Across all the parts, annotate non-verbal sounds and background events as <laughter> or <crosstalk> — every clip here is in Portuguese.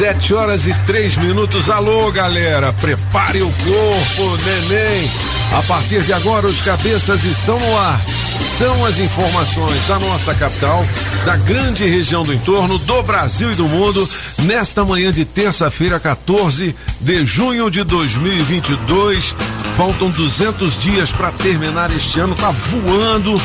Sete horas e três minutos. Alô, galera, prepare o corpo, neném. A partir de agora, os cabeças estão no ar. São as informações da nossa capital, da grande região do entorno, do Brasil e do mundo, nesta manhã de terça-feira, 14 de junho de 2022. Faltam 200 dias para terminar este ano, tá voando.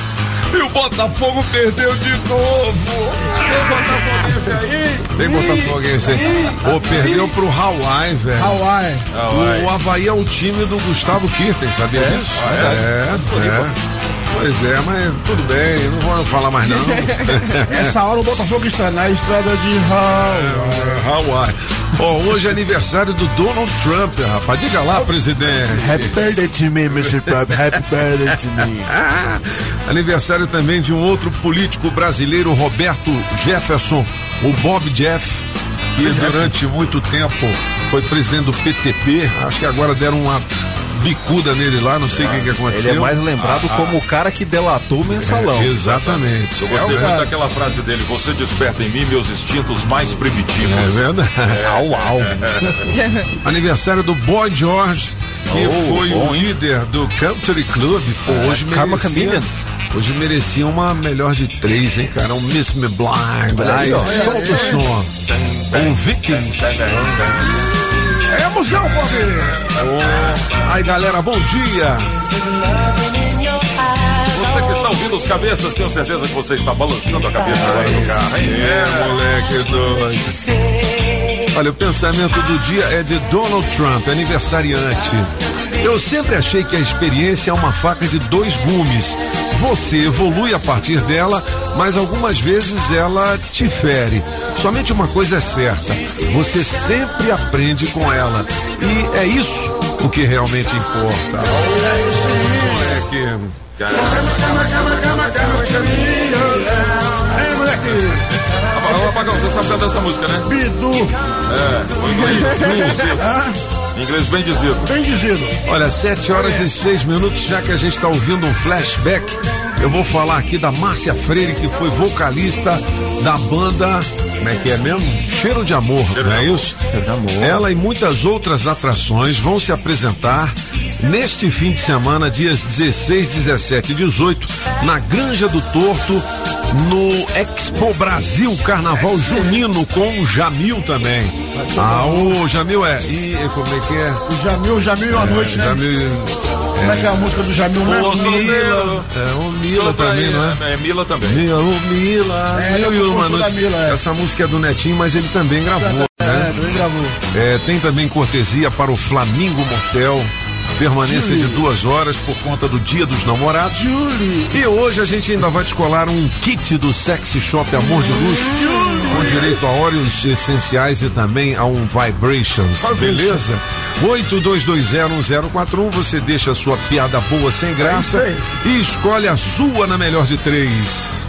E o Botafogo perdeu de novo. Tem Botafoguense aí? Tem Botafoguense aí. Pô, perdeu pro Hawaii, velho. Hawaii. O Havaí é o time do Gustavo Kirten, sabia disso? É, é. Pois é, mas tudo bem, não vou falar mais não. <laughs> Essa hora o Botafogo está na estrada de Hawaii. Hawaii. Ó, hoje é aniversário do Donald Trump, rapaz. Diga lá, presidente. Happy birthday to me, Mr. Trump. Happy birthday to me. <laughs> aniversário também de um outro político brasileiro, Roberto Jefferson, o Bob Jeff, que durante muito tempo foi presidente do PTP. Acho que agora deram uma bicuda nele lá, não sei o que, que aconteceu. Ele é mais lembrado como o cara que delatou o mensalão. É, exatamente. Eu gostei muito daquela frase dele: Você desperta em mim meus instintos mais primitivos. É verdade? <laughs> Au, au. <laughs> Aniversário do Boy George, que Oh, foi bom, o líder do Country Club. Pô, hoje Karma merecia. Hoje merecia uma melhor de três, hein, cara? Um Miss Me Blind. Aí, ó. solta o som. Um Victims. É musicão, Bob. Aí, galera, bom dia. Você que está ouvindo os cabeças, tenho certeza que você está balançando a cabeça agora no carro, hein? É, moleque doido. Olha, o pensamento do dia é de Donald Trump, aniversariante. Eu sempre achei que a experiência é uma faca de dois gumes. Você evolui a partir dela, mas algumas vezes ela te fere. Somente uma coisa é certa: você sempre aprende com ela. E é isso o que realmente importa. Moleque. É, moleque. Ô, Apagão, você sabe cantar essa música, né? Bidu. É, bem dizido. Inglês bem dizido. Bem dizido. Olha, 7 horas e 6 minutos, já que a gente está ouvindo um flashback, eu vou falar aqui da Márcia Freire, que foi vocalista da banda. Como é que é mesmo? Cheiro de Amor, não é isso? Cheiro de Amor. Ela e muitas outras atrações vão se apresentar neste fim de semana, dias 16, 17 e 18, na Granja do Torto, no Expo Brasil Carnaval Junino, com o Jamil também. Ah, o Jamil é. E como é que é? O Jamil, Jamil e uma noite, né? Jamil. Como é que é a música do Jamil, né? Ô, solteiro. É, o Mila também, não é? É, Mila também. Mila, o Mila, É, Mil eu e uma noite. Mila, é. Essa música é do Netinho, mas ele também gravou, É, né? também gravou. É, tem também cortesia para o Flamingo Motel. Permanência Julie. de duas horas por conta do Dia dos Namorados. Julie. E hoje a gente ainda vai descolar um kit do Sexy Shop Amor de Luxo, com direito a óleos essenciais e também a um Vibrations. Beleza? 82201041, você deixa a sua piada boa sem graça É e escolhe a sua na melhor de três.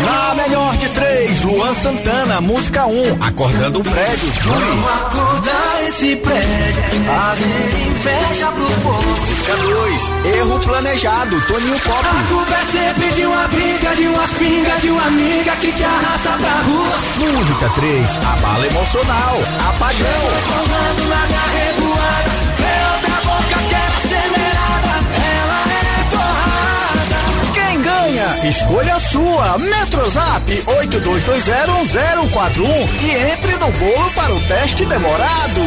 Na melhor de três, Luan Santana, música 1, um, acordando o prédio. Vamos acordar esse prédio, fazer inveja pro povo. Música 2, erro planejado, Toninho Pop. A culpa é sempre de uma briga, de umas pingas, de uma amiga que te arrasta pra rua. Música 3, abala emocional, apagão. Rolando na minha revoada, Escolha a sua. Metrozap 82201041 e entre no bolo para o teste demorado.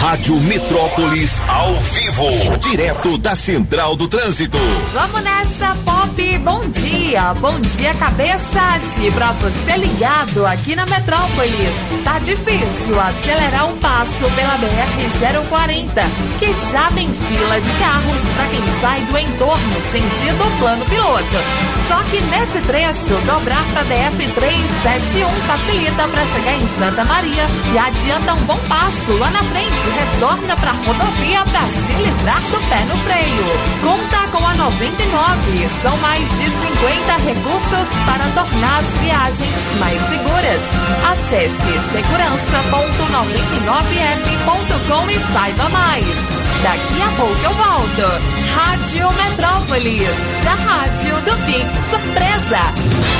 Rádio Metrópolis ao vivo, direto da Central do Trânsito. Vamos nessa, Pop. Bom dia. Bom dia, cabeças. E pra você ligado aqui na Metrópolis, tá difícil acelerar um passo pela BR-040, que já tem fila de carros pra quem sai do entorno sentido plano piloto. Só que nesse trecho, dobrar para DF 371 facilita para chegar em Santa Maria e adianta um bom passo lá na frente, retorna para a rodovia para se livrar do pé no freio. Conta com a 99, são mais de 50 recursos para tornar as viagens mais seguras. Acesse segurança.99f.com e saiba mais. Daqui a pouco eu volto. Rádio Metrópolis, da Rádio do Pix Surpresa.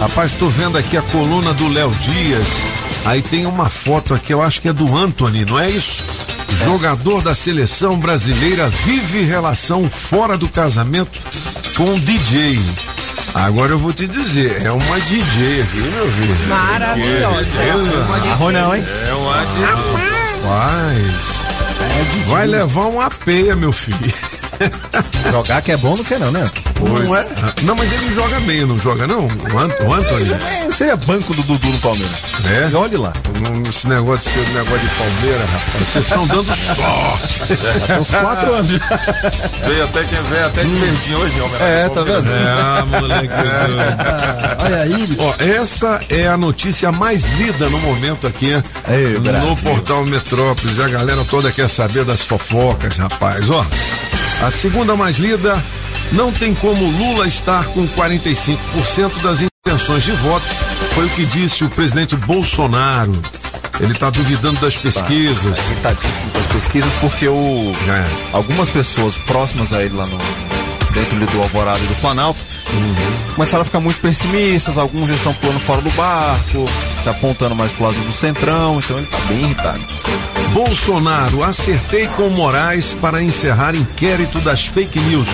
Rapaz, tô vendo aqui a coluna do Léo Dias. Aí tem uma foto aqui, eu acho que é do Anthony, não é isso? Jogador da seleção brasileira vive relação fora do casamento com DJ. Agora eu vou te dizer, é uma DJ aqui, meu filho. Maravilhosa. Arrou não, hein? É uma DJ. Mas. Vai levar uma peia, meu filho. <laughs> Jogar que é bom não quer não, né? Não é? Não, mas ele joga bem, não joga não? O, Ant o Anthony? É, seria banco do Dudu no Palmeiras. É? E olhe lá. Esse negócio de ser negócio de Palmeiras, rapaz. Vocês estão dando sorte. Tem uns quatro anos. Veio até que veio até de verdinho hoje, em homenagem É, tá vendo? <laughs> Ah, moleque. Olha aí, Ó, essa é a notícia mais lida no momento aqui Ei, no Brasil. portal Metrópolis. A galera toda quer saber das fofocas, rapaz. Ó, a segunda mais lida não tem como Lula estar com 45% das intenções de voto, foi o que disse o presidente Bolsonaro. Ele está duvidando das pesquisas. Irritadíssimo com as pesquisas porque o, É. algumas pessoas próximas a ele lá no, dentro do Alvorada e do Planalto começaram a ficar muito pessimistas, alguns já estão pulando fora do barco, tá apontando mais pro lado do centrão, então ele tá bem irritado. Bolsonaro, acertei com Moraes para encerrar inquérito das fake news.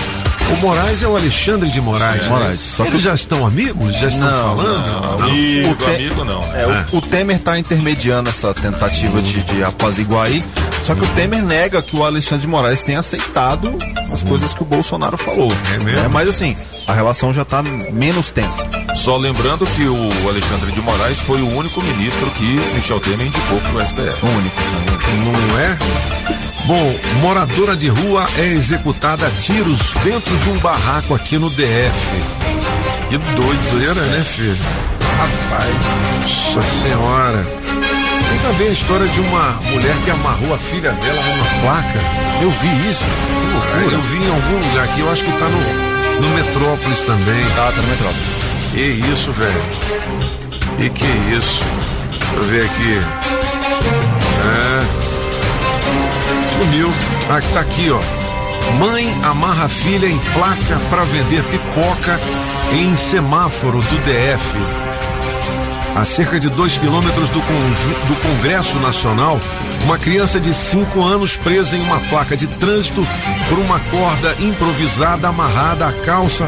O Moraes é o Alexandre de Moraes. né? Moraes, só que Eles já estão amigos? Já estão Não, falando? Amigo, O te- amigo não. É, o, o Temer tá intermediando essa tentativa de, de apaziguar aí, só que o Temer nega que o Alexandre de Moraes tenha aceitado as coisas que o Bolsonaro falou. É mesmo? mas assim, a relação já tá menos tensa. Só lembrando que o Alexandre de Moraes foi o único ministro que Michel Temer indicou pro STF. O único. Não é? Bom, moradora de rua é executada a tiros dentro de um barraco aqui no DF. Que doideira, né, filho? Rapaz, nossa senhora. Tem também a história de uma mulher que amarrou a filha dela numa placa. Eu vi isso. Que loucura. Eu vi em algum lugar aqui, eu acho que tá no, no Metrópolis também. Tá, tá no Metrópolis. Que isso, velho? E que isso? Deixa eu ver aqui. É. Sumiu. Ah, tá aqui, ó. Mãe amarra filha em placa para vender pipoca em semáforo do DF. A cerca de dois quilômetros do, do Congresso Nacional, uma criança de cinco anos presa em uma placa de trânsito por uma corda improvisada amarrada à calça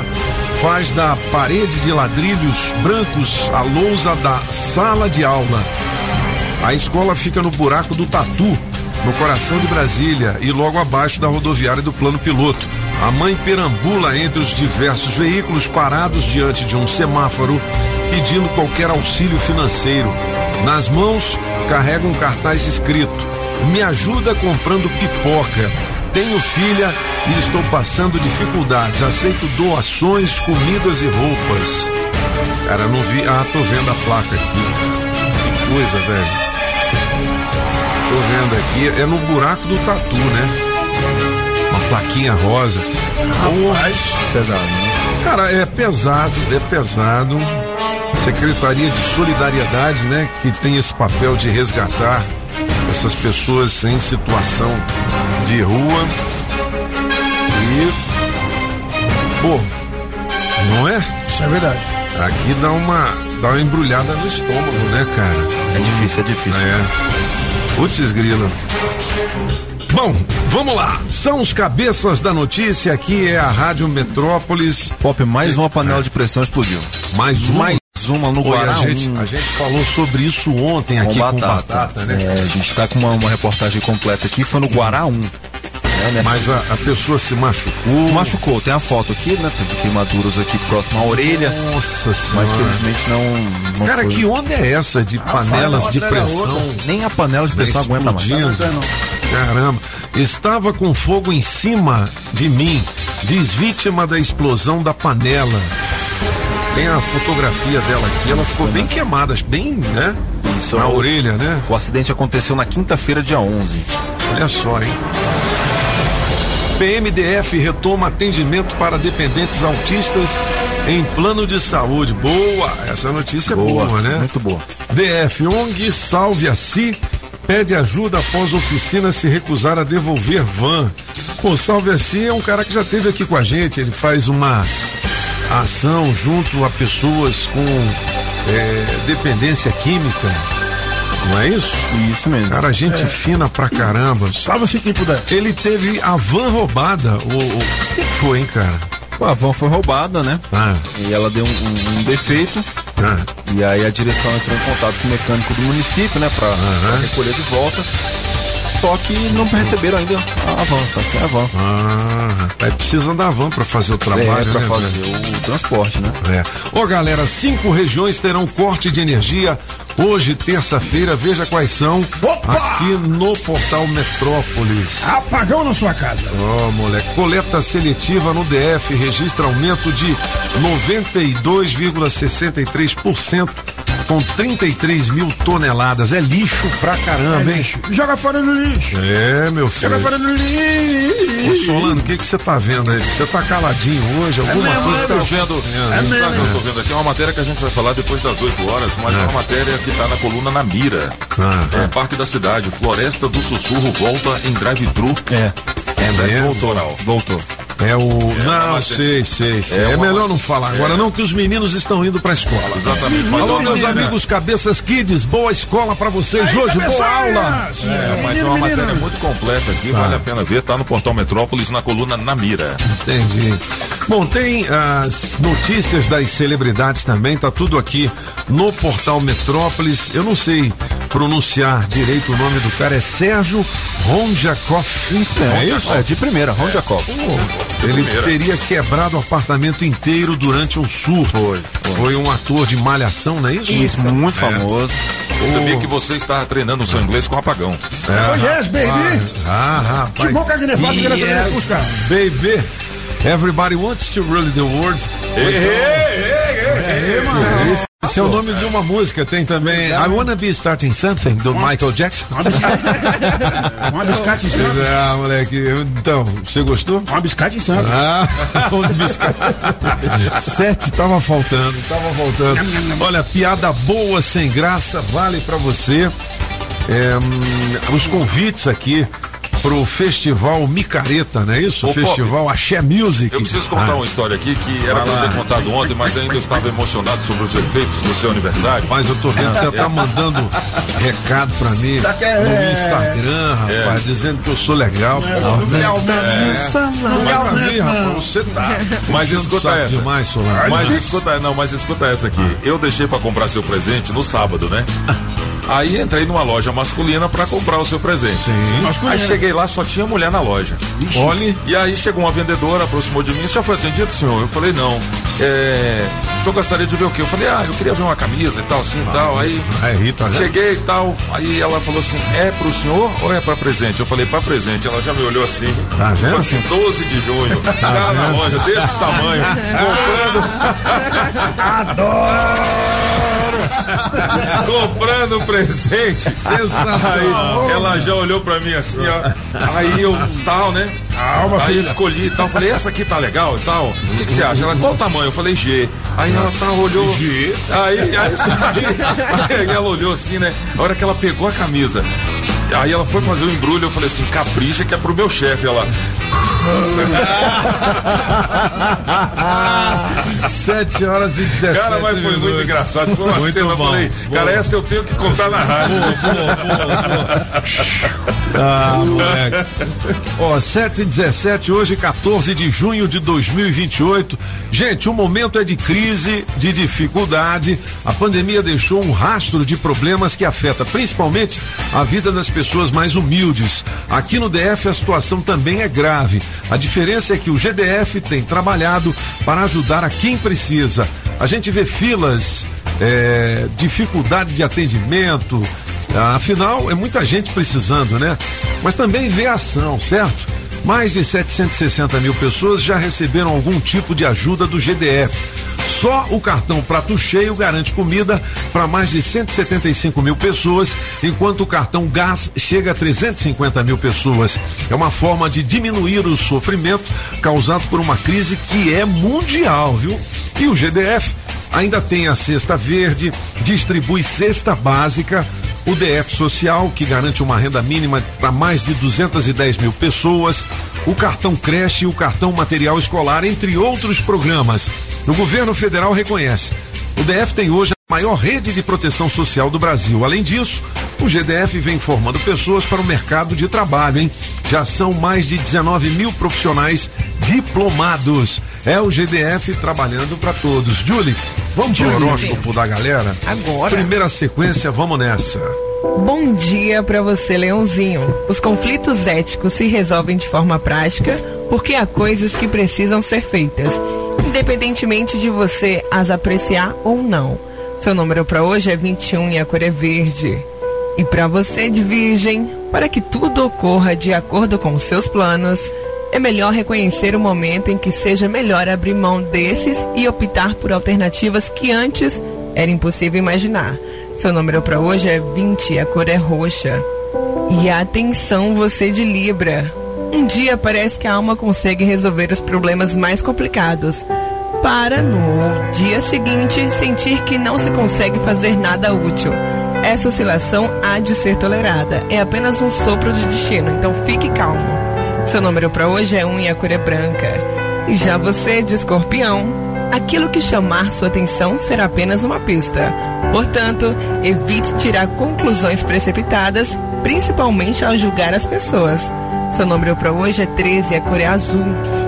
faz da parede de ladrilhos brancos a lousa da sala de aula. A escola fica no buraco do Tatu, no coração de Brasília e logo abaixo da rodoviária do plano piloto. A mãe perambula entre os diversos veículos parados diante de um semáforo, pedindo qualquer auxílio financeiro. Nas mãos, carrega um cartaz escrito: Me ajuda comprando pipoca. Tenho filha e estou passando dificuldades. Aceito doações, comidas e roupas. Cara, não vi. Ah, tô vendo a placa aqui. Que coisa, velho. Tô vendo aqui, é no buraco do tatu, né? Uma plaquinha rosa. Rapaz, Pesado, né? cara, é pesado, é pesado. Secretaria de Solidariedade, né? Que tem esse papel de resgatar essas pessoas em situação de rua. E. Pô, não é? Isso é verdade. Aqui dá uma, dá uma embrulhada no estômago, né, cara? É difícil, é difícil. É. Putz, grila. Bom, vamos lá. São os cabeças da notícia. Aqui é a Rádio Metrópolis. Pop, mais uma panela de pressão explodiu. Mais uma. Mais uma no Guará. a, gente, a gente falou sobre isso ontem aqui com batata, né? É, a gente tá com uma, uma reportagem completa aqui, foi no Guará 1. É, né? Mas a, a pessoa se machucou. Machucou, tem a foto aqui, né? Teve queimaduras aqui próximo à orelha, Nossa senhora. mas felizmente não. não Cara, foi. que onda é essa de panelas uma de da pressão? Nem a panela de pressão aguenta mais. explodindo? Não, não. Caramba. Estava com fogo em cima de mim, diz vítima da explosão da panela. Tem a fotografia dela aqui, ela ficou bem queimada, bem, né? Isso, Na o- orelha, né? O acidente aconteceu na quinta-feira, dia 11. Olha só, hein? PMDF retoma atendimento para dependentes autistas em plano de saúde. Boa! Essa notícia é boa, né? Muito boa. DF ONG Salve a Si pede ajuda após oficina se recusar a devolver van. Pô, Salve a Si é um cara que já esteve aqui com a gente, ele faz uma ação junto a pessoas com é, dependência química. Não é isso? Isso mesmo. Cara, gente fina pra caramba. Salva-se quem puder. Ele teve a van roubada. O, o... o que foi, hein, cara? A van foi roubada, né? Ah, E ela deu um, um- um defeito. ah, E aí a direção entrou em contato com o mecânico do município, né? Pra, pra recolher de volta. Só que não receberam ainda a van, tá sem a van. ah, rapaz, precisa da van pra fazer o trabalho, é, pra né, fazer velho? o transporte, né? É. Ô galera, cinco regiões terão corte de energia hoje, terça-feira. Veja quais são Opa! aqui no portal Metrópolis. Apagão na sua casa. Ó, moleque, coleta seletiva no DF registra aumento de 92,63% com 33 mil toneladas. É lixo pra caramba, hein? Joga fora no lixo. É, meu filho. Joga fora no Ô, lixo. Solano, o que que você tá vendo aí? Você tá caladinho hoje? Alguma mesmo, coisa é, tá vendo, é mesmo. que eu tô vendo aqui é uma matéria que a gente vai falar depois das 8 horas, mas é, uma matéria que está na coluna na mira. Ah, É, Parque da Cidade, Floresta do Sussurro volta em drive-thru. É. É mesmo? Autoral. Voltou. É o. não, mas- sei, sei, sei. É, É melhor não falar agora, não, que os meninos estão indo pra escola. Exatamente. Alô, olha, meus amigos Cabeças Kids, boa escola pra vocês Aí, hoje, boa aula. É, mas é uma matéria muito completa aqui, vale a pena ver, tá no portal Metrópolis, na coluna Na Mira. Entendi. Bom, tem as notícias das celebridades também, tá tudo aqui no portal Metrópolis. Eu não sei pronunciar direito o nome do cara, é Sérgio Ronjakov. Isso é isso? É, de primeira, Rondiakov. Ele Primeira. teria quebrado o apartamento inteiro durante um surto. Foi, foi. um ator de malhação, não é isso? Isso, muito famoso. Eu sabia que você está treinando o seu inglês com apagão. É, Oh, yes, baby. Ah, rapaz. Que bom que a queria fazer Yes, puxar. Baby. Everybody wants to rule the world. Esse, esse é o nome de uma música. Tem também I Wanna Be Starting Something, do Michael Jackson. Um <laughs> biscate em santo. Ah, moleque. Então, você gostou? Um biscate em santo. Ah, <laughs> um bisca- Sete tava faltando, tava faltando. Olha, piada boa, sem graça, vale pra você. É, hum, os convites aqui pro festival Micareta, não é isso? Ô, festival Axé Music. Eu preciso contar Ah, uma história aqui que era pra eu ter contado ontem, mas ainda eu estava emocionado sobre os efeitos do seu aniversário. Mas eu tô vendo que você tá mandando <laughs> recado pra mim Tá que é- no Instagram, rapaz, dizendo que eu sou legal. É, você tá. <laughs> Mas escuta essa. demais, Solano. Mas escuta, não, mas escuta essa aqui. Eu deixei pra comprar seu presente no sábado, né? <laughs> Aí entrei numa loja masculina pra comprar o seu presente. Sim. Aí cheguei lá, só tinha mulher na loja. Olhe. E aí chegou uma vendedora, aproximou de mim, já foi atendido, senhor? Eu falei, não. É, o senhor gostaria de ver o quê? Eu falei, ah, eu queria ver uma camisa e tal, assim e tal. Aí É, Rita, né? cheguei e tal. Aí ela falou assim, é pro senhor ou é pra presente? Eu falei, pra presente. Ela já me olhou assim. Tá vendo? Falou assim, 12 de junho. Cara na loja, desse tamanho. <laughs> Comprando. <laughs> comprando presente. Sensacional. Aí ela já olhou pra mim assim, ó. Aí eu, tal, né? Calma, Aí eu filha. escolhi e tal. Falei, essa aqui tá legal e tal. O que, que você acha? Ela, qual o tamanho? Eu falei, G. Aí ela tá, olhou. G. Aí, aí, aí, <laughs> aí ela olhou assim, né? A hora que ela pegou a camisa. Aí ela foi fazer o embrulho, eu falei assim, capricha que é pro meu chefe. Ela, <laughs> 7 horas e 17 cara, mas foi muito minutos. engraçado. Foi uma Muito cena, eu bom. falei, cara, essa eu tenho que contar na rádio. <laughs> Ah, moleque. Ó, 7 e 17, hoje 14 de junho de 2028. Gente, o momento é de crise, de dificuldade. A pandemia deixou um rastro de problemas que afeta principalmente a vida das pessoas mais humildes. Aqui no DF a situação também é grave. A diferença é que o GDF tem trabalhado para ajudar a quem precisa. A gente vê filas é, dificuldade de atendimento. Afinal, é muita gente precisando, né? Mas também vê ação, certo? Mais de 760 mil pessoas já receberam algum tipo de ajuda do GDF. Só o cartão Prato Cheio garante comida para mais de 175 mil pessoas, enquanto o cartão Gás chega a 350 mil pessoas. É uma forma de diminuir o sofrimento causado por uma crise que é mundial, viu? E o GDF ainda tem a cesta verde, distribui cesta básica, o DF Social, que garante uma renda mínima para mais de 210 mil pessoas, o cartão creche e o cartão material escolar, entre outros programas. O governo federal reconhece. O DF tem hoje a maior rede de proteção social do Brasil. Além disso, o GDF vem formando pessoas para o mercado de trabalho, hein? Já são mais de 19 mil profissionais diplomados. É o GDF trabalhando para todos. Julie, vamos pro Julie. horóscopo da galera? Agora. Primeira sequência, vamos nessa. Bom dia para você, Leãozinho. Os conflitos éticos se resolvem de forma prática porque há coisas que precisam ser feitas, independentemente de você as apreciar ou não. Seu número para hoje é 21 e a cor é verde. E para você de Virgem, para que tudo ocorra de acordo com os seus planos, é melhor reconhecer o momento em que seja melhor abrir mão desses e optar por alternativas que antes era impossível imaginar. Seu número para hoje é 20 e a cor é roxa. E atenção, você de Libra. Um dia parece que a alma consegue resolver os problemas mais complicados, para no dia seguinte sentir que não se consegue fazer nada útil. Essa oscilação há de ser tolerada, é apenas um sopro de destino, então fique calmo. Seu número para hoje é 1 um e a cor é branca. E já você de escorpião, aquilo que chamar sua atenção será apenas uma pista. Portanto, evite tirar conclusões precipitadas, principalmente ao julgar as pessoas. Seu número para hoje é 13 e a cor é azul.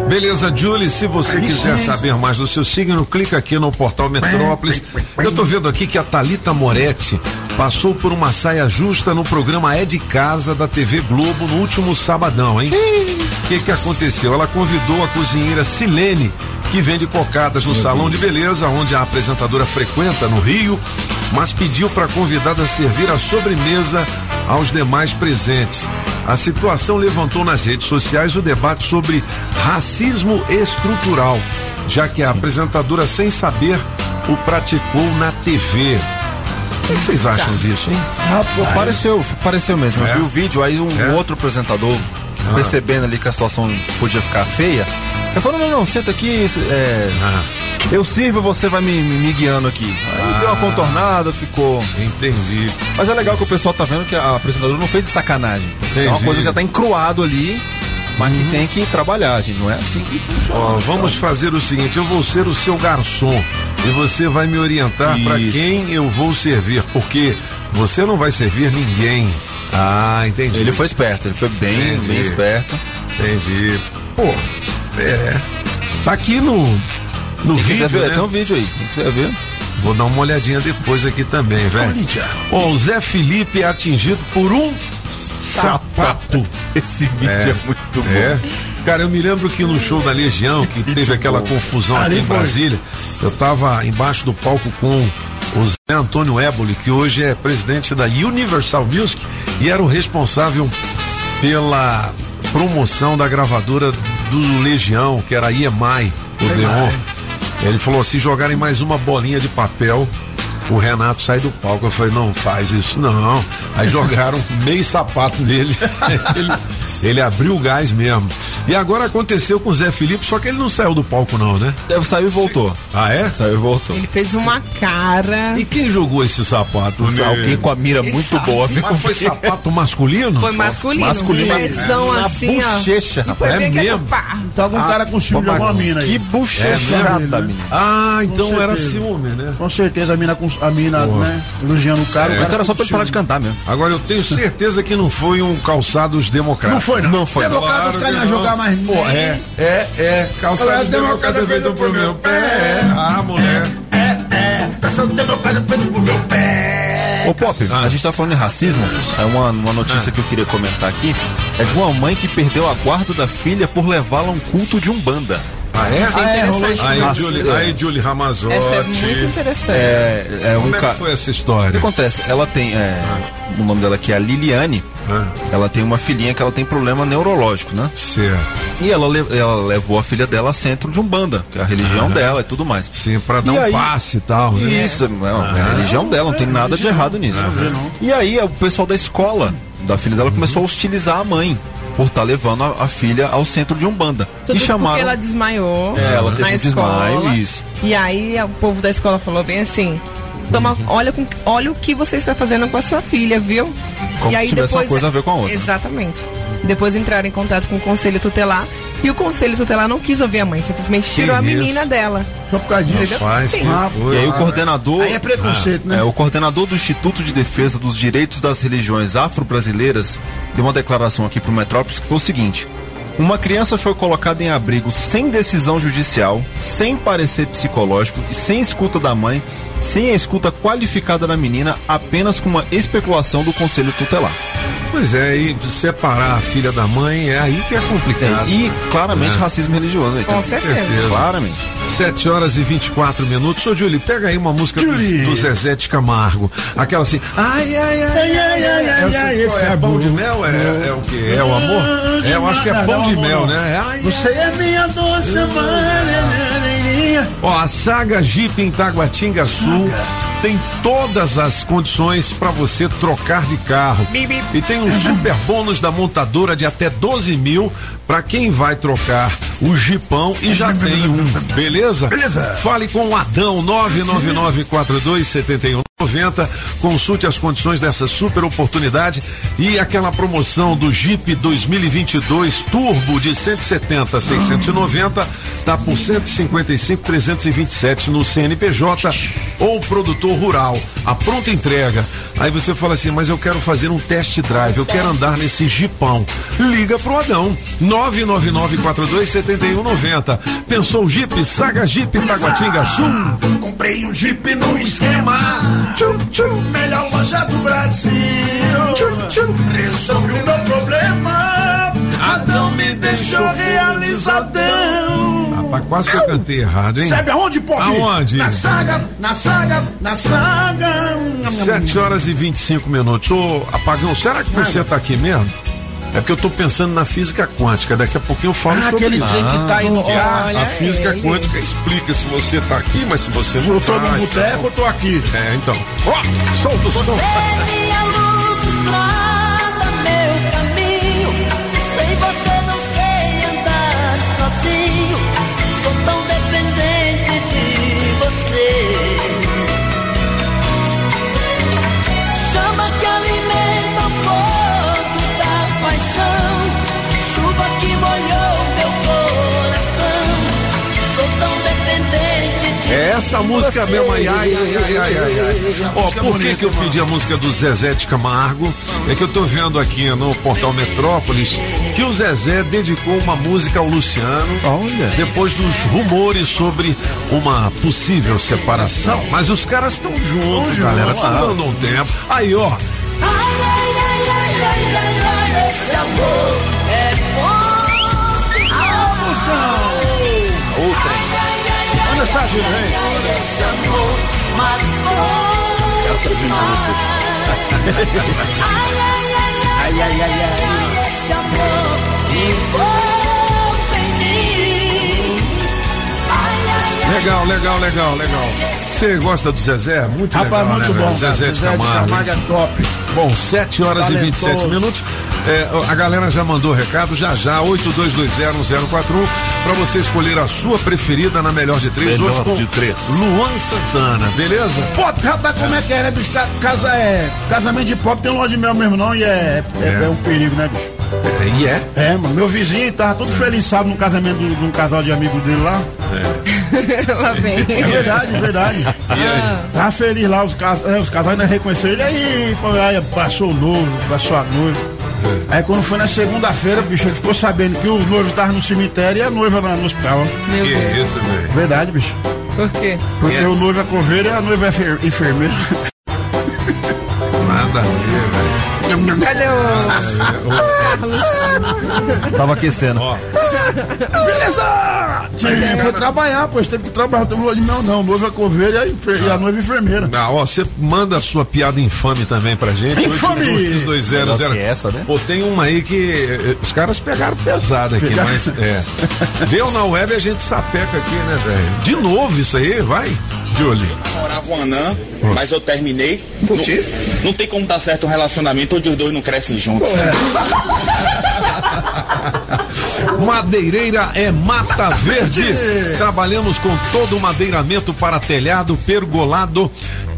Beleza, Julie, se você Aí quiser sim. saber mais do seu signo, clica aqui no portal Metrópolis. Eu tô vendo aqui que a Talita Moretti passou por uma saia justa no programa É de Casa da TV Globo no último sabadão, hein? O que que aconteceu? Ela convidou a cozinheira Silene, que vende cocadas no salão de beleza, onde a apresentadora frequenta no Rio, mas pediu para a convidada servir a sobremesa aos demais presentes. A situação levantou nas redes sociais o debate sobre racismo estrutural, já que a apresentadora, sem saber, o praticou na TV. O que vocês acham disso, hein? Pô, pareceu, pareceu mesmo. É? Eu vi o vídeo, aí um É? outro apresentador, percebendo ali que a situação podia ficar feia, ele falou, não, não, senta aqui, é, Ah, eu sirvo, você vai me, me- me guiando aqui. Aí deu uma contornada, ficou... entendi. Mas é legal que o pessoal tá vendo que a apresentadora não fez de sacanagem. É uma Entendi. coisa que já tá encruado ali, mas que tem que trabalhar, gente. Não é assim que funciona. Ó, vamos fazer o seguinte, eu vou ser o seu garçom e você vai me orientar para quem eu vou servir, porque você não vai servir ninguém. Ah, entendi. Ele foi esperto, ele foi bem, Entendi. bem esperto. Entendi. Pô, é. Tá aqui no no Quem vídeo, ver, né? tem um vídeo aí. Quem quiser ver. Vou dar uma olhadinha depois aqui também, velho. Ó, o Zé Felipe é atingido por um sapato. Esse vídeo é, muito bom. É. Cara, eu me lembro que no show da Legião, que teve aquela confusão aqui em. Brasília, eu tava embaixo do palco com o Zé Antônio Éboli, que hoje é presidente da Universal Music e era o responsável pela promoção da gravadora do Legião, que era a EMI, o Leon. Ele falou: se jogarem mais uma bolinha de papel, o Renato sai do palco. Eu falei: não faz isso não. Aí jogaram <laughs> meio sapato nele. <laughs> ele, ele abriu o gás mesmo. E agora aconteceu com o Zé Felipe, só que ele não saiu do palco, não, né? Deve sair e voltou. Ah, é? Saiu e voltou. Ele fez uma cara. E quem jogou esse sapato? Alguém com a mira muito Exato. boa, viu? Mas foi sapato masculino? Foi masculino. masculino. Um Na assim, ó. bochecha, foi rapaz. É mesmo? Tá algum cara com ciúme de alguma mina Que aí. bochechada, É mesmo? menina. Ah, então era ciúme, né? Com certeza a mina, com, a mina né, elogiando o cara. o cara Então era só pra ele parar de cantar mesmo. Agora eu tenho certeza que não foi um calçados democráticos. Não foi, não. Não foi, não. Democrata, caras iam jogar mais Pô, é, é, é, calçados Olha, democráticos feito pro meu pé. É. Ah, mulher. Essa democrata feito pro meu pé. Ô Pop, a gente tá falando em racismo. É uma, uma notícia que eu queria comentar aqui. É de uma mãe que perdeu a guarda da filha por levá-la a um culto de umbanda. Ah, é? Isso é Ah, é, interessante. isso. Aí, Julie, é. aí, Julie Ramazotti. Essa é muito interessante. É, é um Como é ca... que foi essa O que história? acontece? Ela tem. é, O nome dela aqui é a Liliane. Ah, Ela tem uma filhinha que ela tem problema neurológico, né? certo. E ela, ela levou a filha dela a centro de Umbanda, que é a religião dela e tudo mais. Sim, pra dar E um aí- passe e tal, né? Isso, não, é a religião dela, não tem nada de errado nisso. E aí o pessoal da escola da filha dela começou a hostilizar a mãe por estar levando a, a filha ao centro de Umbanda. Tudo e porque chamaram. ela desmaiou É, ela teve um escola. desmaio, isso. E aí o povo da escola falou bem assim: Toma, olha, com, olha o que você está fazendo com a sua filha, viu? Como e aí se tivesse uma coisa a ver com a outra. Exatamente. Depois entraram em contato com o conselho tutelar e o conselho tutelar não quis ouvir a mãe, simplesmente tirou a isso? menina dela. Só por causa disso. Faz, que Ah, coisa. E aí o coordenador. Aí é preconceito, né? É, o coordenador do Instituto de Defesa dos Direitos das Religiões Afro-Brasileiras deu uma declaração aqui pro Metrópolis que foi o seguinte: uma criança foi colocada em abrigo sem decisão judicial, sem parecer psicológico e sem escuta da mãe, sem a escuta qualificada da menina, apenas com uma especulação do conselho tutelar. Pois é, e separar a filha da mãe é aí que é complicado. E claramente É. racismo religioso. aí, Com tá? certeza. certeza. Claramente. 7 horas e 24 minutos. Ô, Julie, pega aí uma música do, do Zezé de Camargo. Aquela assim. Ai, ai, ai, ai, ai, ai. Essa ai, esse é, é pão bom. de mel? É, é o quê? É o amor? É, eu acho que é pão de mel, né? É, ai, Você é minha doce Ó, a Saga Jeep em Taguatinga Sul tem todas as condições para você trocar de carro. E tem um super bônus da montadora de até 12 mil para quem vai trocar o Jeepão e já tem um, beleza? Beleza. Fale com o Adão 999427190. Consulte as condições dessa super oportunidade e aquela promoção do Jeep 2022 Turbo de 170 a 690 tá por 155 327 no CNPJ ou produtor rural. A pronta entrega. Aí você fala assim, mas eu quero fazer um test drive, eu quero andar nesse Jeepão. Liga pro Adão 999427190. Pensou Jeep? Saga Jeep Taguatinga Sul. Comprei um Jeep no esquema. Tchum, tchum, melhor loja do Brasil. Tchum, tchum, resolvi o meu problema. Adão me deixou realizadão. Rapaz, quase que eu cantei errado, hein? Sabe aonde, Pop? Aonde? Na saga, na saga, na saga. 7 horas e 25 minutos. Ô, Apagão, será que você tá aqui mesmo? É porque eu tô pensando na física quântica. Daqui a pouquinho eu falo Ah, sobre aquele isso. trem que tá aí no Porque carro. a, física ele. quântica explica se você tá aqui, mas se você não Eu tô tá. no então- boteco, eu tô aqui. É, então. Ó, solta o som. Essa música você. mesmo aí. Ai, ai, ai, ai, ai. Ó, por que, que eu pedi a música do Zezé de Camargo? É que eu tô vendo aqui no portal Metrópolis que o Zezé dedicou uma música ao Luciano. Olha. Depois dos rumores sobre uma possível separação. Mas os caras estão juntos, galera. Estão dando um tempo. Aí, ó. Ai, ai, ai, ai, ai, ai, ai, esse amor é ai, ai, Manda essa ajuda, ai, ai. Ai, ai, ai, ai, ai, ai, ai, esse amor envolve em mim. Ai, ai, ai, Legal, legal, legal, legal. Você gosta do Zezé? Muito Rapaz, legal, muito né, bom. cara. Zezé de Zezé Camargo. é top. Bom, 7 horas e 27 Talentoso. minutos. É, a galera já mandou recado, já já, 82201041, pra você escolher a sua preferida na melhor de três. Melhor hoje com de três. Luan Santana, beleza? Pop, rapaz, como é que é, né, bicho? Ca- Casa é. Casamento de pop tem um de mel mesmo, não, e é, é, É. é um perigo, né, bicho? É, e é. É, mano, meu vizinho tava todo feliz, sabe, no casamento de, um casal de amigos dele lá. <laughs> Lá vem. É verdade, é verdade. Tava feliz lá, os, cas... é, os casais ainda reconheceram ele aí, falou, aí, passou o noivo, passou a noiva. Aí quando foi na segunda-feira, bicho, ele ficou sabendo que o noivo tava no cemitério e a noiva lá no hospital. Meu Que Deus. isso, velho. Verdade, bicho. Por quê? Porque o noivo é coveiro e a noiva é fer- enfermeira. Nada a ver, velho. Cadê o. Tava aquecendo. Ó, Beleza! Sim, foi trabalhar, pois teve que trabalhar. Teve mel, não. Noiva é coveira e, a e noiva é enfermeira. Ah, ó, você manda a sua piada infame também pra gente. Infame! 8220. Melhor que essa, né? Pô, tem uma aí que eh, os caras pegaram pesado aqui, Pegaram. mas é. Deu na web a gente sapeca aqui, né, velho? De novo isso aí, vai, Julie. Morava um anã, mas eu terminei. Por quê? Não, não tem como dar certo um relacionamento onde os dois não crescem juntos. <laughs> Madeireira é Mata Verde. Trabalhamos com todo o madeiramento para telhado, pergolado,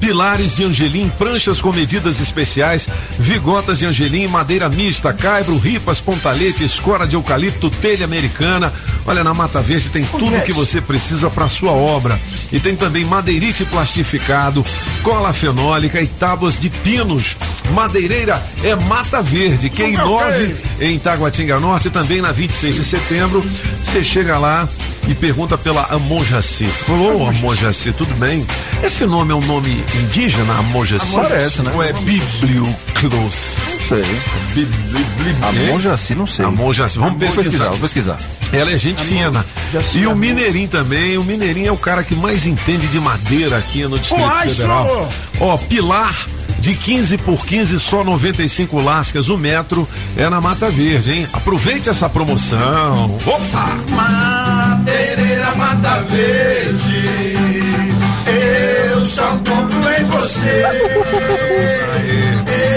pilares de angelim, pranchas com medidas especiais, vigotas de angelim, madeira mista, caibro, ripas, pontalete, escora de eucalipto, telha americana. Olha, na Mata Verde tem tudo que você precisa para sua obra. E tem também madeirite plastificado, cola fenólica e tábuas de pinos. Madeireira é Mata Verde, QI 9 em Taguatinga Norte, também na 26 de setembro. Você chega lá e pergunta pela Amon Jaci. Você falou, ô Amon Jaci, tudo bem? Esse nome é um nome indígena, Amon Jaci? Parece, né? Ou é Biblioclos? Não sei. A Monjaci, não sei. Amon Jaci, vamos pesquisar, pesquisar. vou pesquisar. Ela é gente fina. E o Mineirinho também. O Mineirinho é o cara que mais entende de madeira aqui no Distrito Federal. Ó, pilar de 15 por 15, só 95 lascas. O metro é na Mata Verde, hein? Aproveite essa promoção. Opa! Madeireira Mata Verde, eu só compro em você.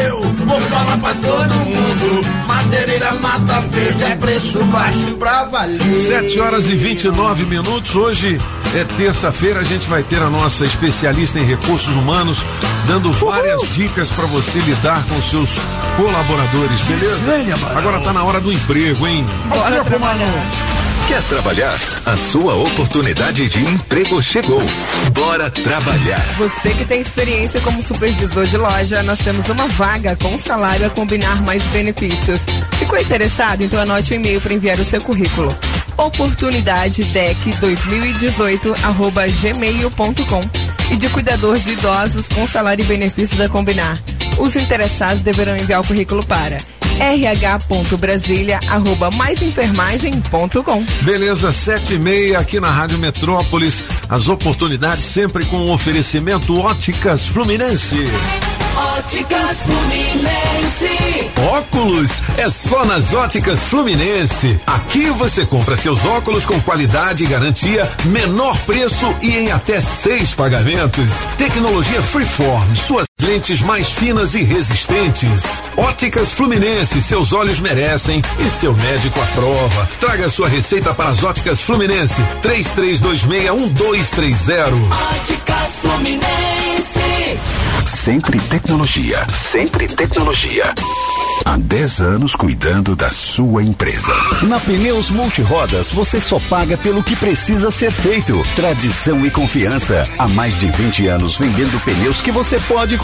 Eu vou falar pra todo mundo: Madeireira Mata Verde é preço baixo pra valer. 7 horas e 29 minutos. Hoje é terça-feira. A gente vai ter a nossa especialista em recursos humanos dando várias dicas para você lidar com seus colaboradores, beleza? Agora tá na hora do emprego, hein? Bora trabalhar. Quer trabalhar? A sua oportunidade de emprego chegou. Bora trabalhar. Você que tem experiência como supervisor de loja, nós temos uma vaga com salário a combinar mais benefícios. Ficou interessado? Então anote o e-mail para enviar o seu currículo. oportunidadedec2018@gmail.com e de cuidador de idosos com salário e benefícios a combinar. Os interessados deverão enviar o currículo para rh.brasilia@maisenfermagem.com. Beleza, sete e meia aqui na Rádio Metrópolis. As oportunidades sempre com o oferecimento Óticas Fluminense. Óticas Fluminense. Óculos é só nas óticas Fluminense. Aqui você compra seus óculos com qualidade e garantia, menor preço e em até seis pagamentos. Tecnologia Freeform, suas lentes mais finas e resistentes. Óticas Fluminense, seus olhos merecem e seu médico aprova. Traga sua receita para as óticas Fluminense. 33261230. Óticas Fluminense. Sempre tecnologia, sempre tecnologia. Há 10 anos cuidando da sua empresa. Na Pneus Multirodas, você só paga pelo que precisa ser feito. Tradição e confiança. Há mais de 20 anos vendendo pneus que você pode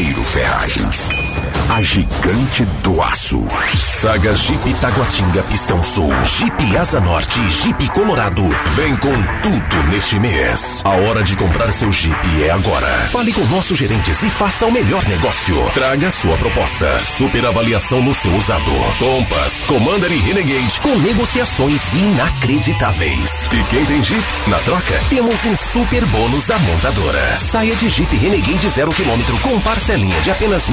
Pinheiro Ferragens. A gigante do aço. Saga Jeep Taguatinga Pistão Sul, Jeep Asa Norte Jeep Colorado. Vem com tudo neste mês. A hora de comprar seu Jeep é agora. Fale com nossos gerentes e faça o melhor negócio. Traga sua proposta. Super avaliação no seu usado. Compass, Commander e Renegade com negociações inacreditáveis. E quem tem Jeep? Na troca, temos um super bônus da montadora. Saia de Jeep Renegade 0 km com parcelinha de apenas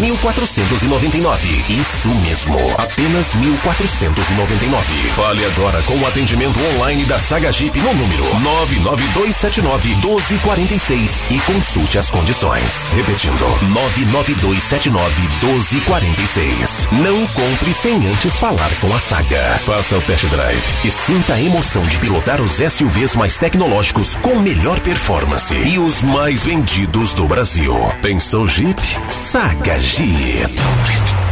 1.499. Isso mesmo, apenas 1.499. Fale agora com o atendimento online da Saga Jeep no número 99279-1246 e consulte as condições. Repetindo, 99279-1246. Não compre sem antes falar com a Saga. Faça o test drive e sinta a emoção de pilotar os SUVs mais tecnológicos com melhor performance e os mais vendidos do Brasil. Pensou Jeep? Saga Jeep. Thank you.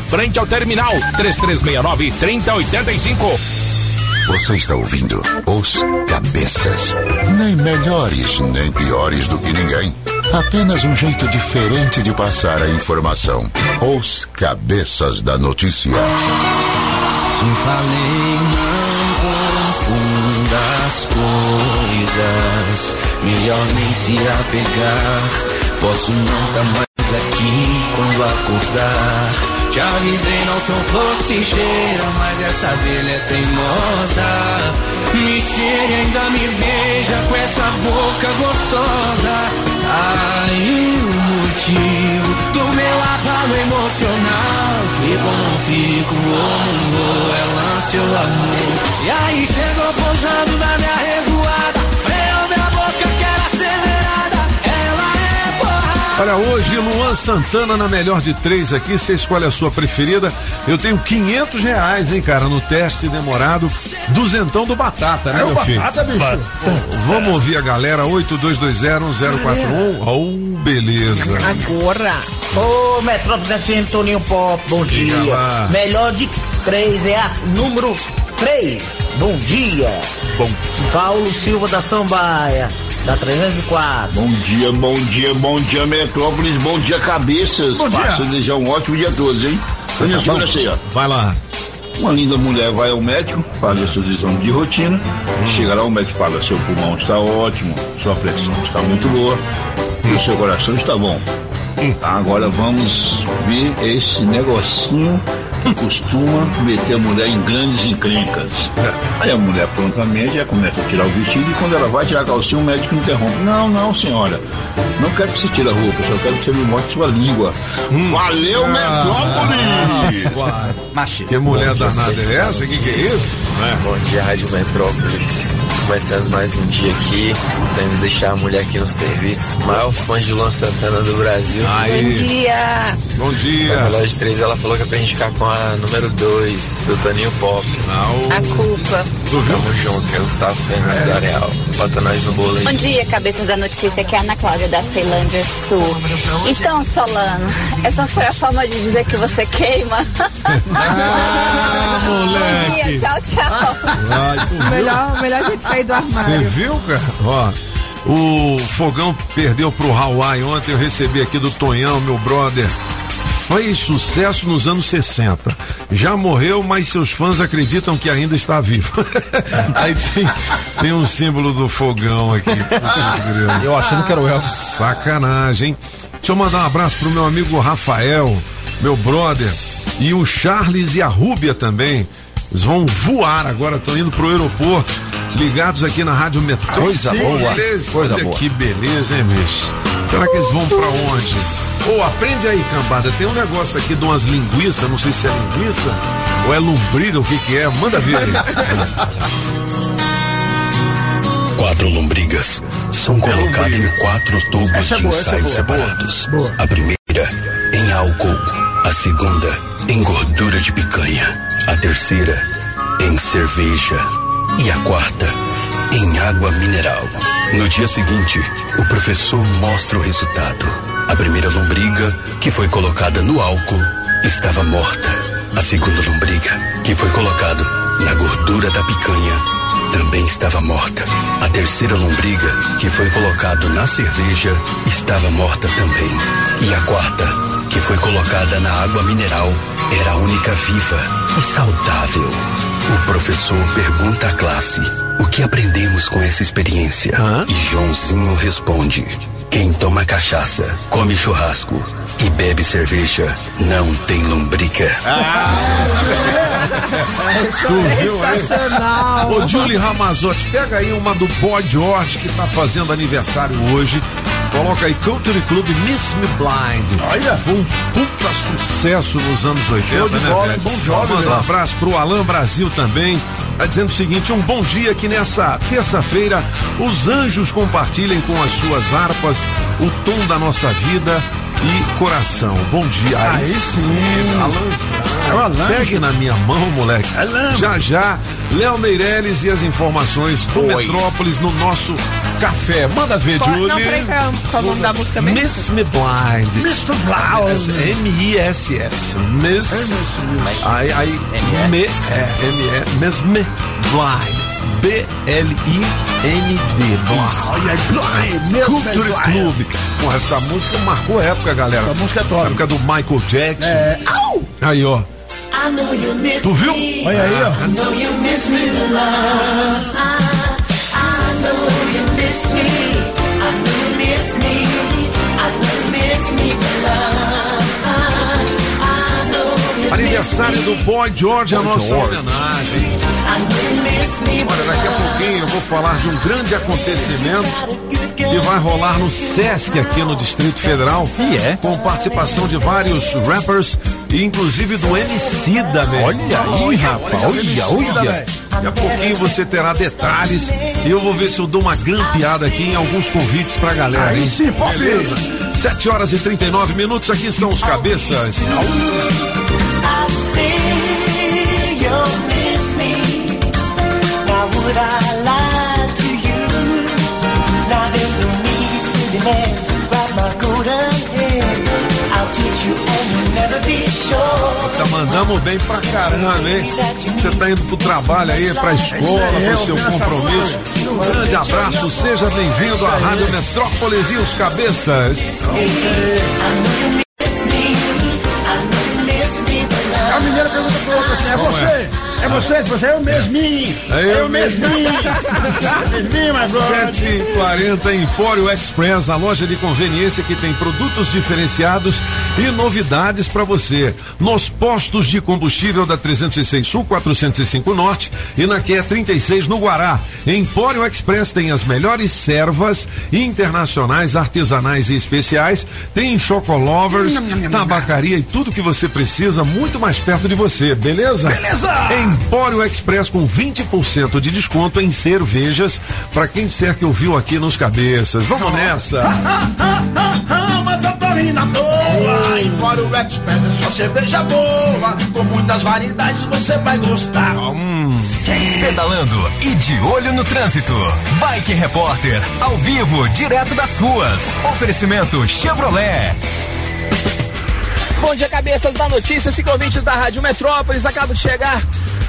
frente ao terminal 3369 3085. Você está ouvindo Os Cabeças. Nem melhores, nem piores do que ninguém. Apenas um jeito diferente de passar a informação. Os Cabeças da Notícia. Te falei, não confunda as coisas. Melhor nem se apegar. Posso não estar mais aqui quando acordar. Te avisei, não sou flor que se cheira, mas essa abelha é teimosa. Me cheire, ainda me beija com essa boca gostosa. Aí o motivo do meu abalo emocional. Fico ou não fico, vou não vou, é lance ou amor. E aí chegou pousando na minha revoada. Olha, hoje Luan Santana na melhor de três aqui, você escolhe a sua preferida. Eu tenho 500 reais, hein, cara, no teste demorado. Duzentão do Batata, né, É meu filho? Batata, bicho. Pô, vamos ouvir a galera, 82201041. Oh, beleza. Agora. Ô, Metrópole FM Toninho Pop, bom Diga dia. lá. Melhor de três é a número três. Bom dia. Bom. Paulo Silva da Sambaia, da 304. Bom dia, bom dia, bom dia, Metrópolis, bom dia, cabeças. Bom dia. Passo a desejar um ótimo dia a todos, hein? Olha, Tá segura bom. assim, ó. Vai lá. Uma linda mulher vai ao médico, faz a sua exame de rotina, Hum. chega lá, o médico fala, seu pulmão está ótimo, sua pressão está muito boa e o seu coração está bom. Hum. Agora vamos ver esse negocinho que costuma meter a mulher em grandes encrencas. Aí a mulher prontamente já começa a tirar o vestido e quando ela vai tirar a calcinha, o médico interrompe. Não, não, senhora. Não quero que você tire a roupa, só quero que você me mostre sua língua. Valeu, Metrópolis! Machista. Que mulher danada é essa? O que, que é isso? Bom dia, Rádio Metrópolis. Começando mais um dia aqui, tentando deixar a mulher aqui no serviço. Maior fã de Luan Santana do Brasil. Aí. dia. Bom dia. Na Relógio 3 ela falou que é pra gente ficar com a número 2 do Toninho Pop. A culpa. Tamo junto, que é o Gustavo Fernandes da Real. Bota nós no bolo Bom aí. dia, cabeças da notícia, aqui é a Ana Cláudia da Ceilândia Sul. Então, Solano, essa foi a forma de dizer que você queima? Ah, Bom dia, tchau, tchau. Viu? Melhor, melhor gente sair do Você armário. viu, cara? Ó, o Fogão perdeu pro Hawaii ontem. Eu recebi aqui do Tonhão, meu brother. Fez sucesso nos anos 60. Já morreu, mas seus fãs acreditam que ainda está vivo. <laughs> Aí tem, tem um símbolo do fogão aqui. <laughs> Eu achando que era o Elvis. Sacanagem? Deixa eu mandar um abraço pro meu amigo Rafael, meu brother, e o Charles e a Rúbia também. Eles vão voar agora, estão indo pro aeroporto, ligados aqui na Rádio Metrô. Coisa boa, Beleza, coisa olha boa. que beleza, hein, bicho? Será que eles vão pra onde? Ô, aprende aí, cambada. Tem um negócio aqui de umas linguiças, não sei se é linguiça ou é lombriga, o que que é. Manda ver aí. <laughs> Quatro lombrigas são colocadas em quatro tubos Essa é de boa, é ensaio boa, boa, separados. boa. A primeira em álcool, a segunda em gordura de picanha, a terceira em cerveja e a quarta em água mineral. No dia seguinte, o professor mostra o resultado. A primeira lombriga, que foi colocada no álcool, estava morta. A segunda lombriga, que foi colocada na gordura da picanha, também estava morta. A terceira lombriga, que foi colocado na cerveja, estava morta também. E a quarta, que foi colocada na água mineral, era a única viva e saudável. O professor pergunta à classe o que aprendemos com essa experiência. E Joãozinho responde: quem toma cachaça, come churrasco e bebe cerveja não tem. Tu viu aí? Sensacional. Ô, Julie Ramazotti, pega aí uma do Boy George que tá fazendo aniversário hoje. Coloca aí Culture Club Miss Me Blind. Olha. Foi um puta sucesso nos anos 80, Show de né, bola, velho? bom jogo, Manda um né? abraço pro Alan Brasil também. Tá dizendo o seguinte: um bom dia que nessa terça-feira os anjos compartilhem com as suas harpas o tom da nossa vida e coração. Bom dia. Aí sim. Alan, É o Alan. Pegue na minha mão, moleque. Já já, Léo Meirelles e as informações do Metrópolis no nosso café. Manda ver, Qual, Julie. não, peraí, qual, é o nome da música mesmo? Miss Me Blind. Mr. Blind. M-I-S-S. Miss. Aí, aí, me, é, M-E, Miss Me Blind. B-L-I-N-D. Blind. Olha Blind, Miss Culture. Club. Essa música marcou a época, galera. Essa música é top. Essa época do Michael Jackson. É. Au! Aí, ó. Tu viu? Olha aí, ó. Aniversário do Boy George, a nossa homenagem. Olha, daqui a pouquinho eu vou falar de um grande acontecimento que vai rolar no Sesc aqui no Distrito Federal. E é? Com participação de vários rappers inclusive do MC da Olha aí, rapaz. Olha, olha. Daqui a pouquinho você terá detalhes e eu vou ver se eu dou uma grampeada aqui em alguns convites pra galera. Aí hein? sim, pode. Beleza? 7 horas e 39 minutos, aqui são os cabeças. Tá mandando bem pra caramba, hein? Você tá indo pro trabalho aí, pra escola, É pro seu compromisso. Um grande abraço, seja bem-vindo à Rádio Metrópolis e os cabeças. A menina pergunta pro outro assim: é você? É você? Você é o mesminho. É eu o mesminho. mesminho, my brother. 740 Empório Express, a loja de conveniência que tem produtos diferenciados e novidades para você. Nos postos de combustível da 306 Sul, 405 Norte e na QE 36 no Guará. Empório Express tem as melhores servas internacionais, artesanais e especiais. Tem chocolovers, tabacaria e tudo que você precisa muito mais perto de você, beleza? Beleza! Empório Express com 20% de desconto em cervejas para quem disser que ouviu aqui nos cabeças. Vamos nessa! <laughs> Mas eu tô rindo à toa. Embora o Express é só cerveja boa. Com muitas variedades você vai gostar. Pedalando e de olho no trânsito. Bike Repórter, ao vivo, direto das ruas. Oferecimento Chevrolet. Bom dia, cabeças da notícia, cinco ouvintes da Rádio Metrópolis. Acabo de chegar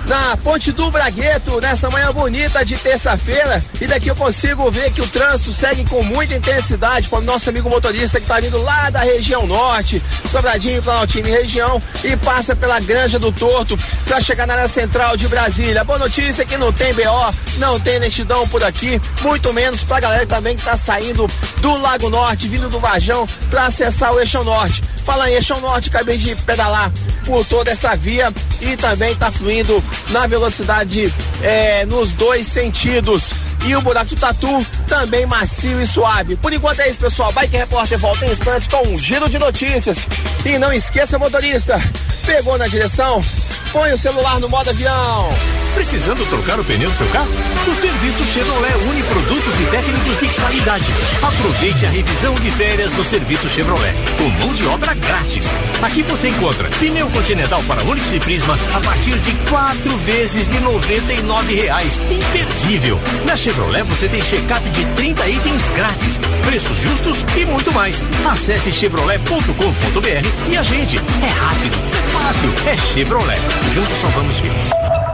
na Ponte do Bragueto nessa manhã bonita de terça-feira. E daqui eu consigo ver que o trânsito segue com muita intensidade para o nosso amigo motorista que está vindo lá da região norte, Sobradinho, Planaltino e região, e passa pela Granja do Torto para chegar na área central de Brasília. Boa notícia que não tem BO, não tem lentidão por aqui, muito menos para a galera também que está saindo do Lago Norte, vindo do Varjão, para acessar o Eixão Norte. Fala em Eixão Norte, acabei de pedalar por toda essa via e também está fluindo na velocidade é, nos dois sentidos. E o buraco do Tatu também macio e suave. Por enquanto é isso, pessoal. Bike Repórter volta em instantes com um giro de notícias. E não esqueça, motorista, pegou na direção? Põe o celular no modo avião. Precisando trocar o pneu do seu carro? O serviço Chevrolet une produtos e técnicos de qualidade. Aproveite a revisão de férias do serviço Chevrolet, com mão de obra grátis. Aqui você encontra pneu continental para Onix e Prisma a partir de quatro vezes de R$ reais. Imperdível! Na Chevrolet você tem check-up de 30 itens grátis, preços justos e muito mais. Acesse chevrolet.com.br e a gente. É rápido, é fácil, é Chevrolet. Juntos salvamos vidas.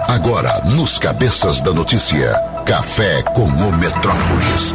Agora, nos cabeças da notícia, café com o Metrópolis.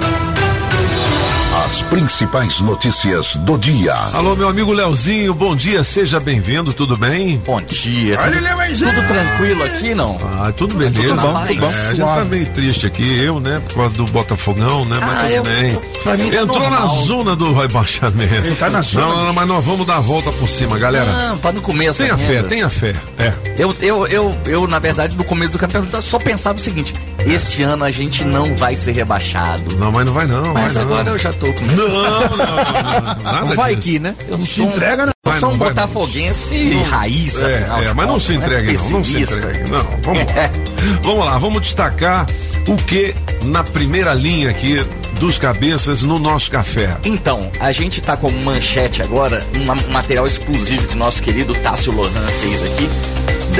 As principais notícias do dia. Alô, meu amigo Leozinho, bom dia, seja bem-vindo, tudo bem? Bom dia. Tudo, Leozinho. tudo tranquilo aqui, não? Ah, tudo beleza. Tudo bom, tudo bom. É, a gente tá meio triste aqui, eu, né, por causa do Botafogão, né, mas Ah, tudo eu- bem. pra mim tá Entrou na zona do rebaixamento. Ele tá na zona, Não, não, não, mas nós vamos dar a volta por cima, galera. Não, tá no começo. Tenha ainda. fé, tenha fé. É. Eu, eu, eu, eu, na verdade, no começo do campeonato, só pensava o seguinte: Este ano a gente não vai ser rebaixado. Não, mas não vai não. Mas vai agora não. eu já tô com Não, não, não, não, Vai disso. que, né? Eu Não se entrega, né? Eu sou um botafoguense raiz, É, é, mas não se né? entregue, não. Não se entregue. Não, vamos lá. <laughs> vamos lá, vamos destacar o que na primeira linha aqui dos cabeças no nosso café. Então, a gente tá com manchete agora, um material exclusivo que nosso querido Tássio Lohan fez aqui,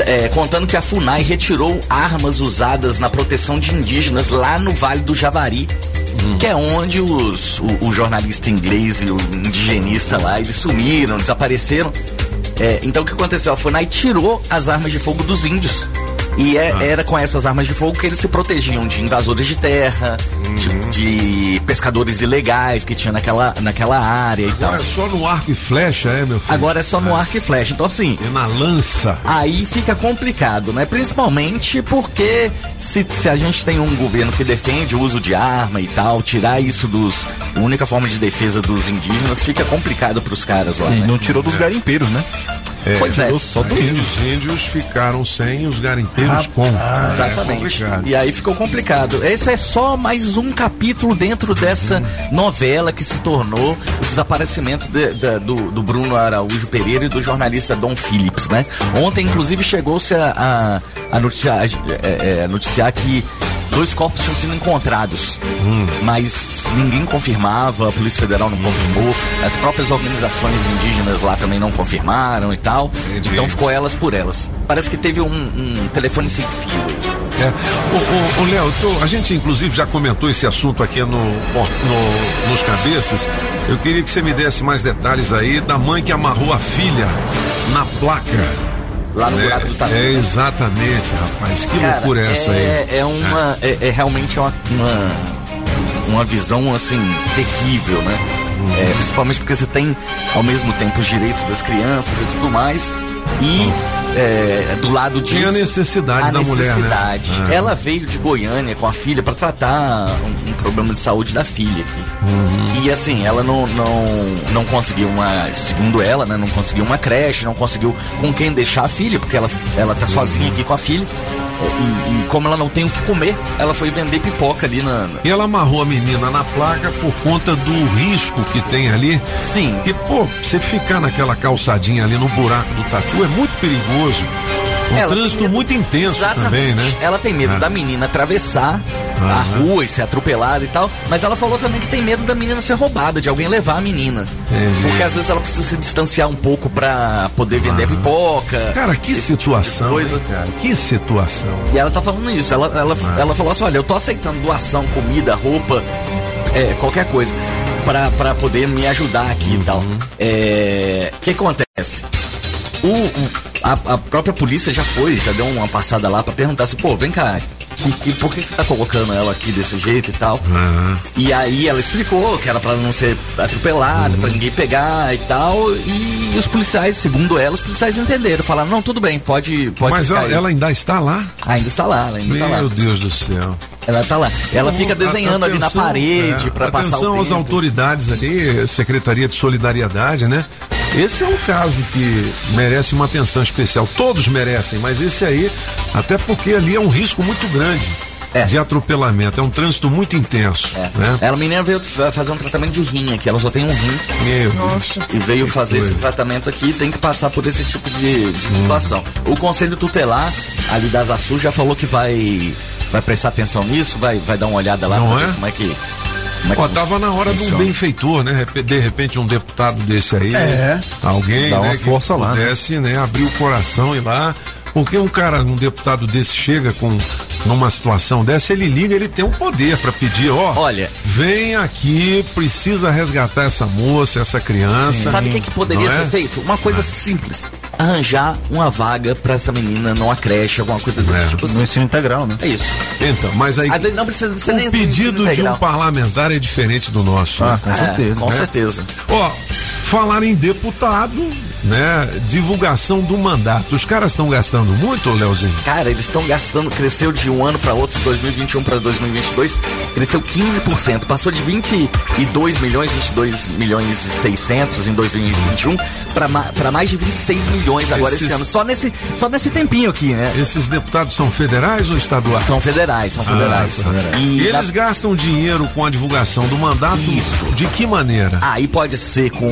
é, contando que a FUNAI retirou armas usadas na proteção de indígenas lá no Vale do Javari. Que é onde os, o, o jornalista inglês e o indigenista lá, eles sumiram, desapareceram. É, então o que aconteceu? A FUNAI tirou as armas de fogo dos índios. E é- era com essas armas de fogo que eles se protegiam de invasores de terra, de, de pescadores ilegais que tinha naquela, naquela área e tal. Agora é só no arco e flecha, é, meu filho? Agora é só no arco e flecha. Então, assim. E na lança. Aí fica complicado, né? Principalmente porque se, se a gente tem um governo que defende o uso de arma e tal, tirar isso dos. A única forma de defesa dos indígenas fica complicado pros caras lá. E né? não tirou dos garimpeiros, né? Pois é. Só. Os índios ficaram sem os garimpeiros com. É Exatamente. complicado. e aí ficou complicado. Esse é só mais um capítulo dentro dessa novela que se tornou o desaparecimento de- da- do, do Bruno Araújo Pereira e do jornalista Dom Phillips, né? Ontem, inclusive, chegou-se a, a, a noticiar, é, é, noticiar que dois corpos tinham sido encontrados, mas ninguém confirmava, a Polícia Federal não confirmou, as próprias organizações indígenas lá também não confirmaram e tal. Então ficou elas por elas. Parece que teve um, um telefone sem fio. É. Ô, ô, ô, Léo, tô- a gente inclusive já comentou esse assunto aqui no, no- nos cabeças. Eu queria que você me desse mais detalhes aí da mãe que amarrou a filha na placa. Lá no É, buraco do tatu. é, exatamente, rapaz. Que Cara, loucura é essa é, aí? É uma. É, é realmente uma, uma, uma visão assim, terrível, né? Uhum. É, principalmente porque você tem ao mesmo tempo os direitos das crianças e tudo mais. E é, do lado disso. Tem a necessidade a da mulher, né? necessidade. É. Ela veio de Goiânia com a filha para tratar um, um problema de saúde da filha aqui. Uhum. E assim, ela não, não, não conseguiu uma. Segundo ela, né? Não conseguiu uma creche, não conseguiu com quem deixar a filha, porque ela, ela tá sozinha aqui com a filha. E, e como ela não tem o que comer, ela foi vender pipoca ali na. na- E ela amarrou a menina na placa por conta do risco que tem ali. Sim. Que, pô, você ficar naquela calçadinha ali no buraco do tatu é muito perigoso. Um Ela trânsito medo- muito intenso Exatamente. também, né? Ela tem medo Ah. da menina atravessar a rua e ser atropelada e tal. Mas ela falou também que tem medo da menina ser roubada, de alguém levar a menina. Entendi. Porque às vezes ela precisa se distanciar um pouco pra poder vender pipoca. Cara, que situação, coisa. hein, cara? Que situação. E ela tá falando isso. Ela, ela, ela falou assim: olha, eu tô aceitando doação, comida, roupa, é, qualquer coisa, pra, pra poder me ajudar aqui e tal. É, O que acontece? O, a, a própria polícia já foi, já deu uma passada lá pra perguntar assim: pô, vem cá. Que, que- por que você tá colocando ela aqui desse jeito e tal? E aí ela explicou que era pra não ser atropelada, pra ninguém pegar e tal. E os policiais, segundo ela, os policiais entenderam. Falaram, não, tudo bem, pode, pode Mas ela, aí." ela ainda está lá? Ainda está lá, ela ainda Meu está lá. Deus do céu. Ela tá lá. Ela fica desenhando ali na Atenção, parede é, pra passar o Atenção às autoridades ali, Secretaria de Solidariedade, né? Esse é um caso que merece uma atenção especial. Todos merecem, mas esse aí, até porque ali é um risco muito grande de atropelamento. É um trânsito muito intenso. Né? Ela, a menina veio fa- fazer um tratamento de rim aqui, ela só tem um rim. Meu Nossa. E veio Que fazer coisa. esse tratamento aqui e tem que passar por esse tipo de, de situação. O Conselho Tutelar ali das Açu já falou que vai, vai prestar atenção nisso, vai, vai dar uma olhada lá Não pra é? ver como é que. Como é tava na hora de um funciona. benfeitor, né? De repente um deputado desse aí, É. alguém, Dá uma né, que força lá, né? pudesse, né, abrir o coração e lá, porque um cara, um deputado desse chega com numa situação dessa, ele liga, ele tem um poder pra pedir, ó, Olha, vem aqui, precisa resgatar essa moça, essa criança. Sabe o que, que poderia Não é? ser feito? Uma coisa simples. Arranjar uma vaga pra essa menina numa creche, alguma coisa desse tipo assim. No ensino integral, né? É isso. Então, mas aí Às vezes não precisa ser nem o pedido de um parlamentar é diferente do nosso. Ah, né? com certeza. Com né? certeza. Ó, falar em deputado, né, divulgação do mandato. Os caras estão gastando muito, Leozinho? Cara, eles estão gastando, cresceu de um ano para outro, de 2021 para 2022, cresceu 15%, passou de 22 milhões, 22 milhões e 600 em 2021 para mais de 26 milhões agora Esses- esse ano, só nesse, só nesse tempinho aqui, né? Esses deputados são federais ou estaduais? São federais, são federais. Ah, tá. E E na- eles gastam dinheiro com a divulgação do mandato? Isso. De que maneira? Aí pode ser com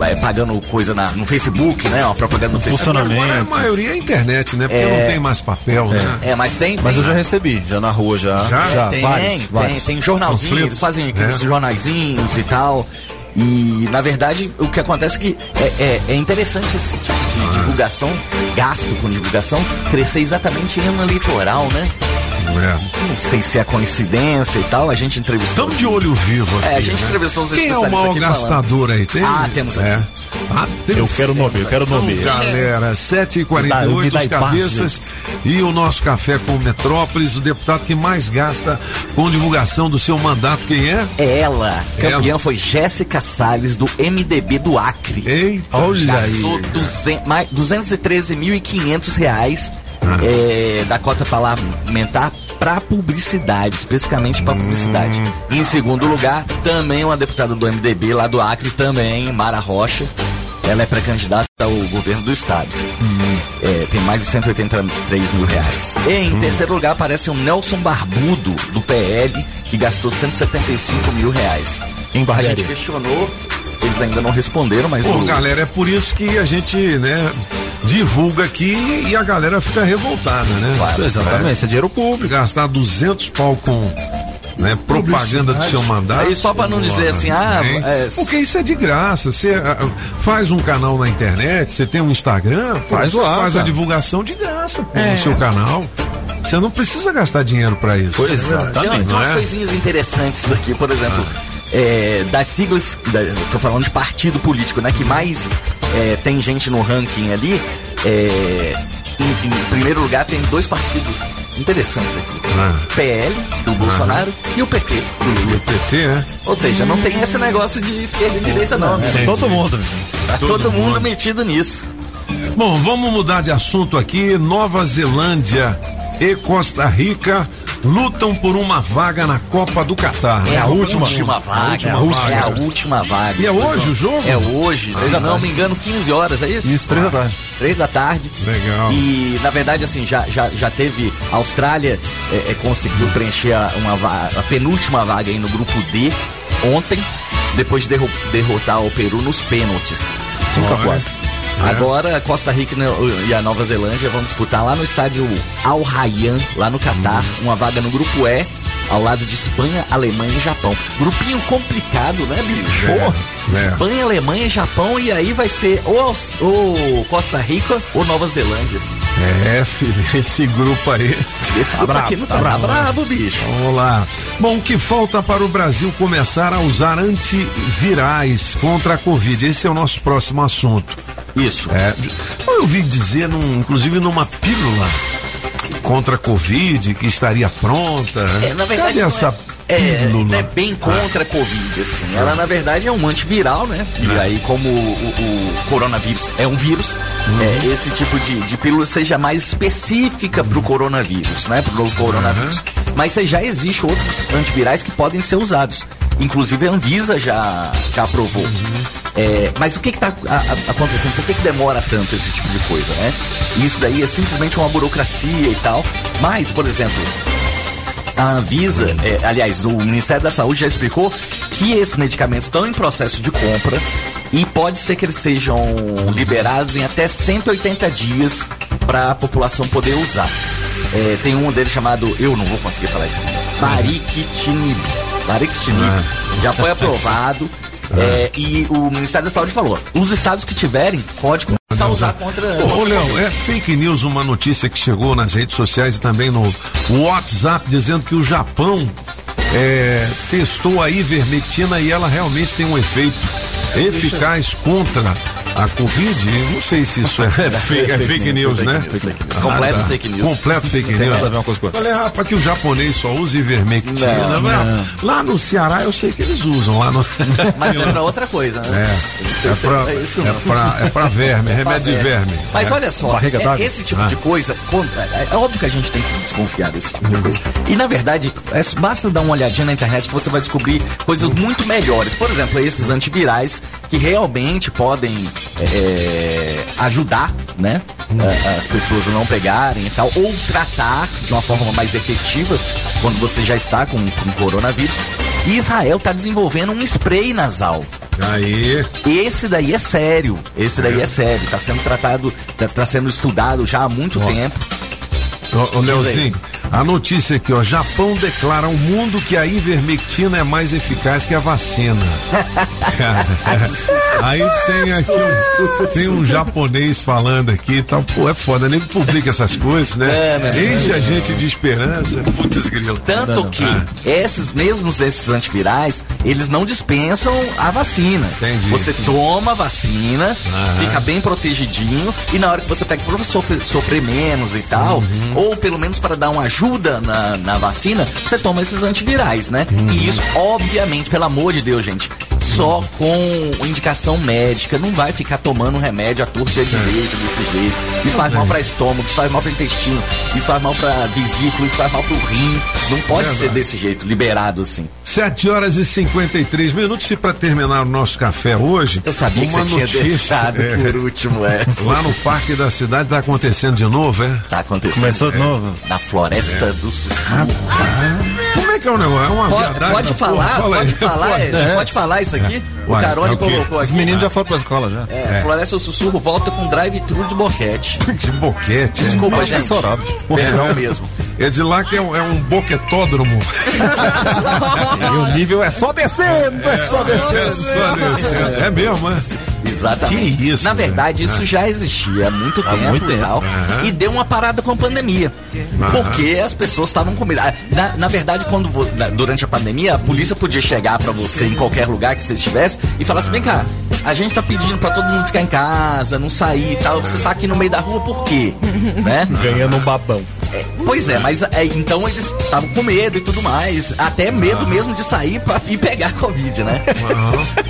é, pagando coisa na- no Facebook, né? Uma propaganda no Facebook. Agora, a maioria é internet, né? Porque É. não tem mais papel, né? É, mas tem. Mas tem- eu já recebi, já na rua, já. Já? tem, vários, tem, vários. tem jornalzinho, eles fazem aqueles É. jornaizinhos e tal. E na verdade o que acontece é que é, é- é interessante esse tipo de divulgação, gasto com divulgação, crescer exatamente em ano eleitoral, né? Não sei se é coincidência e tal, a gente entrevistou. Estamos de olho vivo aqui. É, a gente né? entrevistou os Quem é o falando. gastador aí? Tem? Ah, temos aqui. É. Atenção. Eu quero nome, eu quero nome. Galera, 7h48, Me dá- os cabeças e o nosso café com Metrópolis, o deputado que mais gasta com divulgação do seu mandato, quem é? É ela. Campeã Ela. foi Jéssica Salles, do MDB do Acre. Eita, olha Gastou aí. 200 mais- 213.500 reais. É, da cota parlamentar para publicidade, especificamente para publicidade. Hum. Em segundo lugar, também uma deputada do MDB lá do Acre, também, Mara Rocha. Ela é pré-candidata ao governo do estado. Hum. É, tem mais de 183 mil reais. E em terceiro lugar aparece o Nelson Barbudo, do PL, que gastou 175 mil reais. Em A gente questionou, eles ainda não responderam, mas Pô, o- galera, é por isso que a gente, né, divulga aqui e a galera fica revoltada, né? Claro, exatamente, isso é dinheiro público. Gastar 200 pau com né, propaganda do seu mandato. Aí só pra não dizer assim, ah, é- Porque isso é de graça. Você ah, faz um canal na internet, você tem um Instagram, Faz lá, faz a divulgação de graça pô, É. no seu canal. Você não precisa gastar dinheiro pra isso. Pois, É exatamente. Tem, tem umas é? coisinhas interessantes aqui, por exemplo, é, das siglas, da, tô falando de partido político, né? Que mais é, tem gente no ranking ali. é, em, em primeiro lugar tem dois partidos interessantes aqui. Ah. PL, do Bolsonaro, e o PT, do Lula. O PT, né? Ou seja, não tem esse negócio de esquerda e direita, não. né? Todo mundo. Tá todo, Todo mundo mundo. metido nisso. Bom, vamos mudar de assunto aqui. Nova Zelândia e Costa Rica lutam por uma vaga na Copa do Catar. É a última, A vaga. última é a última, vaga. é a última vaga. E é hoje o jogo? É hoje, se Três da não tarde. me engano, 15 horas, é isso? Isso, três da tarde. Três da tarde. Legal. E na verdade, assim, já, já, já teve. A Austrália é, é, conseguiu preencher a, uma a penúltima vaga aí no grupo D ontem, depois de derro- derrotar o Peru nos pênaltis. 5 a Olha. 4 É. Agora, Costa Rica né, e a Nova Zelândia vão disputar lá no estádio Al Rayyan, lá no Catar, Hum. uma vaga no grupo E, ao lado de Espanha, Alemanha e Japão. Grupinho complicado, né, bicho? É, é. Espanha, Alemanha e Japão, e aí vai ser ou, ou Costa Rica ou Nova Zelândia. É, filho, <laughs> esse grupo aí. Esse grupo bravo, aqui não tá, tá tá bravo. bravo, bicho. Vamos lá. Bom, o que falta para o Brasil começar a usar antivirais contra a Covid? Esse é o nosso próximo assunto. Isso. É, eu ouvi dizer, num- inclusive numa pílula contra a Covid, que estaria pronta. É, na verdade, Cadê essa É, pílula? não é bem contra a Covid, assim. Ela, na verdade, é um antiviral, né? E É. aí, como o, o coronavírus é um vírus, Uhum. é, esse tipo de, de pílula seja mais específica pro coronavírus, né? Pro novo coronavírus. Mas já existe outros antivirais que podem ser usados. Inclusive, a Anvisa já, já aprovou. Uhum. É, mas o que está acontecendo? Por que, que demora tanto esse tipo de coisa, né? Isso daí é simplesmente uma burocracia e tal. Mas, por exemplo, a Anvisa, é, aliás, o Ministério da Saúde já explicou que esses medicamentos estão em processo de compra e pode ser que eles sejam liberados em até 180 dias para a população poder usar. É, tem um deles chamado, eu não vou conseguir falar esse nome, Bariquitinib. Bariquitinib. Já foi aprovado. É, e o Ministério da Saúde falou: os estados que tiverem, pode começar a usar contra. Ô, Léo, é fake news uma notícia que chegou nas redes sociais e também no WhatsApp dizendo que o Japão é, testou a ivermectina e ela realmente tem um efeito eficaz contra a Covid, não sei se isso é, <laughs> fake, é fake news, né? Completo Ah, tá. fake news. Completo fake news. coisa com. Falei, rapaz, que o japonês só usa ivermectina. Não, Lá- não. Lá no Ceará eu sei que eles usam, lá no... <laughs> Mas é pra outra coisa, né? É, é pra, É isso é pra, é pra verme, é remédio de verme. Mas É. olha só, é- esse tipo Ah. de coisa, é, é óbvio que a gente tem que desconfiar desse tipo de coisa. E na verdade, é, basta dar uma olhadinha na internet que você vai descobrir coisas muito melhores. Por exemplo, esses antivirais que realmente podem é, ajudar, né? As pessoas a não pegarem e tal, ou tratar de uma forma mais efetiva quando você já está com, com coronavírus. E Israel está desenvolvendo um spray nasal. Aí. Esse daí é sério. Esse daí é, sério. Tá sendo tratado, tá, tá sendo estudado já há muito tempo. Ô, ô Diz aí. Leozinho, a notícia aqui, ó. Japão declara ao mundo que a ivermectina é mais eficaz que a vacina. <laughs> Cara, é. aí tem aqui um, tem um japonês falando aqui e tal. Pô, é foda, nem publica essas coisas, né? É, né? Enche a gente de esperança. Putz, grilo. Tanto que esses mesmos esses antivirais, eles não dispensam a vacina. Entendi. Você toma a vacina, Aham. fica bem protegidinho e na hora que você pega para sofrer, sofrer menos e tal, Uhum. ou pelo menos para dar uma ajuda na, na vacina, você toma esses antivirais, né? E isso, obviamente, pelo amor de Deus, gente, só com indicação médica, não vai ficar tomando remédio à torta e à direita desse jeito. Isso faz mal para estômago, isso faz mal para intestino, isso faz mal para vesícula, isso faz mal pro rim. Não pode Verdade. ser desse jeito, liberado assim. 7 horas e 53 minutos. E para terminar o nosso café hoje, Eu sabia que uma você tinha notícia, deixado é, por último essa. Lá no Parque da Cidade tá acontecendo de novo, é? Tá acontecendo. Começou de novo? Na floresta É. do sul. Como é que é o negócio? É uma Pode, verdade? pode da falar, porra? Fala aí. pode <laughs> falar, É. pode falar isso aqui? O Uai, Carone é o colocou Os aqui. meninos já foram pra escola já. É, Floresta do Sussurro volta com drive-thru de boquete. <laughs> De boquete. Desculpa, é gente. Perdão mesmo. Quer dizer lá que é um, é um boquetódromo. <laughs> E o nível é só descendo, é só É descendo. só descendo. É mesmo, né? Exatamente. Que isso, Na velho. verdade, isso já existia há muito tempo muito e tal. Aham. E deu uma parada com a pandemia. Porque as pessoas estavam com medo. Ah, Na, na verdade, quando durante a pandemia, a polícia podia chegar pra você em qualquer lugar que você estivesse e falar assim: vem cá, a gente tá pedindo pra todo mundo ficar em casa, não sair e tal. Você tá aqui no meio da rua por quê? <laughs> né? Ganhando um babão. Pois é, mas é, então eles estavam com medo e tudo mais. Até medo mesmo de sair pra ir pegar <laughs> Covid, né?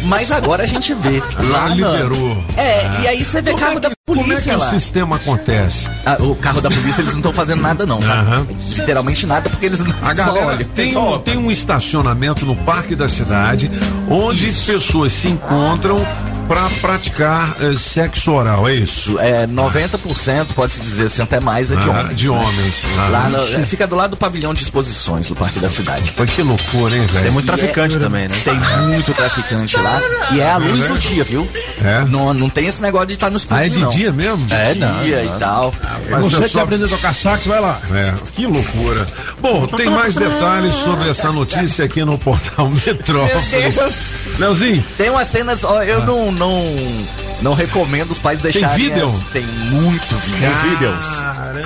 Mas agora a gente vê. Lá liberou. É, e aí você vê Como carro é da que, como é polícia que o lá. sistema acontece? Ah, o carro da polícia eles não estão fazendo nada não, tá? Aham. Literalmente nada porque eles não A só galera olham. tem um, tem um estacionamento no Parque da Cidade onde pessoas se encontram para praticar eh, sexo oral, é isso? É, 90% pode-se dizer assim, até mais, é de Ah, homens. de né? homens. Ah, Lá no- é, fica do lado do pavilhão de exposições do Parque da Cidade. Foi que loucura, hein, velho? Tem muito E traficante é- também, né? Tem muito traficante lá. E é a luz do dia, viu? É? Não, não tem esse negócio de estar no escuro, Ah, é de não. dia mesmo? É, não, dia não. e tal. Mas Você só- quer aprender a tocar sax, vai lá. É, que loucura. Bom, tem mais detalhes sobre essa notícia aqui no portal Metrópolis. Leozinho, Tem umas cenas, ó, eu não, não, não recomendo os pais deixarem. vídeo? as- Tem muito vídeo.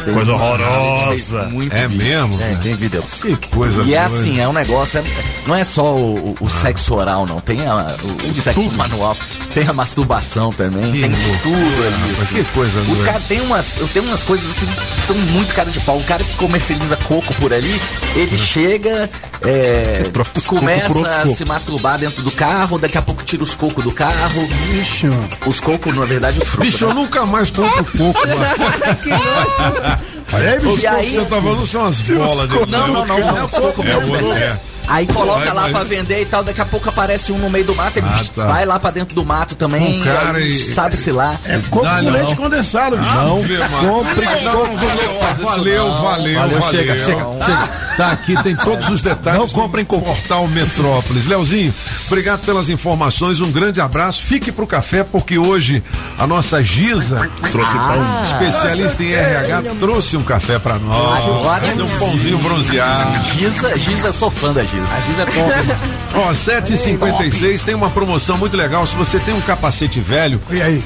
Tem Coisa muito- horrorosa. Muito é vídeo. mesmo? Tem, tem vídeo. Que coisa E é assim, é um negócio, é- não é só o, o- sexo oral, não. Tem a- o, o sexo manual, tem a masturbação também, Que tem tudo ali. Assim. que coisa Os caras tem umas, tenho umas coisas assim que são muito cara de pau. O cara que comercializa coco por ali, ele chega, é, começa a se masturbar dentro do carro, daqui a pouco tira os cocos do carro. Mano. Os cocos, na verdade, o fruto. Bicho, eu né? nunca mais compro coco, mano. <laughs> Aí, Os bicho, E aí- cocos que você tá falando são as bolas de Não, não, não, não. Os cocos É, mesmo. você é. Aí coloca Vai, lá vai. pra vender e tal, daqui a pouco aparece um no meio do mato, ele Ah, tá. vai lá pra dentro do mato também, cara aí sabe-se lá. coco Não, com não. leite condensado, bicho. Não, Compre Não, valeu, valeu, valeu, Valeu, valeu. chega, chega, chega. Tá aqui, tem todos os detalhes. Não comprem com Portal Metrópolis. Leozinho, obrigado pelas informações, um grande abraço. Fique pro café, porque hoje a nossa Giza, Trouxe pão. especialista em RH, trouxe um café pra nós. Agora um pãozinho bronzeado. Giza, Giza, sou fã da Giza. A é top. <laughs> Ó, 7h56 tem uma promoção muito legal. Se você tem um capacete velho,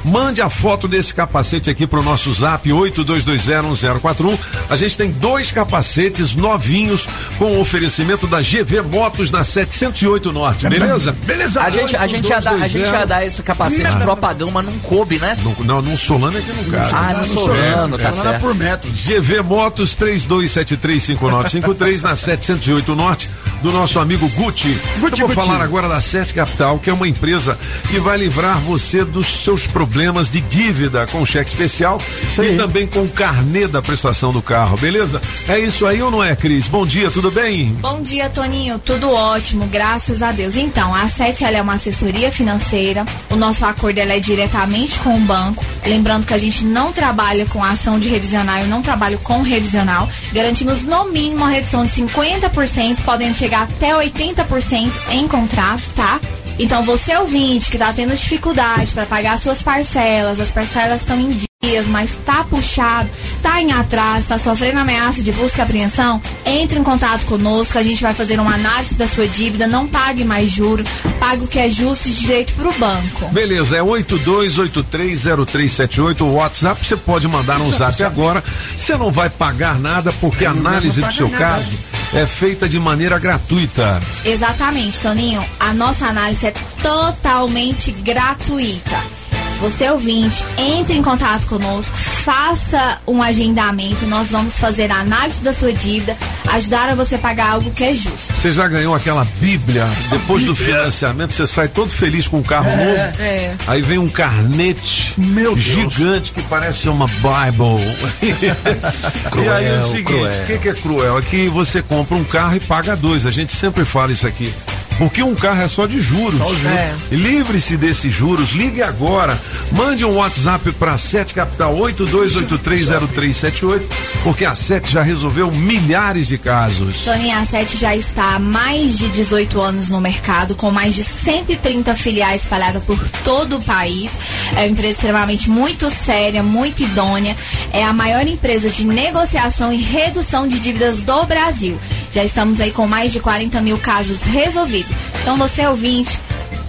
mande a foto desse capacete aqui pro nosso zap 82201041. A gente tem dois capacetes novinhos com oferecimento da GV Motos na 708 Norte, beleza? Beleza. A gente, a gente, ia dar, a gente ia dar esse capacete propagão, mas não coube, né? Não, não, num Solano é que não cabe. Ah, no Solano, tá Solano é certo. por metro. GV Motos 32735953 na 708 Norte do nosso amigo Gucci. Gucci, Eu vou Gucci. falar agora da Sete Capital, que é uma empresa que vai livrar você dos seus problemas de dívida com cheque especial e também com o carnê da prestação do carro, beleza? É isso aí ou não é, Cris? Bom dia, tudo bem? Bom dia, Toninho. Tudo ótimo, graças a Deus. Então, a SET ela é uma assessoria financeira. O nosso acordo ela é diretamente com o banco. Lembrando que a gente não trabalha com ação de revisional, eu não trabalho com revisional. Garantimos no mínimo uma redução de 50%, podendo chegar até 80% em contrato, tá? Então, você ouvinte que tá tendo dificuldade para pagar suas parcelas, as parcelas estão em dias, mas tá puxado, tá em atraso, tá sofrendo ameaça de busca e apreensão, entre em contato conosco, a gente vai fazer uma análise da sua dívida, não pague mais juros, pague o que é justo e direito pro banco. Beleza, é 82830378 o WhatsApp, você pode mandar no zap agora. Você não vai pagar nada porque a análise do seu caso é feita de maneira gratuita. Exatamente, Toninho. A nossa análise é totalmente gratuita. Você ouvinte, entre em contato conosco, faça um agendamento, nós vamos fazer a análise da sua dívida, ajudar a você pagar algo que é justo. Você já ganhou aquela Bíblia? Depois do financiamento, você sai todo feliz com um carro novo. É. Aí vem um carnete gigante que parece uma Bible. <laughs> e aí é o Cruel, seguinte, cruel. o que, que é cruel? É que você compra um carro e paga dois. A gente sempre fala isso aqui. Porque um carro é só de juros. É. Livre-se desses juros, ligue agora. Mande um WhatsApp para 7 Capital 82830378, porque a 7 já resolveu milhares de casos. Toninho, a 7 já está há mais de 18 anos no mercado, com mais de 130 filiais espalhadas por todo o país. É uma empresa extremamente muito séria, muito idônea. É a maior empresa de negociação e redução de dívidas do Brasil. Já estamos aí com mais de 40 mil casos resolvidos. Então, você ouvinte,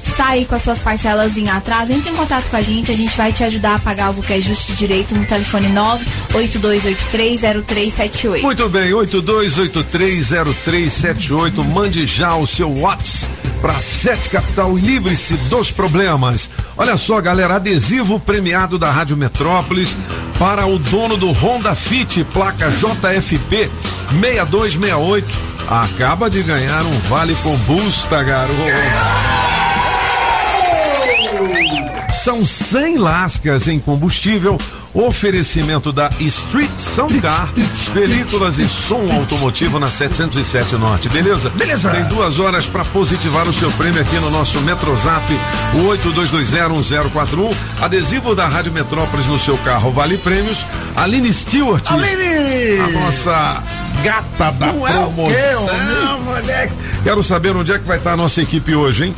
está aí com as suas parcelas em atraso, entre em contato com a gente, a gente vai te ajudar a pagar algo que é justo e direito no telefone 982830378. Muito bem, 82830378. Mande já o seu WhatsApp para 7 Capital e livre-se dos problemas. Olha só, galera, adesivo premiado da Rádio Metrópolis para o dono do Honda Fit, placa JFP 6268. Acaba de ganhar um vale combusta, garoto. São 100 lascas em combustível. Oferecimento da Street Soundcar, películas e som automotivo na 707 Norte, beleza? Beleza. Tem duas horas para positivar o seu prêmio aqui no nosso Metrozap, o 82201041. Adesivo da Rádio Metrópolis no seu carro, vale prêmios. Aline Stewart, Aline! a nossa gata da Não é o quê, promoção. moleque? Quero saber onde é que vai estar a nossa equipe hoje, hein?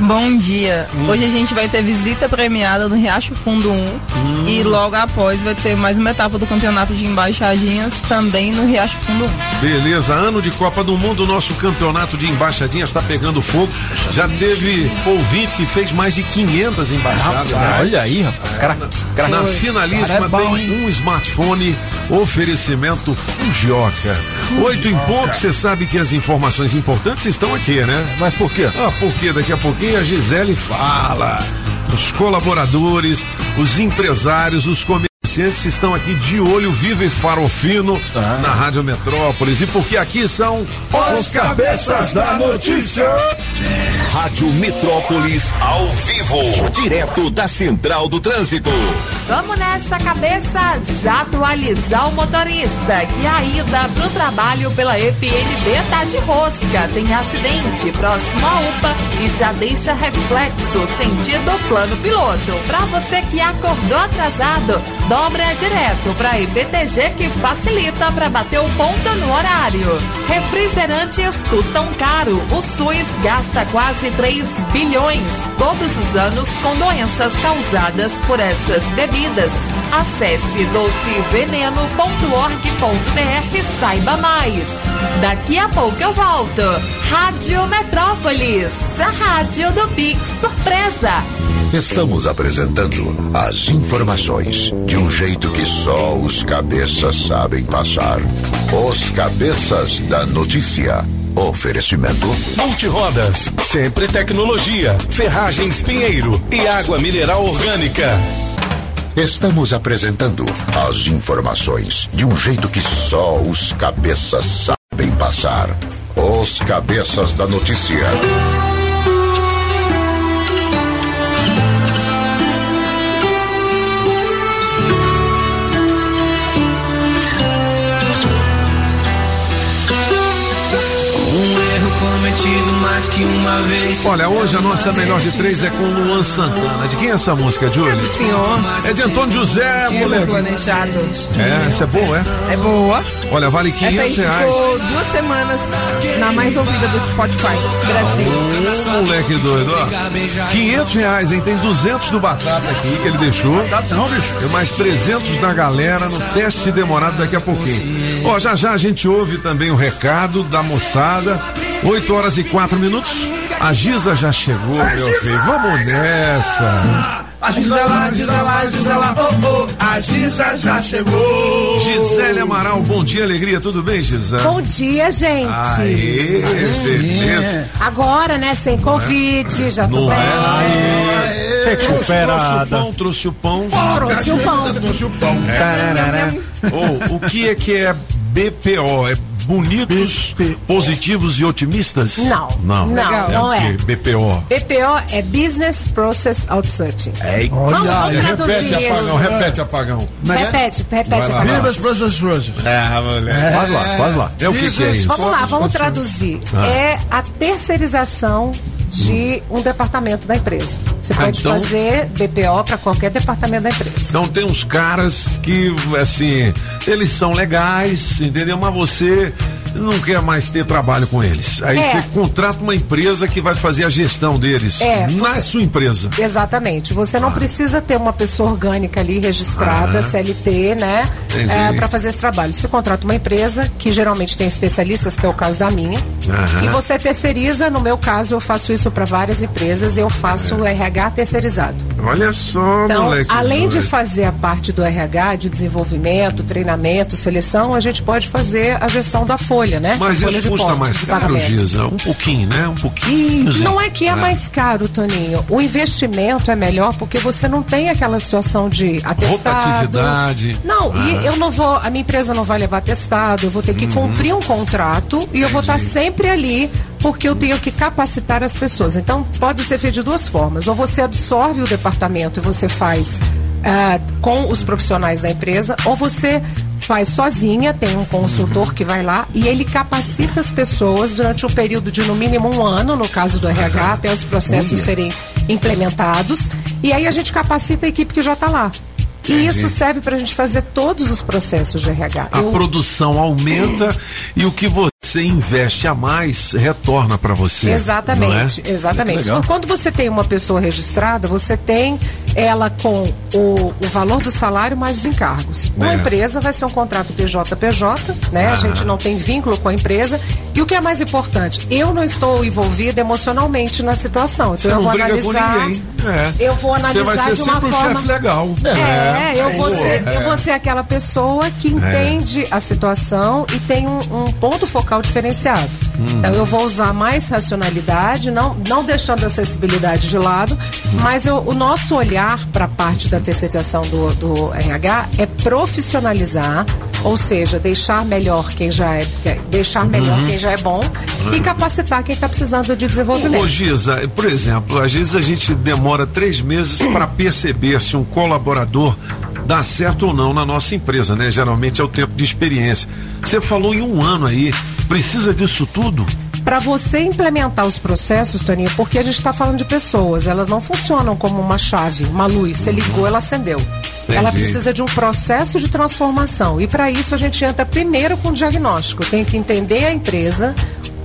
Bom dia. Hum. Hoje a gente vai ter visita premiada no Riacho Fundo 1 e logo após vai ter mais uma etapa do campeonato de embaixadinhas também no Riacho Fundo 1. Beleza, ano de Copa do Mundo, nosso campeonato de embaixadinhas está pegando fogo. Já teve ouvinte que fez mais de 500 embaixadas. Rapaz, olha aí, rapaz. Cara, cara, Na cara finalíssima é bom, tem um smartphone oferecimento Fujioka. Oito em ponto, você sabe que as informações importantes estão aqui, né? Mas por quê? Ah, porque daqui a pouquinho a Gisele fala. Os colaboradores, os empresários, os comerciantes estão aqui de olho vivo e farofino na Rádio Metrópolis. E porque aqui são os cabeças da notícia. Rádio Metrópolis ao vivo, direto da Central do Trânsito. Vamos nessa cabeça atualizar o motorista que a ida pro trabalho pela EPNB tá de rosca. Tem acidente próximo à UPA e já deixa reflexo sentido plano piloto. Pra você que acordou atrasado, dobra direto pra IBTG que facilita pra bater o ponto no horário. Refrigerantes custam caro. O SUS gasta quase 3 bilhões todos os anos com doenças causadas por essas bebidas. Acesse doceveneno.org.br e saiba mais. Daqui a pouco eu volto. Rádio Metrópolis, a rádio do Pix Surpresa. Estamos apresentando as informações de um jeito que só os cabeças sabem passar. Os cabeças da notícia. Oferecimento. Multirodas, sempre tecnologia, ferragens Pinheiro e água mineral orgânica. Estamos apresentando as informações de um jeito que só os cabeças sabem passar. Os cabeças da notícia. Cometido mais que uma vez. Olha, hoje a nossa melhor de três é com Luan Santana. De quem é essa música, Júlio? Senhor. É de Antônio José, moleque. planejado. É, essa é boa, é? É boa. Olha, vale Essa aí 500 reais. ficou duas semanas na mais ouvida do Spotify Brasil. Ô, moleque doido, ó. 500 reais, hein? Tem 200 do Batata aqui que ele deixou. Tá não, bicho. Tem mais 300 da galera no teste demorado daqui a pouquinho. Ó, já já a gente ouve também o recado da moçada. 8 horas e 4 minutos. A Giza já chegou, meu filho. Vamos nessa. A Gisela, Gisela, Gisela, oh, oh, a Gisa já chegou. Gisele Amaral, bom dia, alegria, tudo bem, Gisele? Bom dia, gente. Aê, beleza. Agora, né, sem Covid, já tô Não bem. é? Recuperada. Trouxe o pão, trouxe o pão. Trouxe o pão. Trouxe o pão. Ô, o que é que é BPO? É bonitos, positivos e otimistas? Não. Não, Não, é não o é. BPO. BPO é Business Process Outsourcing. É, Vamos, vamos traduzir repete, isso. apagão, repete, apagão. Repete, repete, Vai lá, apagão. Viva as pessoas. É, mulher. Faz lá, faz lá. É o que, que é isso? Vamos lá, vamos traduzir. Ah. É a terceirização de um departamento da empresa. Você Ah, pode então- fazer BPO para qualquer departamento da empresa. Então tem uns caras que, assim, eles são legais, entendeu? Mas você não quer mais ter trabalho com eles. Aí É. você contrata uma empresa que vai fazer a gestão deles É, na você- sua empresa. Exatamente. Você não precisa ter uma pessoa orgânica ali registrada, Ah. CLT, né? Entendi. para fazer esse trabalho. Você contrata uma empresa que geralmente tem especialistas, que é o caso da minha, Aham. e você terceiriza. No meu caso, eu faço isso para várias empresas. Eu faço o RH terceirizado. Olha só, Então, moleque. além de fazer a parte do RH, de desenvolvimento, treinamento, seleção, a gente pode fazer a gestão da folha, né? Mas folha isso custa mais caro. Giza? Um pouquinho, né? Um pouquinho. Não é que é mais caro, Toninho. O investimento é melhor porque você não tem aquela situação de atestado. Rotatividade. Não, Ah. e eu não vou, a minha empresa não vai levar atestado, eu vou ter que Uhum. cumprir um contrato e eu vou estar sempre ali porque eu tenho que capacitar as pessoas. Então, pode ser feito de duas formas. Ou você absorve o departamento e você faz ah, com os profissionais da empresa, ou você faz sozinha, tem um consultor que vai lá e ele capacita as pessoas durante um período de no mínimo um ano, no caso do RH, até os processos serem implementados. E aí a gente capacita a equipe que já está lá. E isso serve para a gente fazer todos os processos de RH. A Eu- produção aumenta e o que você investe a mais retorna para você. Exatamente, é? exatamente. Quando você tem uma pessoa registrada, você tem ela com o, o valor do salário mais os encargos. Uma É. empresa vai ser um contrato PJ-PJ, né? A Aham. gente não tem vínculo com a empresa. E o que é mais importante, eu não estou envolvida emocionalmente na situação. Então eu vou analisar. É. Eu vou analisar Você vai ser de uma um forma. chefe legal. É, eu, vou Pô, ser, é. eu vou ser aquela pessoa que entende a situação e tem um, um ponto focal diferenciado. Hum. Então eu vou usar mais racionalidade, não, não deixando a sensibilidade de lado, Hum. mas eu- o nosso olhar para a parte da terceirização do, do RH é profissionalizar, ou seja, deixar melhor quem já é, deixar melhor Uhum. quem já é bom e capacitar quem está precisando de desenvolvimento. Ô, Giza, por exemplo, às vezes a gente demora três meses para perceber se um colaborador dá certo ou não na nossa empresa, né? Geralmente é o tempo de experiência. Você falou em um ano aí, precisa disso tudo? Para você implementar os processos, Toninho, porque a gente está falando de pessoas, elas não funcionam como uma chave, uma luz. Você ligou, ela acendeu. Ela precisa de um processo de transformação. E para isso a gente entra primeiro com o diagnóstico. Tem que entender a empresa.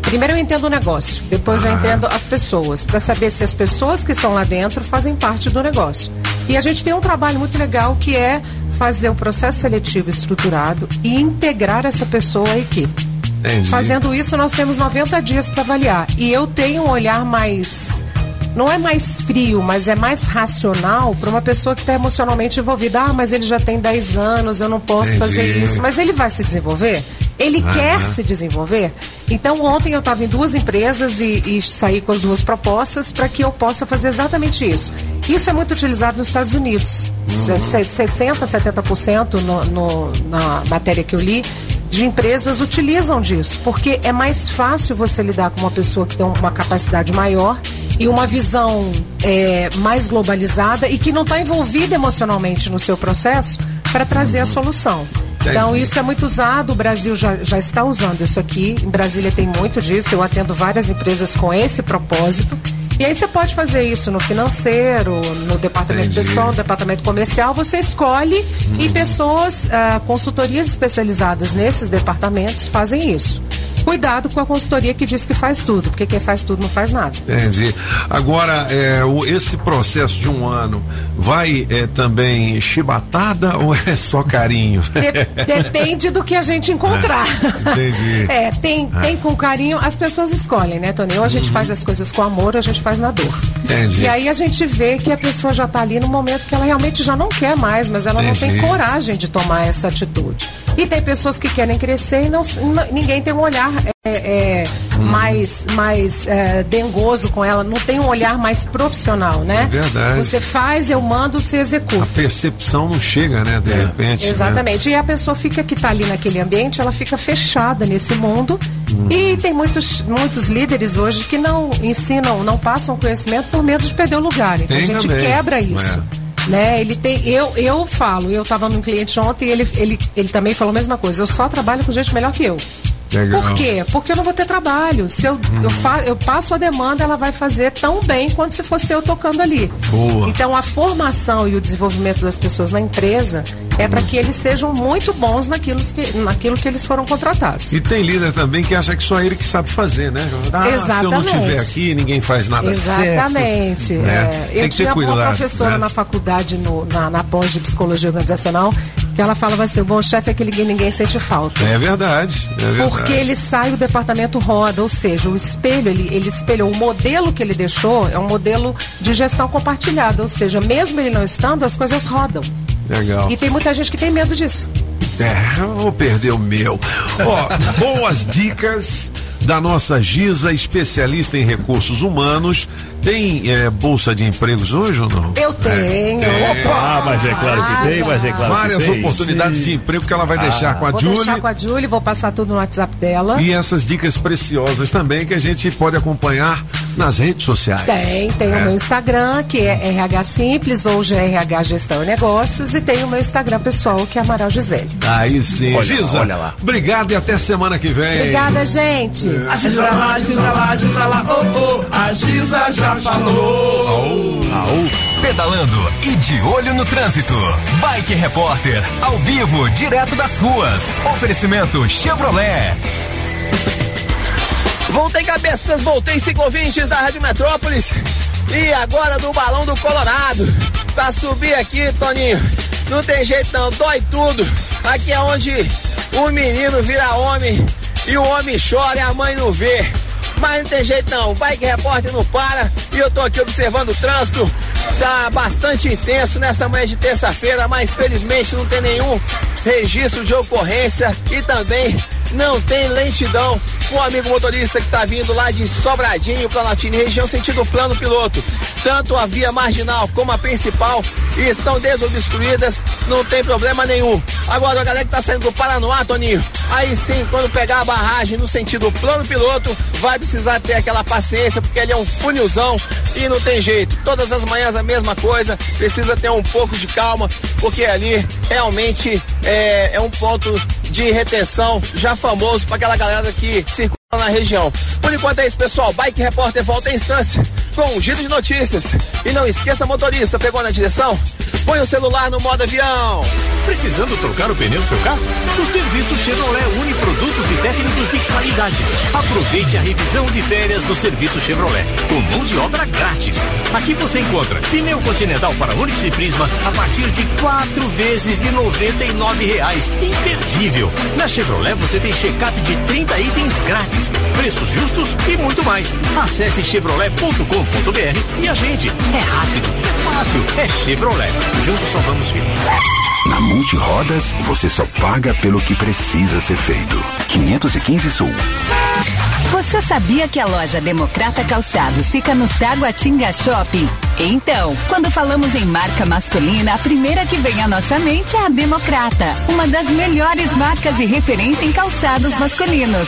Primeiro eu entendo o negócio, depois eu entendo as pessoas, para saber se as pessoas que estão lá dentro fazem parte do negócio. E a gente tem um trabalho muito legal que é fazer o processo seletivo estruturado e integrar essa pessoa à equipe. Entendi. Fazendo isso, nós temos 90 dias para avaliar. E eu tenho um olhar mais. Não é mais frio, mas é mais racional para uma pessoa que está emocionalmente envolvida. Ah, mas ele já tem 10 anos, eu não posso Entendi. fazer isso. Mas ele vai se desenvolver? Ele quer se desenvolver? Então, ontem eu estava em duas empresas e, e saí com as duas propostas para que eu possa fazer exatamente isso. Isso é muito utilizado nos Estados Unidos. Se- 60%, 70% no, no, na matéria que eu li de empresas utilizam disso, porque é mais fácil você lidar com uma pessoa que tem uma capacidade maior e uma visão é, mais globalizada e que não está envolvida emocionalmente no seu processo para trazer a solução. Então, isso é muito usado, o Brasil já, já está usando isso aqui. Em Brasília tem muito disso, eu atendo várias empresas com esse propósito. E aí você pode fazer isso no financeiro, no departamento Entendi. pessoal, no departamento comercial, você escolhe e pessoas, ah, consultorias especializadas nesses departamentos fazem isso. Cuidado com a consultoria que diz que faz tudo, porque quem faz tudo não faz nada. Entendi. Agora, é, o- esse processo de um ano vai é, também chibatada ou é só carinho? De- depende do que a gente encontrar. <laughs> Entendi. É, tem, Ah. tem com carinho, as pessoas escolhem, né, Tony? Ou a gente faz as coisas com amor, ou a gente faz na dor. Entendi. E aí a gente vê que a pessoa já tá ali no momento que ela realmente já não quer mais, mas ela não Entendi. tem coragem de tomar essa atitude. E tem pessoas que querem crescer e não, ninguém tem um olhar é, é, Hum. mais, mais é, dengoso com ela, não tem um olhar mais profissional, né? É verdade. Você faz, eu mando, você executa. A percepção não chega, né? De repente. né? Exatamente. E a pessoa fica que está ali naquele ambiente, ela fica fechada nesse mundo. Hum. E tem muitos, muitos líderes hoje que não ensinam, não passam conhecimento por medo de perder o lugar. Então Tem a gente também. quebra isso. Né? Ele tem, eu, eu falo, eu estava num cliente ontem e ele, ele, ele também falou a mesma coisa. Eu só trabalho com gente melhor que eu. Legal. Por quê? Porque eu não vou ter trabalho. Se eu, eu, fa, eu passo a demanda, ela vai fazer tão bem quanto se fosse eu tocando ali. Boa. Então a formação e o desenvolvimento das pessoas na empresa é para que eles sejam muito bons naquilo que, naquilo que eles foram contratados. E tem líder também que acha que só ele que sabe fazer, né? Ah, Se eu não Exatamente. estiver aqui, ninguém faz nada Exatamente. certo. né? é. Eu tinha uma professora né? na faculdade, no- na, na pós de psicologia organizacional, que ela falava assim: o bom chefe é aquele que ninguém sente falta. É verdade. É verdade. Porque ele sai, o departamento roda, ou seja, o espelho, ele, ele espelhou. O modelo que ele deixou é um modelo de gestão compartilhada, ou seja, mesmo ele não estando, as coisas rodam. Legal. E tem muita gente que tem medo disso. É, eu vou perder o meu. Ó, <laughs> boas dicas da nossa Giza, especialista em recursos humanos. Tem é, bolsa de empregos hoje ou não? Eu tenho. Tem. Opa! Ah, mas é claro que tem, mas é claro Várias que tem. oportunidades de emprego que ela vai deixar com a Vou Julie. deixar com a Julie, vou passar tudo no WhatsApp dela. E essas dicas preciosas também que a gente pode acompanhar nas redes sociais. Tem, tem É. o meu Instagram, que é RH Simples ou GRH Gestão e Negócios, e tem o meu Instagram pessoal, que é Amaral Gisele. Aí sim. Olha lá, Giza, olha lá. obrigado e até semana que vem. Obrigada, gente. A Giza lá, Giza lá, Giza lá, oh, oh, a Giza falou. Pedalando e de olho no trânsito. Bike Repórter, ao vivo, direto das ruas. Oferecimento Chevrolet. Voltei cabeças, voltei cinco ouvintes da Rádio Metrópolis. E agora do Balão do Colorado. Pra subir aqui, Toninho, não tem jeito não, dói tudo. Aqui é onde o menino vira homem e o homem chora e a mãe não vê. Mas não tem jeito não, vai que repórter não para. E eu tô aqui observando o trânsito. Tá bastante intenso nessa manhã de terça-feira, mas felizmente não tem nenhum registro de ocorrência e também não tem lentidão. Um amigo motorista que está vindo lá de Sobradinho, Planaltine, região sentido plano piloto. Tanto a via marginal como a principal estão desobstruídas, não tem problema nenhum. Agora, a galera que tá saindo do Paranoá, Toninho, aí sim, quando pegar a barragem no sentido plano piloto, vai precisar ter aquela paciência, porque ele é um funilzão e não tem jeito. Todas as manhãs a mesma coisa, precisa ter um pouco de calma, porque ali realmente é, é um ponto de retenção já famoso para aquela galera que circula na região. Por enquanto é isso, pessoal. Bike Repórter volta em instantes com um giro de notícias. E não esqueça, motorista, pegou na direção? Põe o celular no modo avião. Precisando trocar o pneu do seu carro? O serviço Chevrolet une produtos e técnicos de qualidade. Aproveite a revisão de férias do serviço Chevrolet, com mão de obra grátis. Aqui você encontra pneu continental para Onix e Prisma a partir de quatro vezes de noventa e nove reais. Imperdível. Na Chevrolet você tem check-up de 30 itens grátis, preços justos e muito mais. Acesse chevrolet.com.br e a gente. É rápido, é fácil, é Chevrolet. Juntos salvamos vidas. Na Multirodas, você só paga pelo que precisa ser feito. 515 Sul. Você sabia que a loja Democrata Calçados fica no Taguatinga Shopping? Então, quando falamos em marca masculina, a primeira que vem à nossa mente é a Democrata, uma das melhores marcas e referência em calçados masculinos.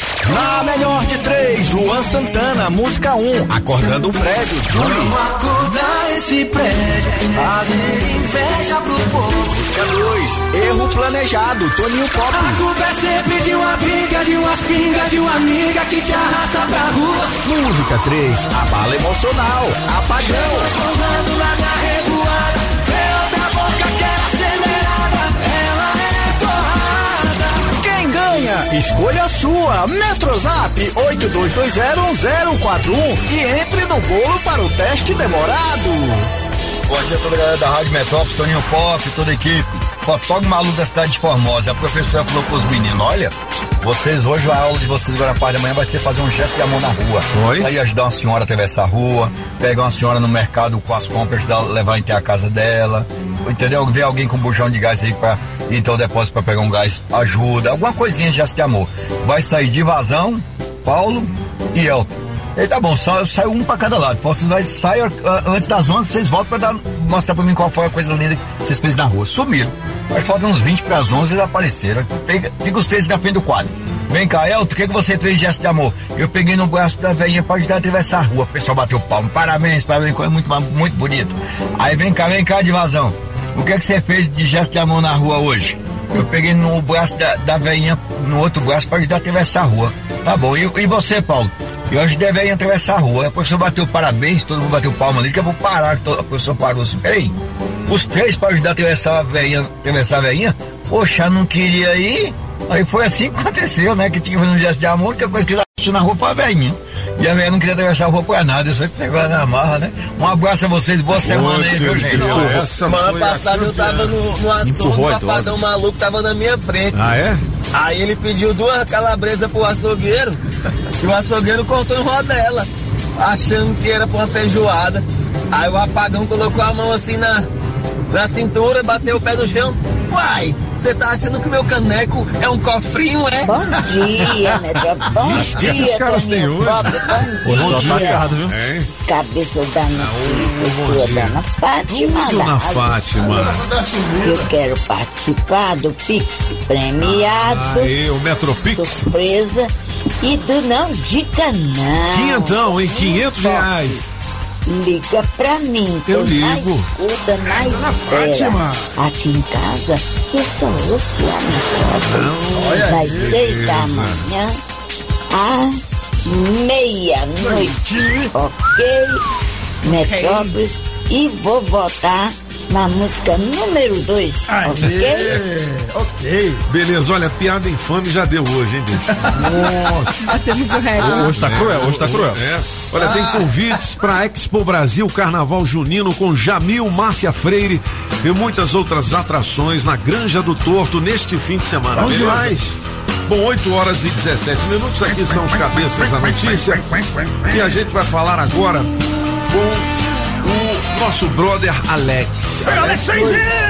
Na melhor de três, Luan Santana, música 1, um, acordando o prédio. Vamos acordar esse prédio, fazer inveja pro povo. Música 2, erro planejado, Toninho Pop. A culpa é sempre de uma briga, de umas pingas, de uma amiga que te arrasta pra rua. Música 3, a bala emocional, apagão. Lá na revoada, Escolha a sua. Metrozap 82201041 e entre no bolo para o teste demorado. Bom dia a toda a galera da Rádio Metrópolis, Toninho Pop, toda a equipe. Fotógrafo maluco da cidade de Formosa. A professora falou com os meninos, olha, vocês hoje, a aula de vocês agora na parte da manhã vai ser fazer um gesto de amor na rua. Oi? Aí ajudar uma senhora a atravessar a rua, pegar uma senhora no mercado com as compras, ajudar, levar até a casa dela. Entendeu? Ver alguém com um bujão de gás aí pra ir até o depósito pra pegar um gás, ajuda. Alguma coisinha de gesto de amor. Vai sair de vazão, Paulo e Elton. Ele tá bom, só sai um pra cada lado. Vocês vai sair antes das 11, vocês voltam pra dar, mostrar pra mim qual foi a coisa linda que vocês fez na rua. Sumiram. Aí faltam uns 20 pras 11, eles apareceram. Fica, fica os três na frente do quadro. Vem cá, Elton, o que, que você fez de gesto de amor? Eu peguei no braço da velhinha pra ajudar a atravessar a rua. O pessoal bateu palmo. Parabéns, parabéns, coisa muito, muito bonito. Aí vem cá, vem cá de vazão. O que, que você fez de gesto de amor na rua hoje? Eu peguei no braço da, da velhinha, no outro braço, pra ajudar a atravessar a rua. Tá bom. E, e você, Paulo? E hoje devem atravessar a rua. A professora bateu parabéns, todo mundo bateu palma ali, que eu vou parar. A professora parou assim, peraí. Os três para ajudar a atravessar a velhinha, atravessar a velhinha? Poxa, não queria ir. Aí foi assim que aconteceu, né? Que tinha que fazer um gesto de amor, que a coisa que eu na rua pra velhinha. E a velha não queria atravessar a rua por nada, eu só que pegou na marra, né? Um abraço a vocês, boa semana aí, viu, gente? Semana passada eu tava no, no açougue, um papadão maluco tava na minha frente. Ah, é? Aí ele pediu duas calabresas pro açougueiro e o açougueiro cortou em rodela, achando que era pra uma feijoada. Aí o apagão colocou a mão assim na, na cintura, bateu o pé no chão. Uai, você tá achando que meu caneco é um cofrinho, é? Bom dia, Metrópole. <laughs> Bom Ixi, que dia, os caras têm hoje? Bom Hoje dia. tá atacado, viu? Os cabeças da notícia, bom sua dia. dona Fátima. Dona da Fátima. Eu quero participar do Pix premiado. Aí, o Metropix. Surpresa. E do Não Dica Não. Quinhentão, hein? 500 reais. Liga pra mim. Eu ligo. Na escuta, na espera. Fátima. Aqui em casa, eu só ouço a Das aí, seis da manhã à meia-noite. Ok? Metrópolis. E vou votar na música número 2. Ok? Ok. Beleza, olha, piada infame já deu hoje, hein, bicho? Nossa. Batemos o recorde. Hoje tá cruel, hoje tá cruel. É. Olha, tem convites para Expo Brasil Carnaval Junino com Jamil Márcia Freire e muitas outras atrações na Granja do Torto neste fim de semana. Vamos demais. Bom, 8 horas e 17 minutos, aqui são os cabeças da notícia. E a gente vai falar agora com o nosso brother Alex. Alex aí, gente!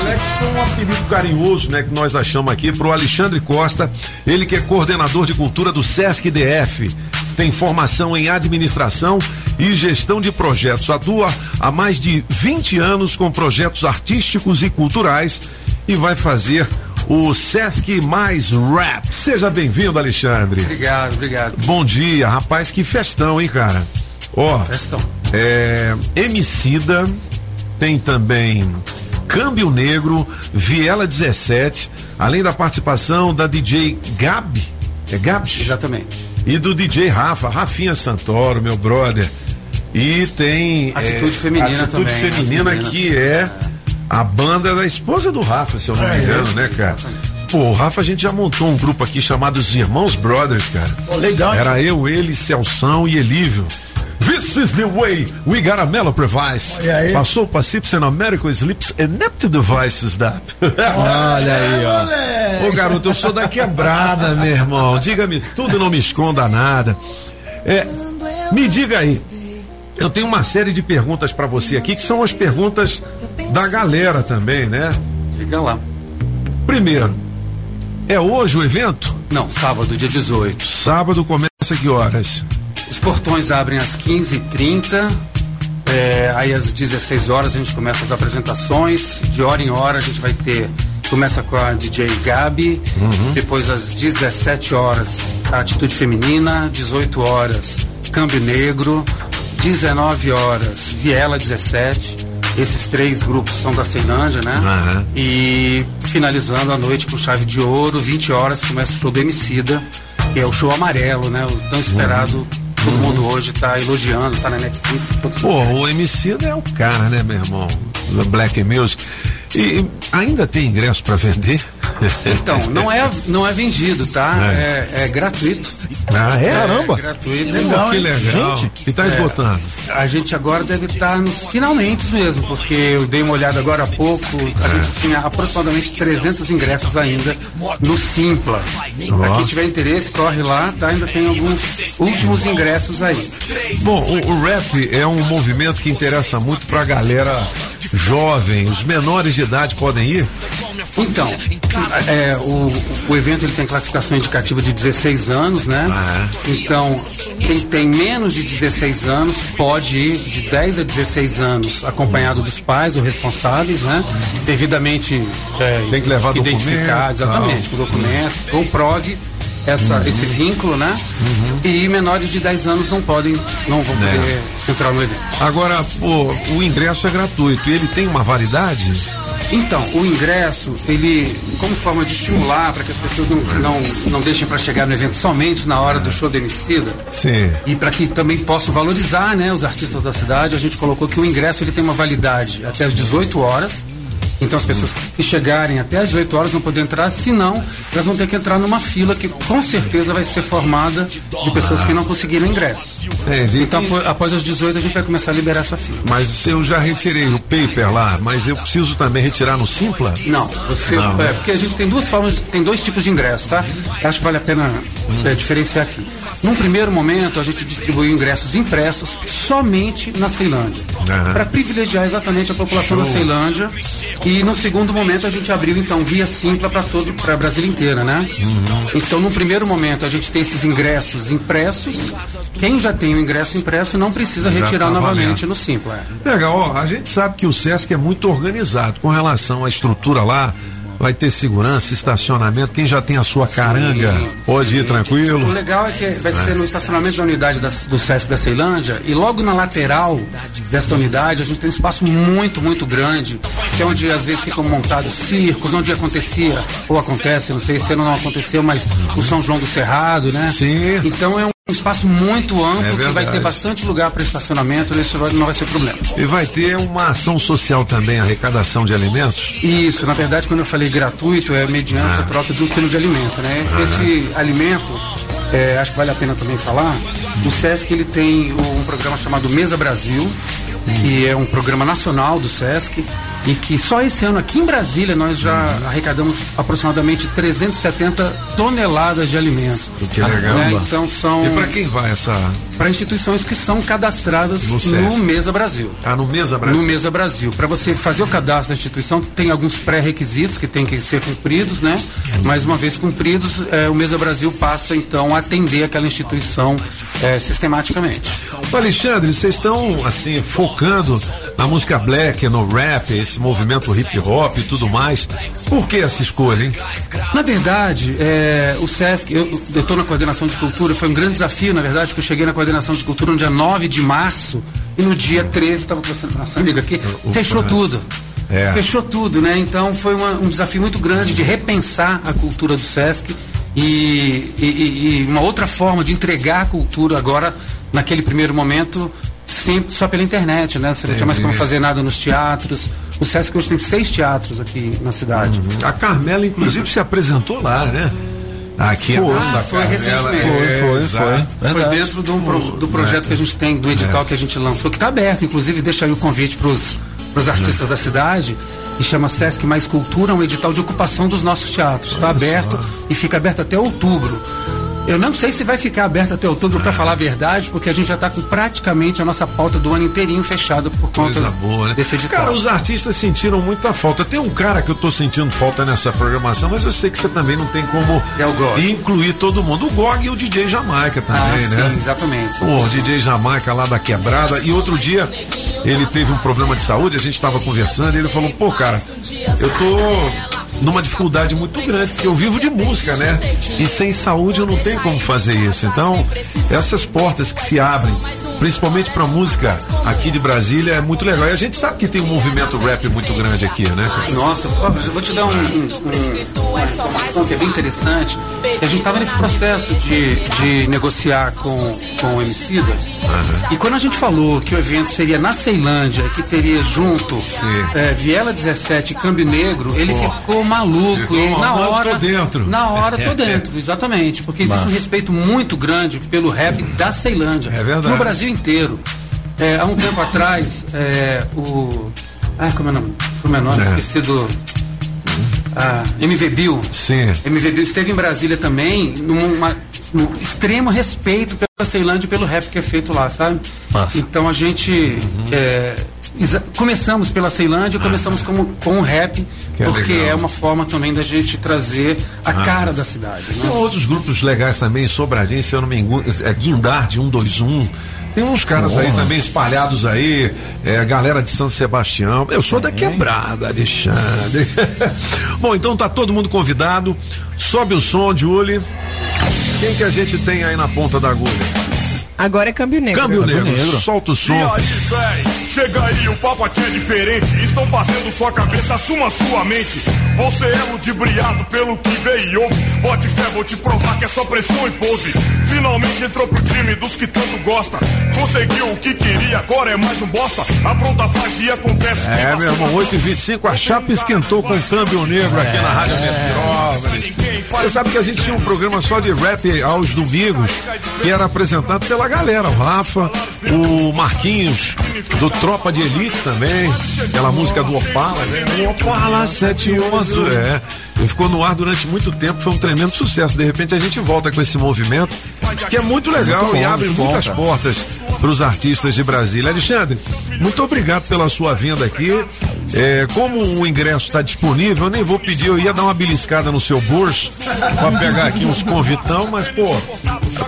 Alex foi um apelido carinhoso, né, que nós achamos aqui pro Alexandre Costa, ele que é coordenador de cultura do Sesc DF. Tem formação em administração e gestão de projetos. Atua há mais de 20 anos com projetos artísticos e culturais e vai fazer o Sesc Mais Rap. Seja bem-vindo, Alexandre. Obrigado, obrigado. Bom dia, rapaz, que festão, hein, cara? Ó, Festão. É, Emicida tem também Câmbio Negro, Viela 17, além da participação da DJ Gabi. É Gabi? Exatamente. E do DJ Rafa, Rafinha Santoro, meu brother. E tem. Atitude é, Feminina Atitude também, Feminina, Feminina. que é a banda da esposa do Rafa, se eu não me É, engano, é. né, cara? Pô, o Rafa, a gente já montou um grupo aqui chamado os Irmãos Brothers, cara. Pô, legal? Era eu, ele, Celção e Elívio. This is the way we got a mellow device. Passou para Sips and American Sleeps and Neptune Devices da. Olha aí, ó. Ô garoto, eu sou da quebrada, meu irmão. Diga-me tudo, não me esconda nada. É, me diga aí. Eu tenho uma série de perguntas para você aqui que são as perguntas da galera também, né? Chega lá. Primeiro, é hoje o evento? Não, sábado, dia 18. Sábado começa que horas? Os portões abrem às 15h30. é, aí às 16 horas a gente começa as apresentações. De hora em hora a gente vai ter. Começa com a DJ Gabi. Depois às 17 horas a Atitude Feminina. 18 horas Câmbio Negro. 19 horas Viela 17. Esses três grupos são da Ceilândia, né? Aham. E finalizando a noite com chave de ouro, 20 horas começa o show do Emicida, que é o show amarelo, né? O tão esperado. Todo mundo hoje tá elogiando, tá na Netflix. Pô, o MC é o cara, né, meu irmão? Black Music. E ainda tem ingresso para vender? <laughs> Então, não é, não é vendido, tá? É, é gratuito. Ah, é? É Caramba. gratuito. Legal, que legal. E tá esgotando? É, a gente agora deve estar nos finalmente mesmo, porque eu dei uma olhada agora há pouco, a gente tinha aproximadamente 300 ingressos ainda no Simpla. Ó. Pra quem tiver interesse, corre lá, tá? Ainda tem alguns últimos ingressos aí. Bom, o, o rap é um movimento que interessa muito pra galera jovem. Os menores de idade podem ir? Então, é, o, o evento ele tem classificação indicativa de 16 anos, né? Então, quem tem menos de 16 anos pode ir de 10 a 16 anos, acompanhado dos pais ou responsáveis, né? Devidamente é, Tem que levar identificado, documento, exatamente, com documento, ou prove essa, esse vínculo, né? E menores de 10 anos não podem, não vão É. poder entrar no evento. Agora, pô, o ingresso é gratuito e ele tem uma validade? Então, o ingresso, ele, como forma de estimular para que as pessoas não, não, não deixem para chegar no evento somente na hora do show do Emicida, Sim. e para que também possam valorizar né, os artistas da cidade, a gente colocou que o ingresso ele tem uma validade até as 18 horas. Então as pessoas que chegarem até as 18 horas vão poder entrar, senão elas vão ter que entrar numa fila que com certeza vai ser formada de pessoas que não conseguiram ingresso. Entendi. Então após as 18 a gente vai começar a liberar essa fila. Mas eu já retirei o paper lá, mas eu preciso também retirar no Simpla? Não, você. Não, é, porque a gente tem duas formas, tem dois tipos de ingresso, tá? Acho que vale a pena é, diferenciar aqui. Num primeiro momento, a gente distribuiu ingressos impressos somente na Ceilândia. Para privilegiar exatamente a população da Show. Ceilândia. E no segundo momento, a gente abriu, então, via Simpla para todo para Brasília inteira, né? Uhum. Então, no primeiro momento, a gente tem esses ingressos impressos. Quem já tem o ingresso impresso não precisa Já retirar tá novamente valendo. no Simpla. é. Legal, ó, a gente sabe que o Sesc é muito organizado com relação à estrutura lá. Vai ter segurança, estacionamento. Quem já tem a sua caranga pode ir O tranquilo. legal é que vai ser no estacionamento da unidade da- do SESC da Ceilândia e logo na lateral desta unidade a gente tem um espaço muito, muito grande, que é onde às vezes ficam montados circos, onde acontecia, ou acontece, não sei se ano não aconteceu, mas o São João do Cerrado, né? Sim. Então é um espaço muito amplo É que vai ter bastante lugar para estacionamento, isso não vai ser problema. E vai ter uma ação social também, arrecadação de alimentos. Isso, na verdade, quando eu falei gratuito, é mediante a troca de um quilo de alimento, né? Esse alimento, é, acho que vale a pena também falar, o SESC ele tem um programa chamado Mesa Brasil, que é um programa nacional do SESC, e que só esse ano aqui em Brasília nós já arrecadamos aproximadamente 370 toneladas de alimentos. Que legal. Né? Então são E para quem vai essa. para instituições que são cadastradas No no. Mesa Brasil. Ah, no Mesa Brasil. No Mesa Brasil. Para você fazer o cadastro da instituição, tem alguns pré-requisitos que tem que ser cumpridos, né? Mas uma vez cumpridos, eh, o Mesa Brasil passa então a atender aquela instituição eh, sistematicamente. Ô, Alexandre, vocês estão assim focando na música black, no rap, esse esse movimento hip hop e tudo mais. Por que essa escolha, hein? Na verdade, é, o SESC, eu estou na coordenação de cultura, foi um grande desafio, na verdade, porque eu cheguei na coordenação de cultura no dia 9 de março e no dia 13, estava conversando com nossa amiga aqui, fechou França. tudo. É. Fechou tudo, né? Então foi uma- um desafio muito grande de repensar a cultura do SESC e, e- e- uma outra forma de entregar a cultura agora, naquele primeiro momento, sempre só pela internet, né? Você não tinha mais como fazer nada nos teatros. O SESC hoje tem seis teatros aqui na cidade. A Carmela, inclusive, se apresentou lá, né? Aqui Foi. a nossa Ah, foi Carmela. recentemente. É, Foi, foi, exato. Foi dentro do, pro- do projeto que a gente tem, do edital É. que a gente lançou, que está aberto, inclusive deixa aí o convite para os artistas da cidade, que chama Sesc Mais Cultura, um edital de ocupação dos nossos teatros. Está aberto e fica aberto até outubro. Eu não sei se vai ficar aberto até outubro, para falar a verdade, porque a gente já está com praticamente a nossa pauta do ano inteirinho fechada por conta Coisa boa, né? desse edital. Cara, os artistas sentiram muita falta. Tem um cara que eu tô sentindo falta nessa programação, mas eu sei que você também não tem como incluir todo mundo. O Gog e o DJ Jamaica também, Ah, né? sim, exatamente. Pô, o DJ Jamaica lá da quebrada. E outro dia ele teve um problema de saúde, a gente tava conversando e ele falou, pô, cara, eu tô numa dificuldade muito grande, porque eu vivo de música, né? E sem saúde eu não tenho como fazer isso. Então, essas portas que se abrem, principalmente pra música aqui de Brasília, é muito legal. E a gente sabe que tem um movimento rap muito grande aqui, né? Nossa, eu vou te dar um, um- um- uma informação que é bem interessante. A gente estava nesse processo de, de negociar com, com o Emicida. E quando a gente falou que o evento seria na Ceilândia, que teria junto é, Viela 17 e Câmbio Negro, ele ficou maluco. Ficou, e na hora, tô dentro. Na hora, tô <laughs> dentro, exatamente. Porque existe um Massa. respeito muito grande pelo rap da Ceilândia. É verdade. No Brasil inteiro. É, há um tempo atrás, é, o. Ah, como é o nome? Como é o nome? É. Esqueci do. Ah, MV Bill. Sim. MV Bill esteve em Brasília também, numa, num extremo respeito pela Ceilândia e pelo rap que é feito lá, sabe? Massa. Então a gente. é, exa- começamos pela Ceilândia e começamos como, com o rap, é porque legal. é uma forma também da gente trazer a Ah. cara da cidade. Tem Né? outros grupos legais também, Sobradinho, se eu não me engano, é Guindarte 121. Tem uns caras aí Porra. também espalhados aí, é, a galera de São Sebastião. Eu sou da quebrada, Alexandre. <laughs> Bom, então tá todo mundo convidado. Sobe o som, Julie. Quem que a gente tem aí na ponta da agulha? Agora é câmbio negro. Câmbio negro. Solta o som. E aí, véi, chega aí, o papo aqui é diferente. Estão fazendo sua cabeça, assuma sua mente. Você é ludibriado pelo que e ouve. Bote fé, vou te provar que é só pressão e pose. Finalmente entrou pro time dos que tanto gosta. Conseguiu o que queria, agora é mais um bosta. A pronta faz e acontece. É, meu irmão, 8h25, a chapa esquentou com câmbio negro aqui na Rádio Metrópolis. Você sabe que a gente tinha um programa só de rap aos domingos, que era apresentado pela galera, o Rafa, o Marquinhos, do Tropa de Elite também, aquela música do Opala, né? O Opala 711, é. Ele ficou no ar durante muito tempo, foi um tremendo sucesso. De repente a gente volta com esse movimento, que é muito legal Muito bom, e abre bom, muitas portas para os artistas de Brasília. Alexandre, muito obrigado pela sua vinda aqui. É, como o ingresso está disponível, eu nem vou pedir, eu ia dar uma beliscada no seu bolso para pegar aqui uns convitão, mas pô,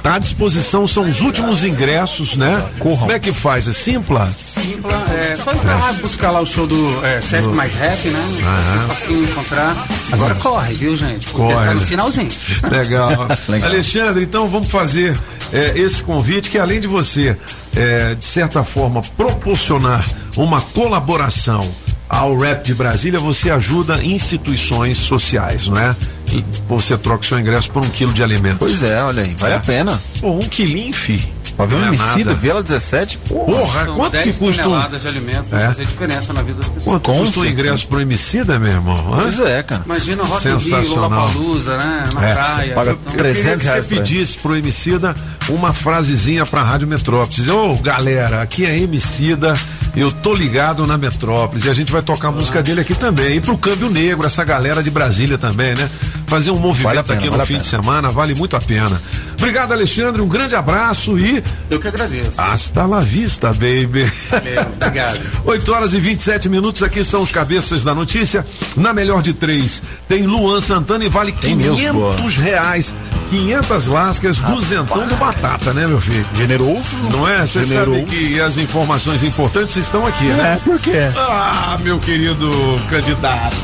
tá à disposição, são os últimos ingressos, né? Como é que faz? É simpla? Simpla, é só entrar lá, buscar lá o show do é, Sesc Mais Rap, né? Aham. É facinho encontrar. Agora corre, viu, gente? Porque Corre. tá no finalzinho. <laughs> Legal. Legal. Alexandre, então vamos fazer é, esse convite que além de você, é, de certa forma, proporcionar uma colaboração ao Rap de Brasília, você ajuda instituições sociais, não é? E você troca o seu ingresso por um quilo de alimento. Pois é, olha aí, vale É. a pena. Pô, um quilinho, fi. Pra ver Não é homicida, nada. Vela 17, porra. Porra, quanto que 10 custa um... de alimento É. fazer diferença na vida das pessoas. Quanto custa um certeza. ingresso pro homicida, meu irmão? Pois é, cara. Imagina o Rock in Rio. Lollapalooza, né? Na É. praia. Paga então- Eu queria 300 que reais você pra ele. pedisse pro Emicida uma frasezinha pra Rádio Metrópolis. Ô, galera, aqui é Emicida, eu tô ligado na Metrópolis e a gente vai tocar a música dele aqui também. E pro Câmbio Negro, essa galera de Brasília também, né? fazer um movimento Vale a pena, aqui no vale a fim pena. de semana, vale muito a pena. Obrigado, Alexandre, um grande abraço e Eu que agradeço. hasta la vista, baby. Valeu, obrigado. <laughs> 8 horas e 27 minutos, aqui são os cabeças da notícia. Na melhor de três, tem Luan Santana e vale Tem mesmo, 500 reais. 500 lascas, duzentão do batata, né, meu filho? Generoso. Não é? Você sabe Generoso. que as informações importantes estão aqui, né? É, por quê? Ah, meu querido candidato.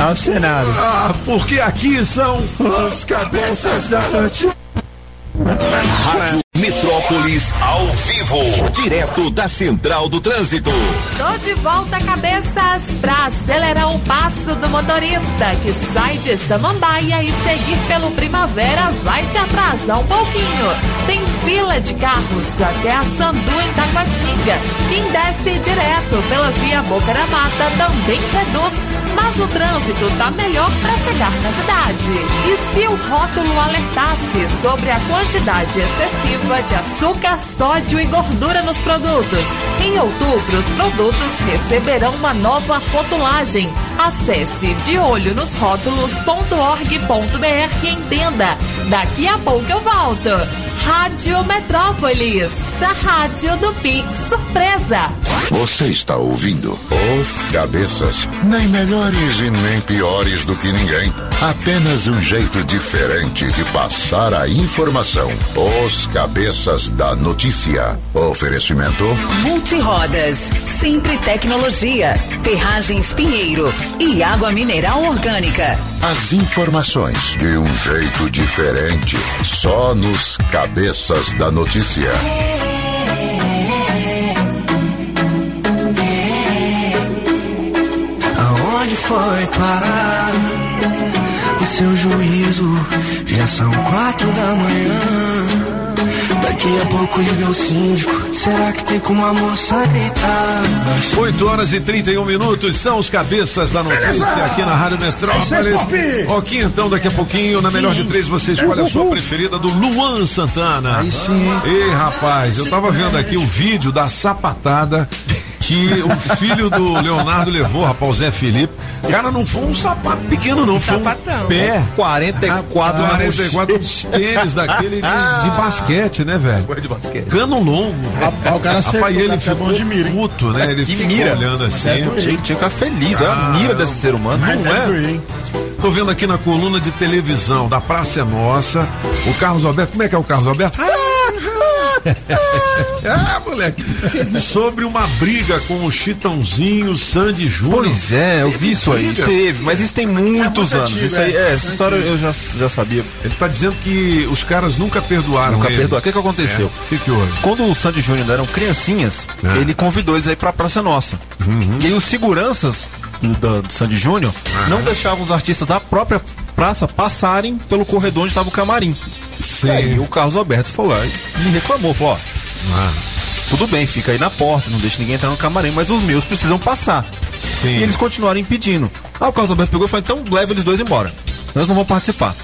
Ao Senado. Ah, porque aqui são os cabeças da noite. Rádio Metrópolis ao vivo, direto da Central do Trânsito. Tô de volta, cabeças, pra acelerar o passo do motorista que sai de Samambaia e seguir pelo Primavera vai te atrasar um pouquinho. Tem fila de carros até a Sandu em Taguatinga. Quem desce direto pela via Boca da Mata também reduz, mas o trânsito tá melhor para chegar na cidade. E se o rótulo alertasse sobre a quantidade excessiva de açúcar, sódio e gordura nos produtos? Em outubro, os produtos receberão uma nova rotulagem. Acesse de olho nos rótulos.org.br e entenda. Daqui a pouco eu volto. Rádio Metrópolis, a rádio do Pix Surpresa. Você está ouvindo Os Cabeças. Nem melhores e nem piores do que ninguém. Apenas um jeito diferente de passar a informação. Os Cabeças da Notícia. Oferecimento. Multirodas, Sempre Tecnologia, Ferragens Pinheiro e Água Mineral Orgânica. As informações de um jeito diferente. Só nos Cabeças da Notícia. Foi parar o seu juízo? Já são quatro da manhã. Daqui a pouco liga o síndico. Será que tem como a moça gritar? 8 horas e 31 minutos são os cabeças da notícia aqui na Rádio Metrópolis. Ok, então daqui a pouquinho, na melhor de três, você escolhe a sua preferida do Luan Santana. Aí sim. Ei, rapaz, eu tava vendo aqui o vídeo da sapatada que o filho do Leonardo levou, rapaz, o Zé Felipe. Cara, não foi um sapato pequeno, não, foi um pé. 44 na 44 tênis daquele de, de basquete, né, velho? de basquete. Cano longo. Rapaz, o cara secou, Rapaz, ele? Tá ficou de mira, puto, né? Ele Que ficou mira. olhando assim. é. Tinha, tinha que ficar feliz, é a mira desse ser humano. Mas Não é? doer, hein? Tô vendo aqui na coluna de televisão da Praça é Nossa, o Carlos Alberto. Como é que é o Carlos Alberto? ah, <laughs> moleque. Sobre uma briga com o Chitãozinho, Sandy Júnior. Pois é, eu vi isso aí. briga? Teve, mas isso tem muitos É anos. antigo, isso aí, é. é, essa história eu já, já sabia. Ele tá dizendo que os caras nunca perdoaram Nunca ele. perdoaram. O que, que aconteceu? É. O que que houve? Quando o Sandy Júnior eram criancinhas, É. ele convidou eles aí pra Praça Nossa. E aí os seguranças do, do Sandy Júnior não deixavam os artistas da própria praça passarem pelo corredor onde estava o camarim. Sim. E aí o Carlos Alberto foi lá e me reclamou, falou, ó, Ah, tudo bem, fica aí na porta, não deixa ninguém entrar no camarim, mas os meus precisam passar. sim. E eles continuaram impedindo. Ah, o Carlos Alberto pegou e falou, então leva eles dois embora. Nós não vamos participar.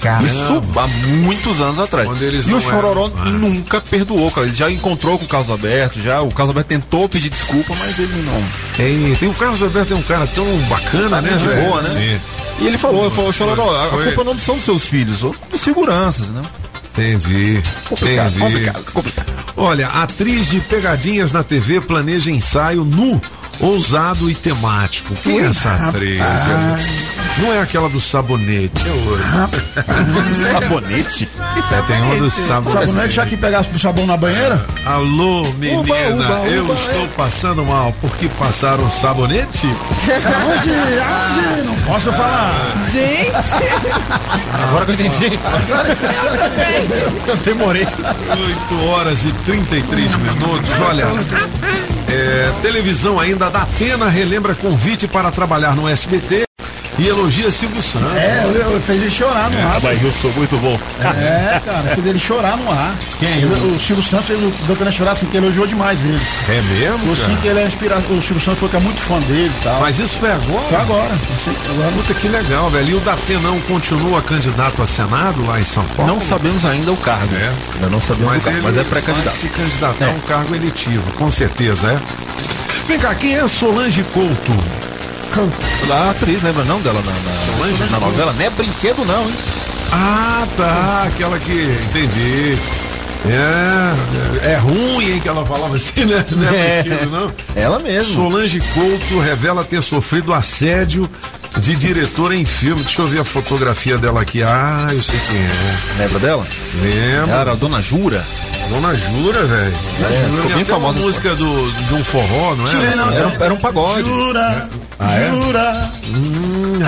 Caramba. Isso há muitos anos atrás. E o Chororó eram. Nunca perdoou, cara. Ele já encontrou com o Carlos Alberto, já. O Carlos Alberto tentou pedir desculpa, mas ele não. Tem, tem o Carlos Alberto, é um cara tão bacana, né? de velho? boa, né? Sim. E ele falou, ele falou, Chororó, a, culpa não são dos seus filhos, ou dos seguranças, né? Entendi. Complicado, Entendi. complicado, complicado. Olha, atriz de pegadinhas na TV planeja ensaio nu, ousado e temático. Quem é essa atriz? Essa- Não é aquela do sabonete, é outra. <laughs> Sabonete? É, tem uma do sabonete. Sabonete já que pegasse pro sabão na banheira? Alô, menina, uba, eu uba, estou passando mal porque passaram sabonete? Aonde? Aonde? Não posso falar. Gente, Agora que eu entendi. eu demorei. 8 horas e 33 minutos. Olha, é, televisão ainda da Atena relembra convite para trabalhar no SBT e elogia Silvio Santos. É, eu, eu fez ele chorar no ar. Mas eu sou muito bom. É, cara, fez ele chorar no ar. Quem? O, o Silvio Santos fez o Doutor chorar assim, que elogiou demais ele. É mesmo? Assim cara? que ele é inspirado. O Silvio Santos falou que é muito fã dele e tal. Mas isso foi agora? Foi agora. Assim, agora Puta que legal, velho. E o Datenão continua candidato a Senado lá em São Paulo? Não sabemos ainda o cargo. É. Ainda não sabemos Mas, o cargo, ele mas é vai pré-candidato. se candidatar a um cargo eletivo, com certeza, é. Vem cá, quem é Solange Couto? A atriz, lembra não dela na, na, na novela? Não é brinquedo não, hein? Ah, tá. Aquela que. Entendi. É, é ruim, hein, que ela falava assim, né? Não é, <laughs> É. brinquedo, não? Ela mesmo. Solange Couto revela ter sofrido assédio de diretora em filme. Deixa eu ver a fotografia dela aqui. Ah, eu sei quem é. Lembra dela? Lembro. Era a Dona Jura. Dona Jura, velho. É, bem famosa. uma música do, de um forró, não é? Não, Era, um- era um pagode. Jura, Ah, é? jura.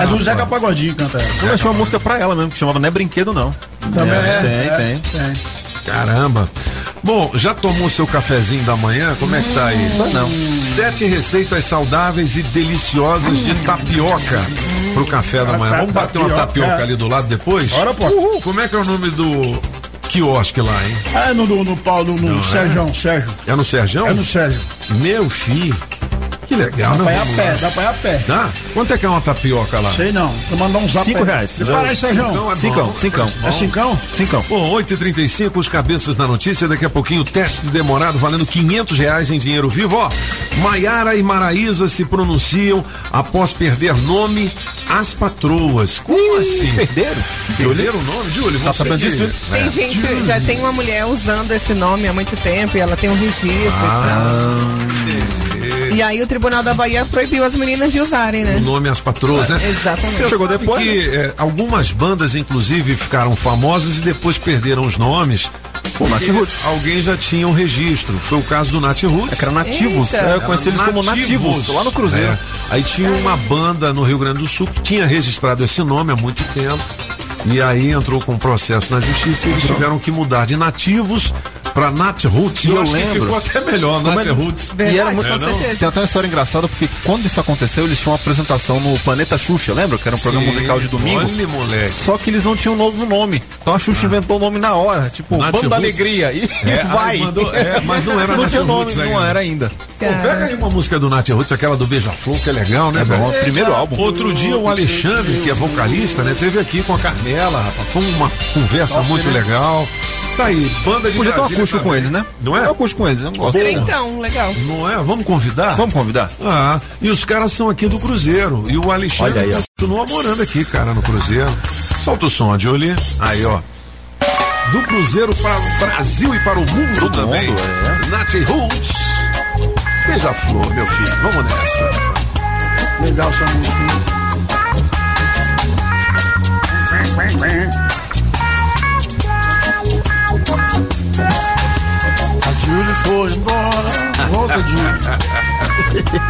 é do. Zeca Pagodinho canta ela. Eu achei uma música pra ela mesmo, que chamava Não é Brinquedo Não. Também é, tem, é, tem. Caramba. Bom, já tomou seu cafezinho da manhã? Como é que tá aí? Tá não. Sete receitas saudáveis e deliciosas de tapioca pro café da manhã. Vamos bater uma tapioca ali do lado depois? Bora, pô. Como é que é o nome do quiosque lá, hein? É no, no, no Paulo, no, Não, é? Sérgio, Sérgio. É no Serjão? É no Sérgio. Meu filho. Que legal, Dá né? pra ir a Vamos pé, dá pra ir a pé. Dá? Quanto é que é uma tapioca lá? Sei não. Vou mandar um zap Cinco reais. Aí, Sérgio. Cincão é Cincão, bom, cincão. parece bom. É cincão? Cincão. Bom, 8h35, os cabeças da notícia. Daqui a pouquinho, teste demorado valendo 500 reais em dinheiro vivo. Ó, Maiara e Maraísa se pronunciam após perder nome às patroas. Como assim? Perderam? Perderam o nome, Júlio? Tá sabendo disso? Tem É. gente, já tem uma mulher usando esse nome há muito tempo e ela tem um registro e tal. E aí o Tribunal da Bahia proibiu as meninas de usarem, né? O nome às patroas, né? Exatamente. Você Chegou depois, que é, algumas bandas, inclusive, ficaram famosas e depois perderam os nomes. Pô, Nat porque Roots. Alguém já tinha um registro. Foi o caso do Nat Roots. É que era nativos. Eita. É, eu conheci eles como nativos, lá no Cruzeiro. É. Aí tinha uma banda no Rio Grande do Sul que tinha registrado esse nome há muito tempo. E aí entrou com um processo na justiça e eles tiveram que mudar de nativos para Nat Roots. E eu, Eu acho que lembro. ficou até melhor, Ficou Nat melhor. Roots. E era muito. É, não? Tem até uma história engraçada, porque quando isso aconteceu, eles tinham uma apresentação no Planeta Xuxa, lembra? Que era um programa Sim, musical de domingo. olha, moleque. Só que eles não tinham um novo nome. Então a Xuxa inventou o nome na hora, tipo, Nat Banda da Roots. Alegria. E É, <laughs> vai. aí mandou- é, mas não era Não Nat tinha nome, Roots não ainda. era ainda. Pô, pega aí uma música do Nat Roots, aquela do Beija-Flor, que é legal, né, É bom, é primeiro álbum. Outro dia o Alexandre, que é vocalista, né, teve aqui com a Carmela, rapaz. Foi uma conversa muito legal. Tá aí, banda de Podia ter um acústico com eles, né? Não é? Um acústico com eles, eu não gosto. Então, legal. Não é? Vamos convidar? Vamos convidar? Ah, e os caras são aqui do Cruzeiro. E o Alexandre Olha aí, ó. continua morando aqui, cara, no Cruzeiro. Solta o som, Julie. Aí, ó. Do Cruzeiro para o Brasil e para o mundo Pro também. mundo, é. Nath Roots. Beija-flor, meu filho. Vamos nessa. Legal essa música. A Julie foi embora. <laughs> Volta, Julie.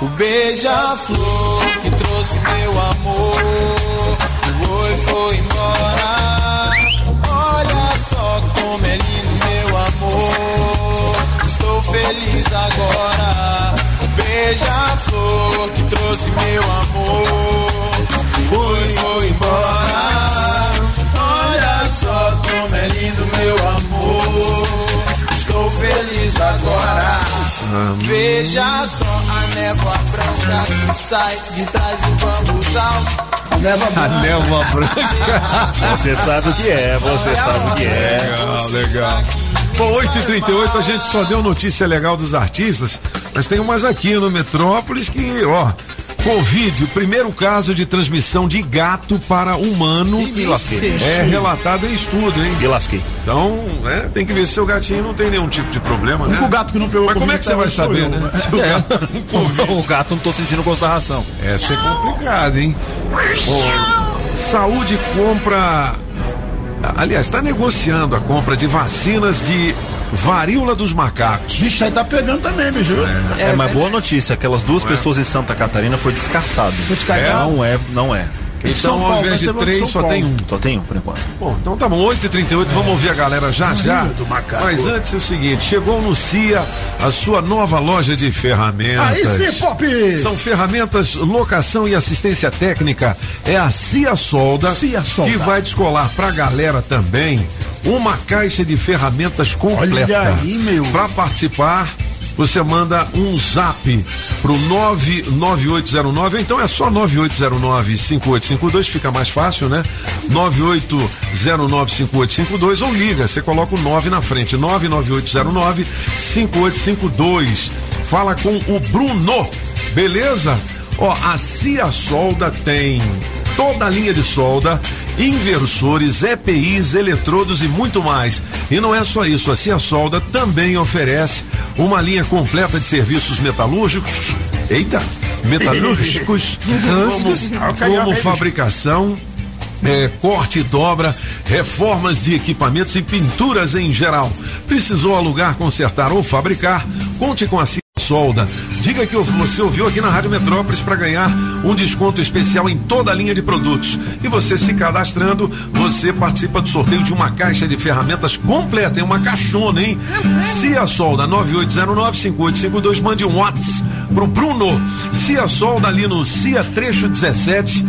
O beija-flor que trouxe meu amor foi, foi embora. Olha só como é lindo meu amor. Estou feliz agora. O beija-flor que trouxe meu amor foi, foi embora. Olha só como é lindo meu amor. Estou feliz agora. Veja só a névoa branca que sai de trás do bambuzal. A névoa branca. <laughs> Você sabe o que é, você sabe o que é. Legal, legal. Bom, 8h38, a gente só deu notícia legal dos artistas, mas tem umas aqui no Metrópolis que, ó. Covid, o primeiro caso de transmissão de gato para humano me lasquei. é relatado em estudo, hein? Me lasquei. Então, é, tem que ver se seu gatinho não tem nenhum tipo de problema, O né? único gato que não pegou Mas como é que você vai até hoje saber, eu, né? né? Se o gato tá <laughs> Covid. O gato não tô sentindo o gosto da ração. Essa é complicado, hein? Saúde compra. Aliás, está negociando a compra de vacinas de varíola dos macacos. Bicho, aí tá pegando também, bicho. É, mas boa notícia, aquelas duas pessoas em Santa Catarina foi descartado. Foi descartado? Não é, não é. Então, São ao Paulo, invés de temos três, só Paulo. tem um. Só tem um, por enquanto. Bom, então tá bom, 8h38, vamos ouvir a galera já já. Mas antes é o seguinte: chegou no CIA a sua nova loja de ferramentas. Aí sim, Pop! São ferramentas, locação e assistência técnica. É a Cia Solda, Cia Solda. que vai descolar pra galera também uma caixa de ferramentas completa. Olha aí, meu. Pra participar, você manda um zap pro 99809, então é só 9809-5852, fica mais fácil, né? 9809-5852 ou liga, você coloca o 9 na frente, 99809-5852. Fala com o Bruno, beleza? Ó, a Cia Solda tem toda a linha de solda, inversores, EPIs, eletrodos e muito mais. E não é só isso, a Cia Solda também oferece uma linha completa de serviços metalúrgicos. Eita, metalúrgicos, como, como fabricação, é, corte e dobra, reformas de equipamentos e pinturas em geral. Precisou alugar, consertar ou fabricar? Conte com a Solda. Diga que você ouviu aqui na Rádio Metrópolis para ganhar um desconto especial em toda a linha de produtos. E você se cadastrando, você participa do sorteio de uma caixa de ferramentas completa, é uma caixona, hein? Cia Solda 9809-5852, mande um WhatsApp pro Bruno. Cia Solda ali no Cia Trecho 17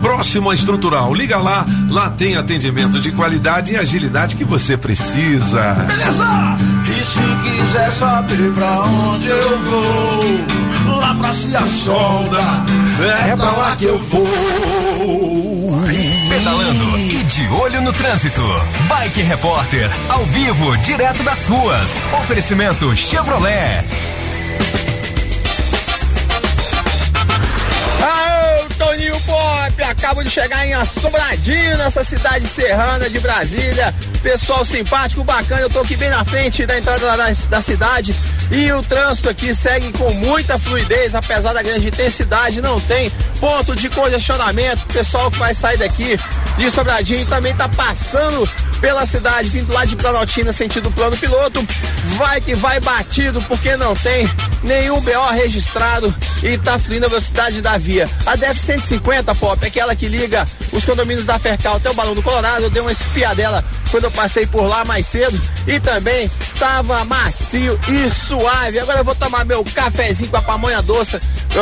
próximo à estrutural. Liga lá, lá tem atendimento de qualidade e agilidade que você precisa. Beleza? E se quiser saber pra onde eu vou, lá pra Cia Solda, é pra lá que eu vou. Pedalando e de olho no trânsito. Bike Repórter, ao vivo, direto das ruas. Oferecimento Chevrolet. Acabo de chegar em Assombradinho, nessa cidade serrana de Brasília. Pessoal simpático, bacana, eu tô aqui bem na frente da entrada da, da cidade e o trânsito aqui segue com muita fluidez, apesar da grande intensidade, não tem ponto de congestionamento. O pessoal que vai sair daqui de Sobradinho também tá passando pela cidade, vindo lá de Planaltina, sentido plano piloto. Vai que vai batido, porque não tem nenhum BO registrado e tá fluindo a velocidade da via. A DF 150, Pop, é aquela que liga os condomínios da Fercal até o Balão do Colorado. Eu dei uma espiadela quando eu passei por lá mais cedo e também tava macio e suave. Agora eu vou tomar meu cafezinho com a pamonha doce,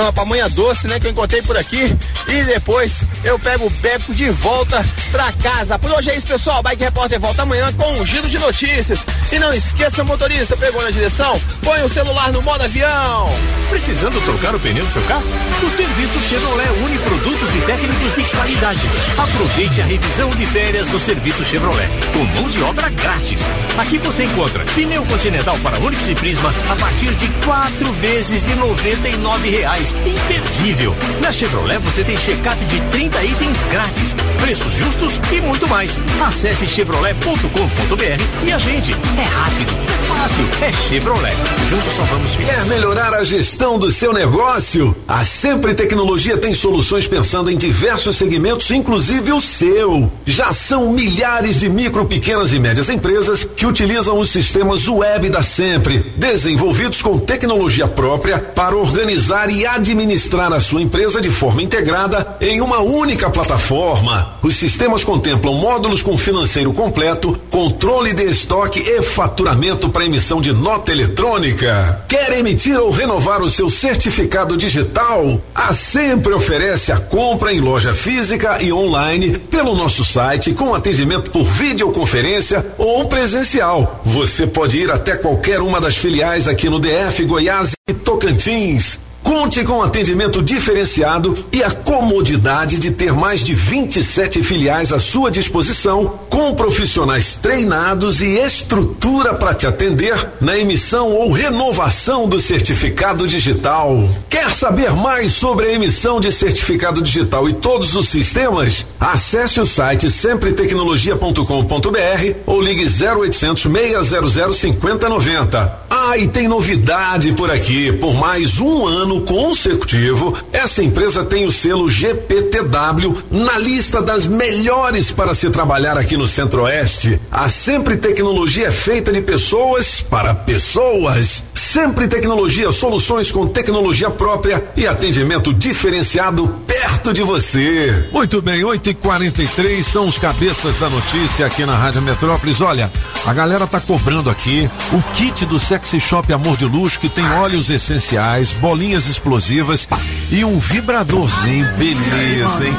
a pamonha doce, né, que eu encontrei por aqui e depois eu pego o beco de volta pra casa. Por hoje é isso, pessoal. Bike Repórter volta amanhã com um giro de notícias. E não esqueça, motorista, pegou na direção? Põe o celular no modo avião. Precisando trocar o pneu do seu carro? O serviço Chevrolet une produtos e técnicos de qualidade. Aproveite a revisão de férias do serviço Chevrolet, com mão de obra grátis. Aqui você encontra pneu continental para Onix e Prisma a partir de quatro vezes de noventa e nove reais. Imperdível. Na Chevrolet você tem check-up de 30 itens grátis, preços justos e muito mais. Acesse chevrolet.com.br e agende. É rápido, é fácil, é Chevrolet. Juntos salvamos vidas. Quer melhorar a gestão do seu negócio? A Sempre Tecnologia tem soluções pensando em diversos segmentos, inclusive o seu. Já são milhares de micro, pequenas e médias empresas que utilizam os sistemas web da Sempre, desenvolvidos com tecnologia própria para organizar e administrar a sua empresa de forma integrada em uma única plataforma. Os sistemas contemplam módulos com financeiro completo, controle de estoque e faturamento para emissão de nota eletrônica. Quer emitir ou renovar o seu certificado digital? A Sempre oferece a compra em loja física e online pelo nosso site com atendimento por videoconferência ou presencial. Você pode ir até qualquer uma das filiais aqui no DF, Goiás e Tocantins. Conte com atendimento diferenciado e a comodidade de ter mais de 27 filiais à sua disposição, com profissionais treinados e estrutura para te atender na emissão ou renovação do certificado digital. Quer saber mais sobre a emissão de certificado digital e todos os sistemas? Acesse o site sempretecnologia.com.br ou ligue 0800 600 5090. Ah, e tem novidade por aqui. Por mais um ano consecutivo, essa empresa tem o selo GPTW na lista das melhores para se trabalhar aqui no Centro-Oeste. A Sempre Tecnologia é feita de pessoas para pessoas. Sempre Tecnologia, soluções com tecnologia própria e atendimento diferenciado perto de você. Muito bem, 8 e 43 são os cabeças da notícia aqui na Rádio Metrópolis. Olha, a galera tá cobrando aqui o kit do Sexy Shop Amor de Luxo que tem óleos essenciais, bolinhas explosivas e um vibradorzinho. Beleza, hein?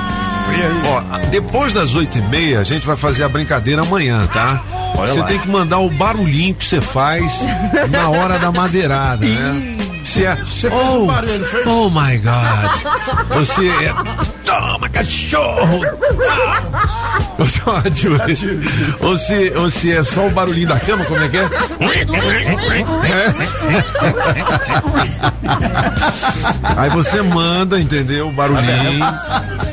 Ó, depois das oito e meia, a gente vai fazer a brincadeira amanhã, tá? Você tem que mandar o barulhinho que você faz na hora da madeirada, né? Se é. Você fez oh, um barulho, não fez? oh my God. Você é. Toma, cachorro! <laughs> Ou se, ou, se, ou se é só o barulhinho da cama, como é que é? Aí você manda, entendeu? O barulhinho,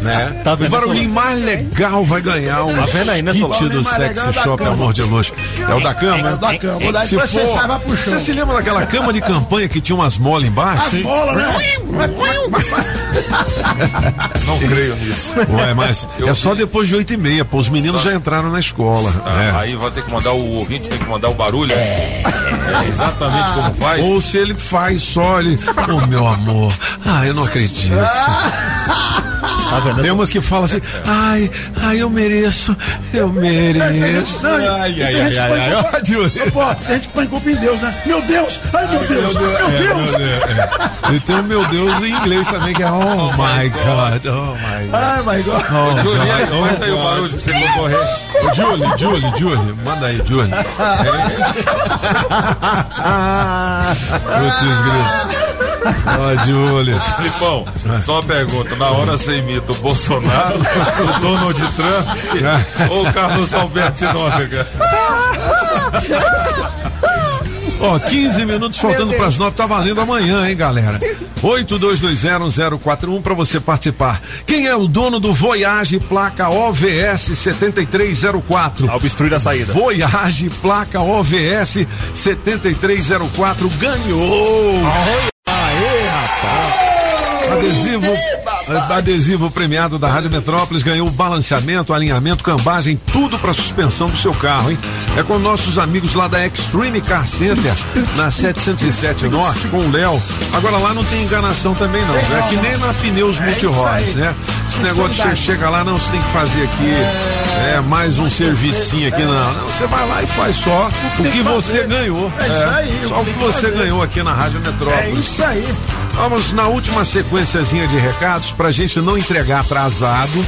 né? Tá o barulhinho mais legal vai ganhar um Tá vendo aí, né, kit do Sexy é Shop. Amor de Luz. É o da cama? É o da cama. Se você for, vai pro chão. você se lembra daquela cama de campanha que tinha umas molas embaixo? As bolas, né? Não creio <laughs> nisso. Ué, mas é só depois de oito e meia, pô. Os meninos já entraram na escola. Ah, é. Aí vai ter que mandar o ouvinte, tem que mandar o barulho. É, exatamente como faz. Ou se ele faz só, ele. Oh, meu amor. Ah, eu não acredito. Tá vendo? Temos que falar assim, ai, ai, eu mereço, eu mereço. Não, Ai, ai, ai, que ai, ai, culpa- ó, Júlio. Pô, tem gente põe culpa em Deus, né? Meu Deus! Ai, meu Deus! Meu É, Deus! E tem o meu Deus em inglês também, que é Oh my God, oh my God. Ai, my God! Oh, aí, oh, faz aí o barulho pra você concorrer. Ô, Julie, Julie, Julie, manda aí, Julie. <laughs> Putz, grilo. Ó, Julie. Filipão, só uma pergunta. Na hora você imita o Bolsonaro, o Donald Trump ou o Carlos Alberto Nóbrega? <laughs> Ó, 15 minutos faltando para as 9, tá valendo amanhã, hein, galera? <laughs> 82201041 para você participar. Quem é o dono do Voyage placa OVS 7304? Ao obstruir a saída. Voyage placa OVS 7304 ganhou! Aê, rapaz! Adesivo, adesivo premiado da Rádio Metrópolis ganhou balanceamento, alinhamento, cambagem, tudo para suspensão do seu carro, hein? É com nossos amigos lá da Extreme Car Center, na 707 Norte, com o Léo. Agora lá não tem enganação também não, é que nem na Pneus Multirods, né? Esse negócio de você chega lá, não, você tem que fazer aqui é, mais um servicinho aqui, não. Não, você vai lá e faz só o que você ganhou. É isso aí, Só o que você ganhou aqui na Rádio Metrópolis. É isso aí. Vamos na última sequenciazinha de recados pra gente não entregar atrasado.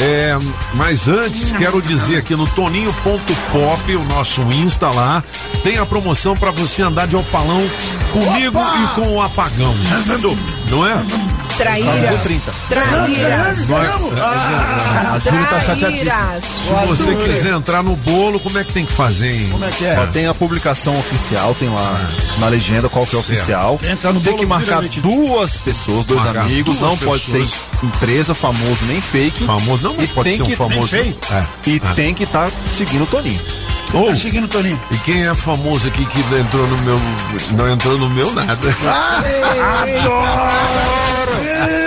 É, mas antes, quero dizer aqui no toninho.pop, o nosso Insta lá, tem a promoção pra você andar de opalão comigo e com o apagão. Não é? Traíra. Traíras. A Júlia tá chateadíssima. Traíras. Se você quiser entrar no bolo, como é que tem que fazer, hein? Como é que é? Ó, tem a publicação oficial, tem lá na legenda qual que é o oficial. Entra no tem bolo que marcar duas pessoas, dois Marcar amigos, não pode pessoas. ser empresa, famoso nem fake. Famoso não, E pode ser um que- famoso. É. E Ah. tem que estar seguindo o Toninho. Ou, Tá seguindo Toninho. e quem é famoso aqui que entrou no meu. Não entrou no meu nada.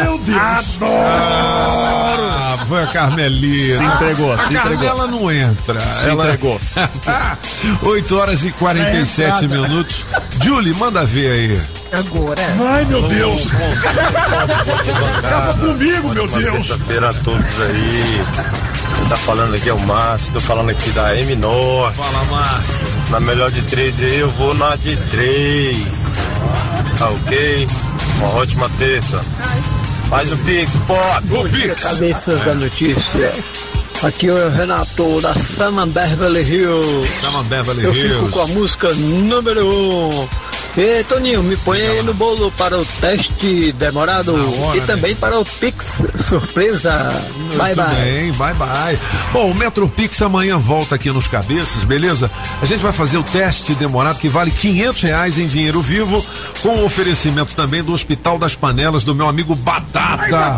Meu Deus! Ah, foi a Carmelina. Se entregou, a se entregou. Carmela não entra. Se ela entregou. <laughs> 8 horas e 47 É minutos. Julie, manda ver aí. Agora. Ai, meu Deus! Acaba comigo, meu Deus! Terça-feira a todos aí. Quem tá falando aqui é o Márcio, tô falando aqui da M Norte. Fala, Márcio. Na melhor de três aí eu vou na de três. Tá ok? Uma ótima terça. Faz o Pix, pode! O Pix. Cabeças da notícia. Aqui é o Renato da Sama Beverly Hills. Sama Beverly Eu Hills. fico com a música número 1. Um. E Toninho, me põe aí no bolo para o teste demorado hora, e né? também para o Pix surpresa. bye Muito bye. bem, bye bye. Bom, o Metro Pix amanhã volta aqui nos cabeças, beleza? A gente vai fazer o teste demorado que vale 500 reais em dinheiro vivo, com o oferecimento também do Hospital das Panelas do meu amigo Batata.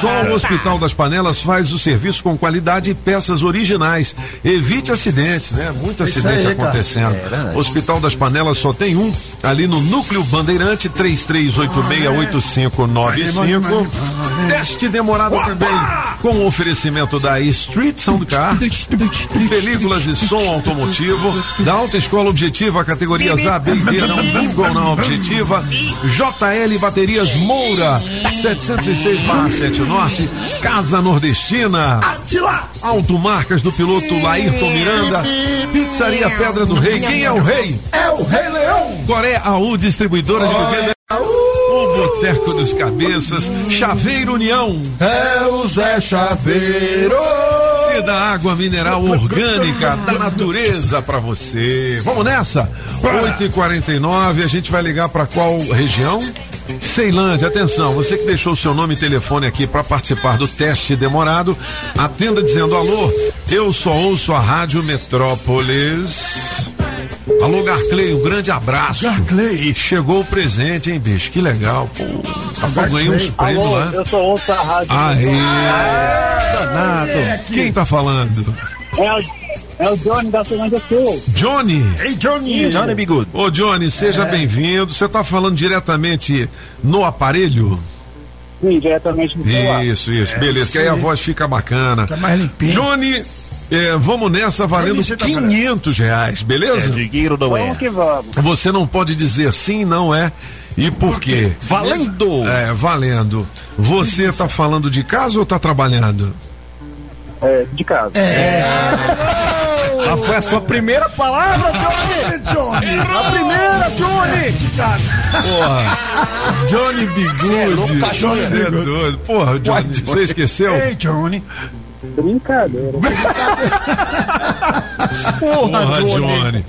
Só o Hospital das Panelas faz o serviço com qualidade e peças originais. Evite acidentes, né? Muito acidente aí, acontecendo. É. Hospital das Panelas só tem um, ali no Núcleo Bandeirante 33868595. Teste demorado também, com o oferecimento da Street Soundcar, películas e som automotivo, da Alta Escola Objetiva, categorias A, B e D, não Google na Objetiva, JL Baterias Moura, 706/7 Norte, Casa Nordestina, Automarcas do piloto Laírton Miranda, Pizzaria Pedra do Rei, quem é o rei? É o Rei Leão! Coré AU Distribuidora de Bebida. O Boteco dos Cabeças, Chaveiro União. É o Zé Chaveiro. E da água mineral orgânica da natureza pra você. Vamos nessa? 8h49, a gente vai ligar pra qual região? Ceilândia, atenção, você que deixou seu nome e telefone aqui para participar do teste demorado, atenda dizendo alô, eu só ouço a Rádio Metrópolis. Alô, Garclay, um grande abraço. Garclay. Chegou o presente, hein, bicho? Que legal. Pô, rapaz, ganhei uns prêmios Alô, lá. eu sou ouço a rádio. Aê! Danado. Quem tá falando? É o, é o Johnny da Ceilândia Sul. Johnny. Ei, Johnny. Johnny Bigudo. Ô, Johnny, seja É. bem-vindo. Você tá falando diretamente no aparelho? Sim, diretamente no celular. Isso, isso, É, beleza, que aí a sim. voz fica bacana. Tá mais limpinho. Johnny, é, vamos nessa valendo Johnny, você tá 500 reais, beleza? É, dinheiro não é. Vamos que vamos. Você não pode dizer sim, não é. E por quê? Valendo! É, valendo. Você tá falando de casa ou tá trabalhando? É, de casa. É. Ah, foi a sua primeira palavra, Johnny? <laughs> Johnny. A primeira, Johnny! Porra, Johnny Bigude. Cê é louco, cachorro. Você é doido. Porra, Johnny, você esqueceu? Ei, Johnny. Brincadeira. <laughs> Porra, Johnny.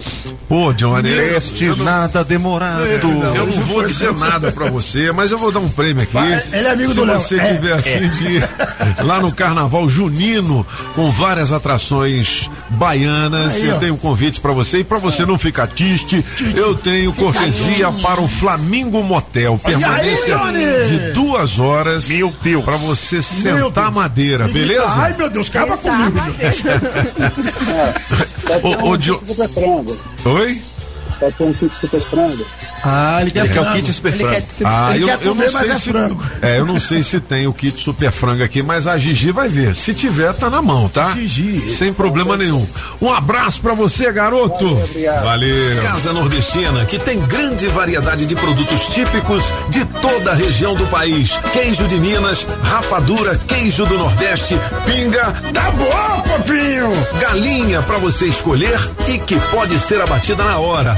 Pô, Johnny. Este eu não- nada demorado. Eu não vou dizer nada pra você, mas eu vou dar um prêmio aqui. Ele é amigo Se do Léo. você É, tiver a fim é. de ir lá no Carnaval Junino, com várias atrações baianas, Aí, eu ó. tenho convites pra você. E pra você não ficar triste, eu tenho cortesia para o Flamingo Motel. Permanência Johnny? de duas horas. Meu Deus. Pra você sentar a madeira, beleza? Ai, meu Deus, acaba comigo. <laughs> Ô, ô. Oi? Pode ser um kit super frango. Ah, ele quer Ele quer o kit super Ele frango. quer super- Ah, ele eu, quer eu comer, não sei é se frango. <laughs> é, eu não sei se tem o kit super frango aqui, mas a Gigi vai ver. Se tiver, tá na mão, tá? Gigi. Sem problema nenhum. Um abraço pra você, garoto. Valeu. Casa Nordestina, que tem grande variedade de produtos típicos de toda a região do país. Queijo de Minas, rapadura, queijo do Nordeste, pinga. Tá bom, papinho! Galinha pra você escolher e que pode ser abatida na hora.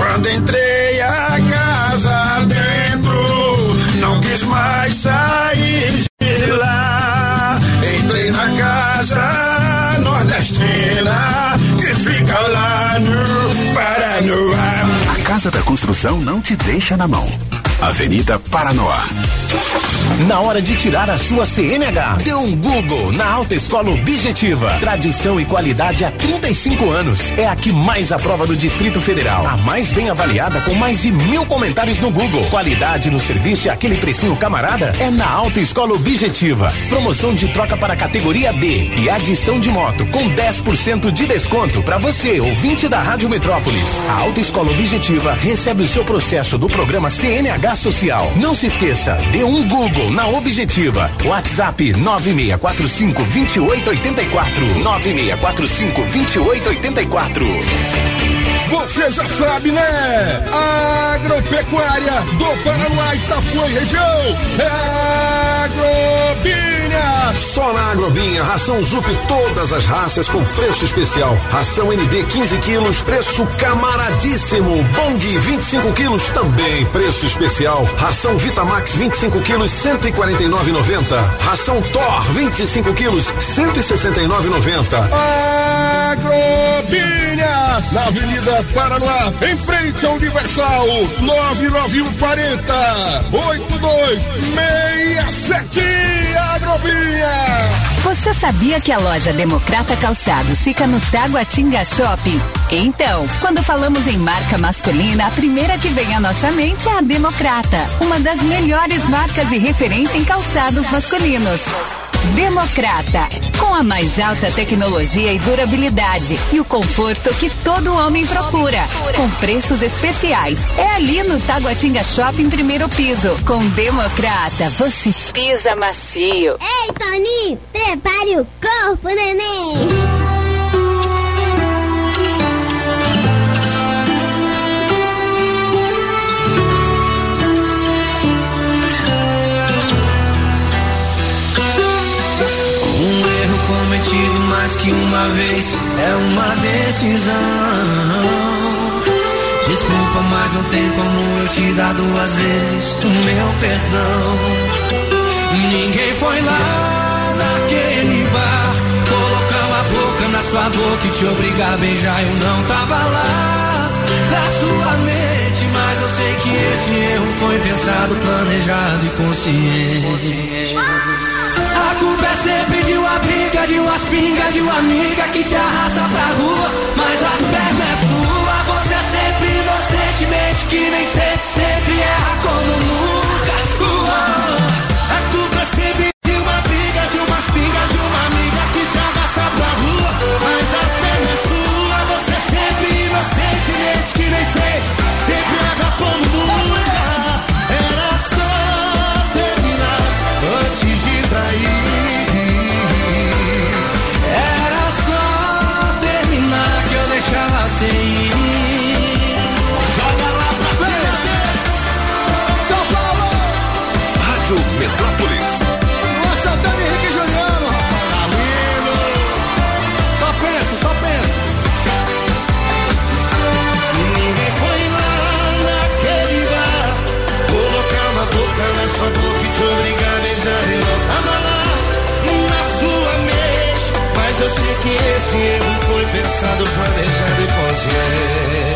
Quando entrei a casa dentro, não quis mais sair de lá. Entrei na casa nordestina, que fica lá no Paranoá. A Casa da Construção não te deixa na mão. Avenida Paranoá. Na hora de tirar a sua CNH, dê um Google na Alta Escola Objetiva. Tradição e qualidade há 35 anos. É a que mais aprova no Distrito Federal. A mais bem avaliada com mais de mil comentários no Google. Qualidade no serviço e aquele precinho camarada é na Alta Escola Objetiva. Promoção de troca para categoria D e adição de moto com 10% de desconto para você, ouvinte da Rádio Metrópolis. A Alta Escola Objetiva recebe o seu processo do programa CNH Social. Não se esqueça, dê um Google na Objetiva. WhatsApp 9645 2884. 9645 2884. Você já sabe, né? Agropecuária do Paraná, Itapuã e região. É Agrobinha. Só na Agrobinha, ração Zup todas as raças com preço especial. Ração ND 15 quilos, preço camaradíssimo. Bong 25 quilos, também preço especial. Ração Vitamax 25 quilos, 149,90. Ração Thor 25 quilos, 169,90. Agrobinha, na Avenida Paraná, em frente ao Universal, 99140 8267 Agrobinha. Você sabia que a loja Democrata Calçados fica no Taguatinga Shopping? Então, quando falamos em marca masculina, a primeira que vem à nossa mente é a Democrata, uma das melhores marcas e referência em calçados masculinos. Democrata, com a mais alta tecnologia e durabilidade e o conforto que todo homem procura, com preços especiais. É ali no Taguatinga Shopping primeiro piso. Com Democrata, você pisa macio. Ei, Toninho, prepare o corpo, neném. Mais que uma vez é uma decisão. Desculpa, mas não tem como eu te dar duas vezes o meu perdão. Ninguém foi lá naquele bar colocar uma boca na sua boca e te obrigar a beijar. Eu não tava lá na sua mente, mas eu sei que esse erro foi pensado, planejado e consciente. A culpa é sempre de uma briga, de umas pingas, de uma amiga que te arrasta pra rua. Mas as pernas é sua, você é sempre inocentemente que nem sente, sempre erra como nunca. A culpa que esse erro foi pensado, planejado e consciente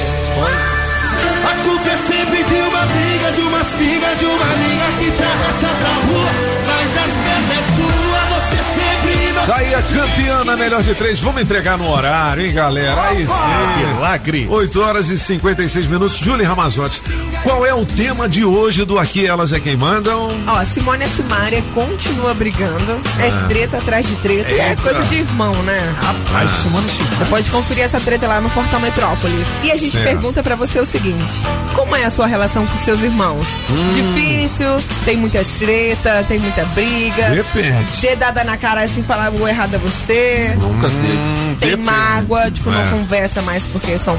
a culpa é sempre de uma briga, de umas pingas, de uma amiga que te arrasta pra rua. Mas as pernas é sua, você sempre inocente. Daí a campeã na melhor de três. Vamos entregar no horário, hein, galera? Aí sim. Milagre. 8 horas e 56 minutos. Julie Ramazotti, qual é o tema de hoje do Aqui Elas é Quem Mandam? Ó, Simone e Simária continua brigando. É Ah. treta atrás de treta. É Eita. coisa de irmão, né? Rapaz, Simone Você pode conferir essa treta lá no Portal Metrópolis. E a gente Certo. pergunta pra você o seguinte: como é a sua relação com seus irmãos? Hum. Difícil? Tem muita treta? Tem muita briga? Depende. Dedada na cara assim, falar o errado é você? Nunca teve. Tem depende. mágoa, tipo, não É. conversa mais porque são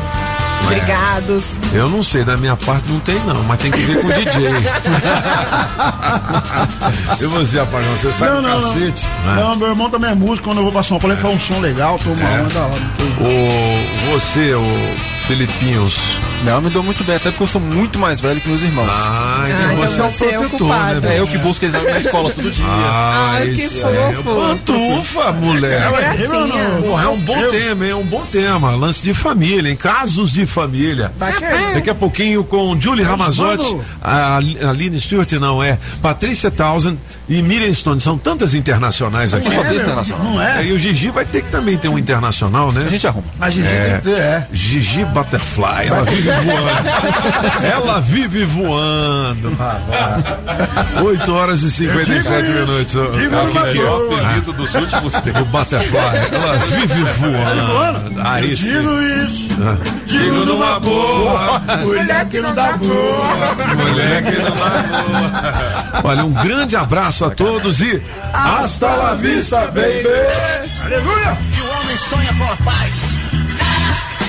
brigados. Eu não sei, da minha parte não tem não, mas tem que ver com o <laughs> DJ. e você, rapaz, você sabe Não, o não, não. cacete? né? Não, meu irmão também é músico. Quando eu vou pra São Paulo, ele faz um som legal, toma uma onda lá. O, você, o Filipinhos. Não, eu me dou muito bem, até porque eu sou muito mais velho que meus irmãos. Ah, Ah, então você é o você é o protetor, culpado. né? É eu que busco eles na escola todo dia. Ah, que isso é. fofo. Pantufa, mulher. É gracinha. Porra, é um bom tema, hein? É um bom tema. Lance de família, em casos de família. Bacana. Daqui a pouquinho com Julie Ramazotti, a Aline Stewart não é, Patrícia Townsend e Miriam Stone. São tantas internacionais aqui. só tem meu, internacional. Não é? É, e o Gigi vai ter que também ter um internacional, né? A gente arruma. A É. tem que ter, é. Gigi Butterfly, ela vive voando. ela vive voando. 8 horas e 57 Digo isso. minutos. ô, uma Kiki. coisa. O apelido dos últimos tempos. O Butterfly, ela vive voando. Aí Eu sim. digo isso. Digo numa boa. Mulher que não dá boa. Mulher que não dá Olha, um grande abraço a todos e hasta la vista, baby. Aleluia. E o homem sonha com a paz.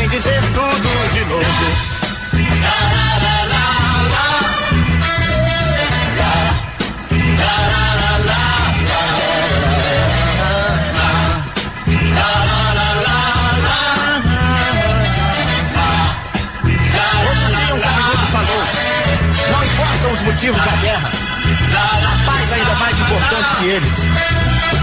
vem dizer tudo de novo. Os motivos da guerra, a paz ainda é mais importante que eles.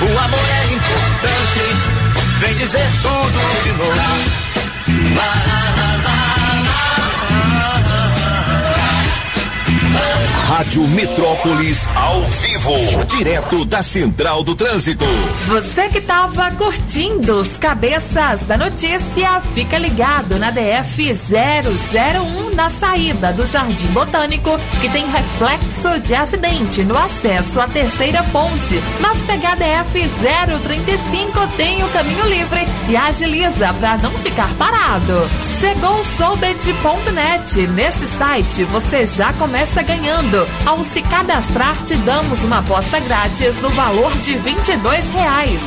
O amor é importante, vem dizer tudo de novo. Lá, lá, lá, Rádio Metrópolis ao vivo, direto da Central do Trânsito. Você que estava curtindo os cabeças da notícia, fica ligado na DF 001 na saída do Jardim Botânico, que tem reflexo de acidente no acesso à terceira ponte. Mas pegar DF 035 tem o caminho livre e agiliza para não ficar parado. Chegou o Soubet.net. Nesse site você já começa ganhando. Ao se cadastrar, te damos uma aposta grátis no valor de 22 reais.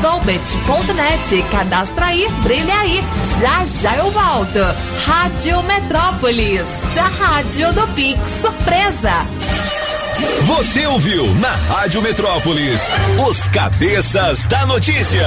Soubet.net, cadastra aí, brilha aí. Já já eu volto. Rádio Metrópolis, a rádio do Pix Surpresa. Você ouviu na Rádio Metrópolis os cabeças da notícia.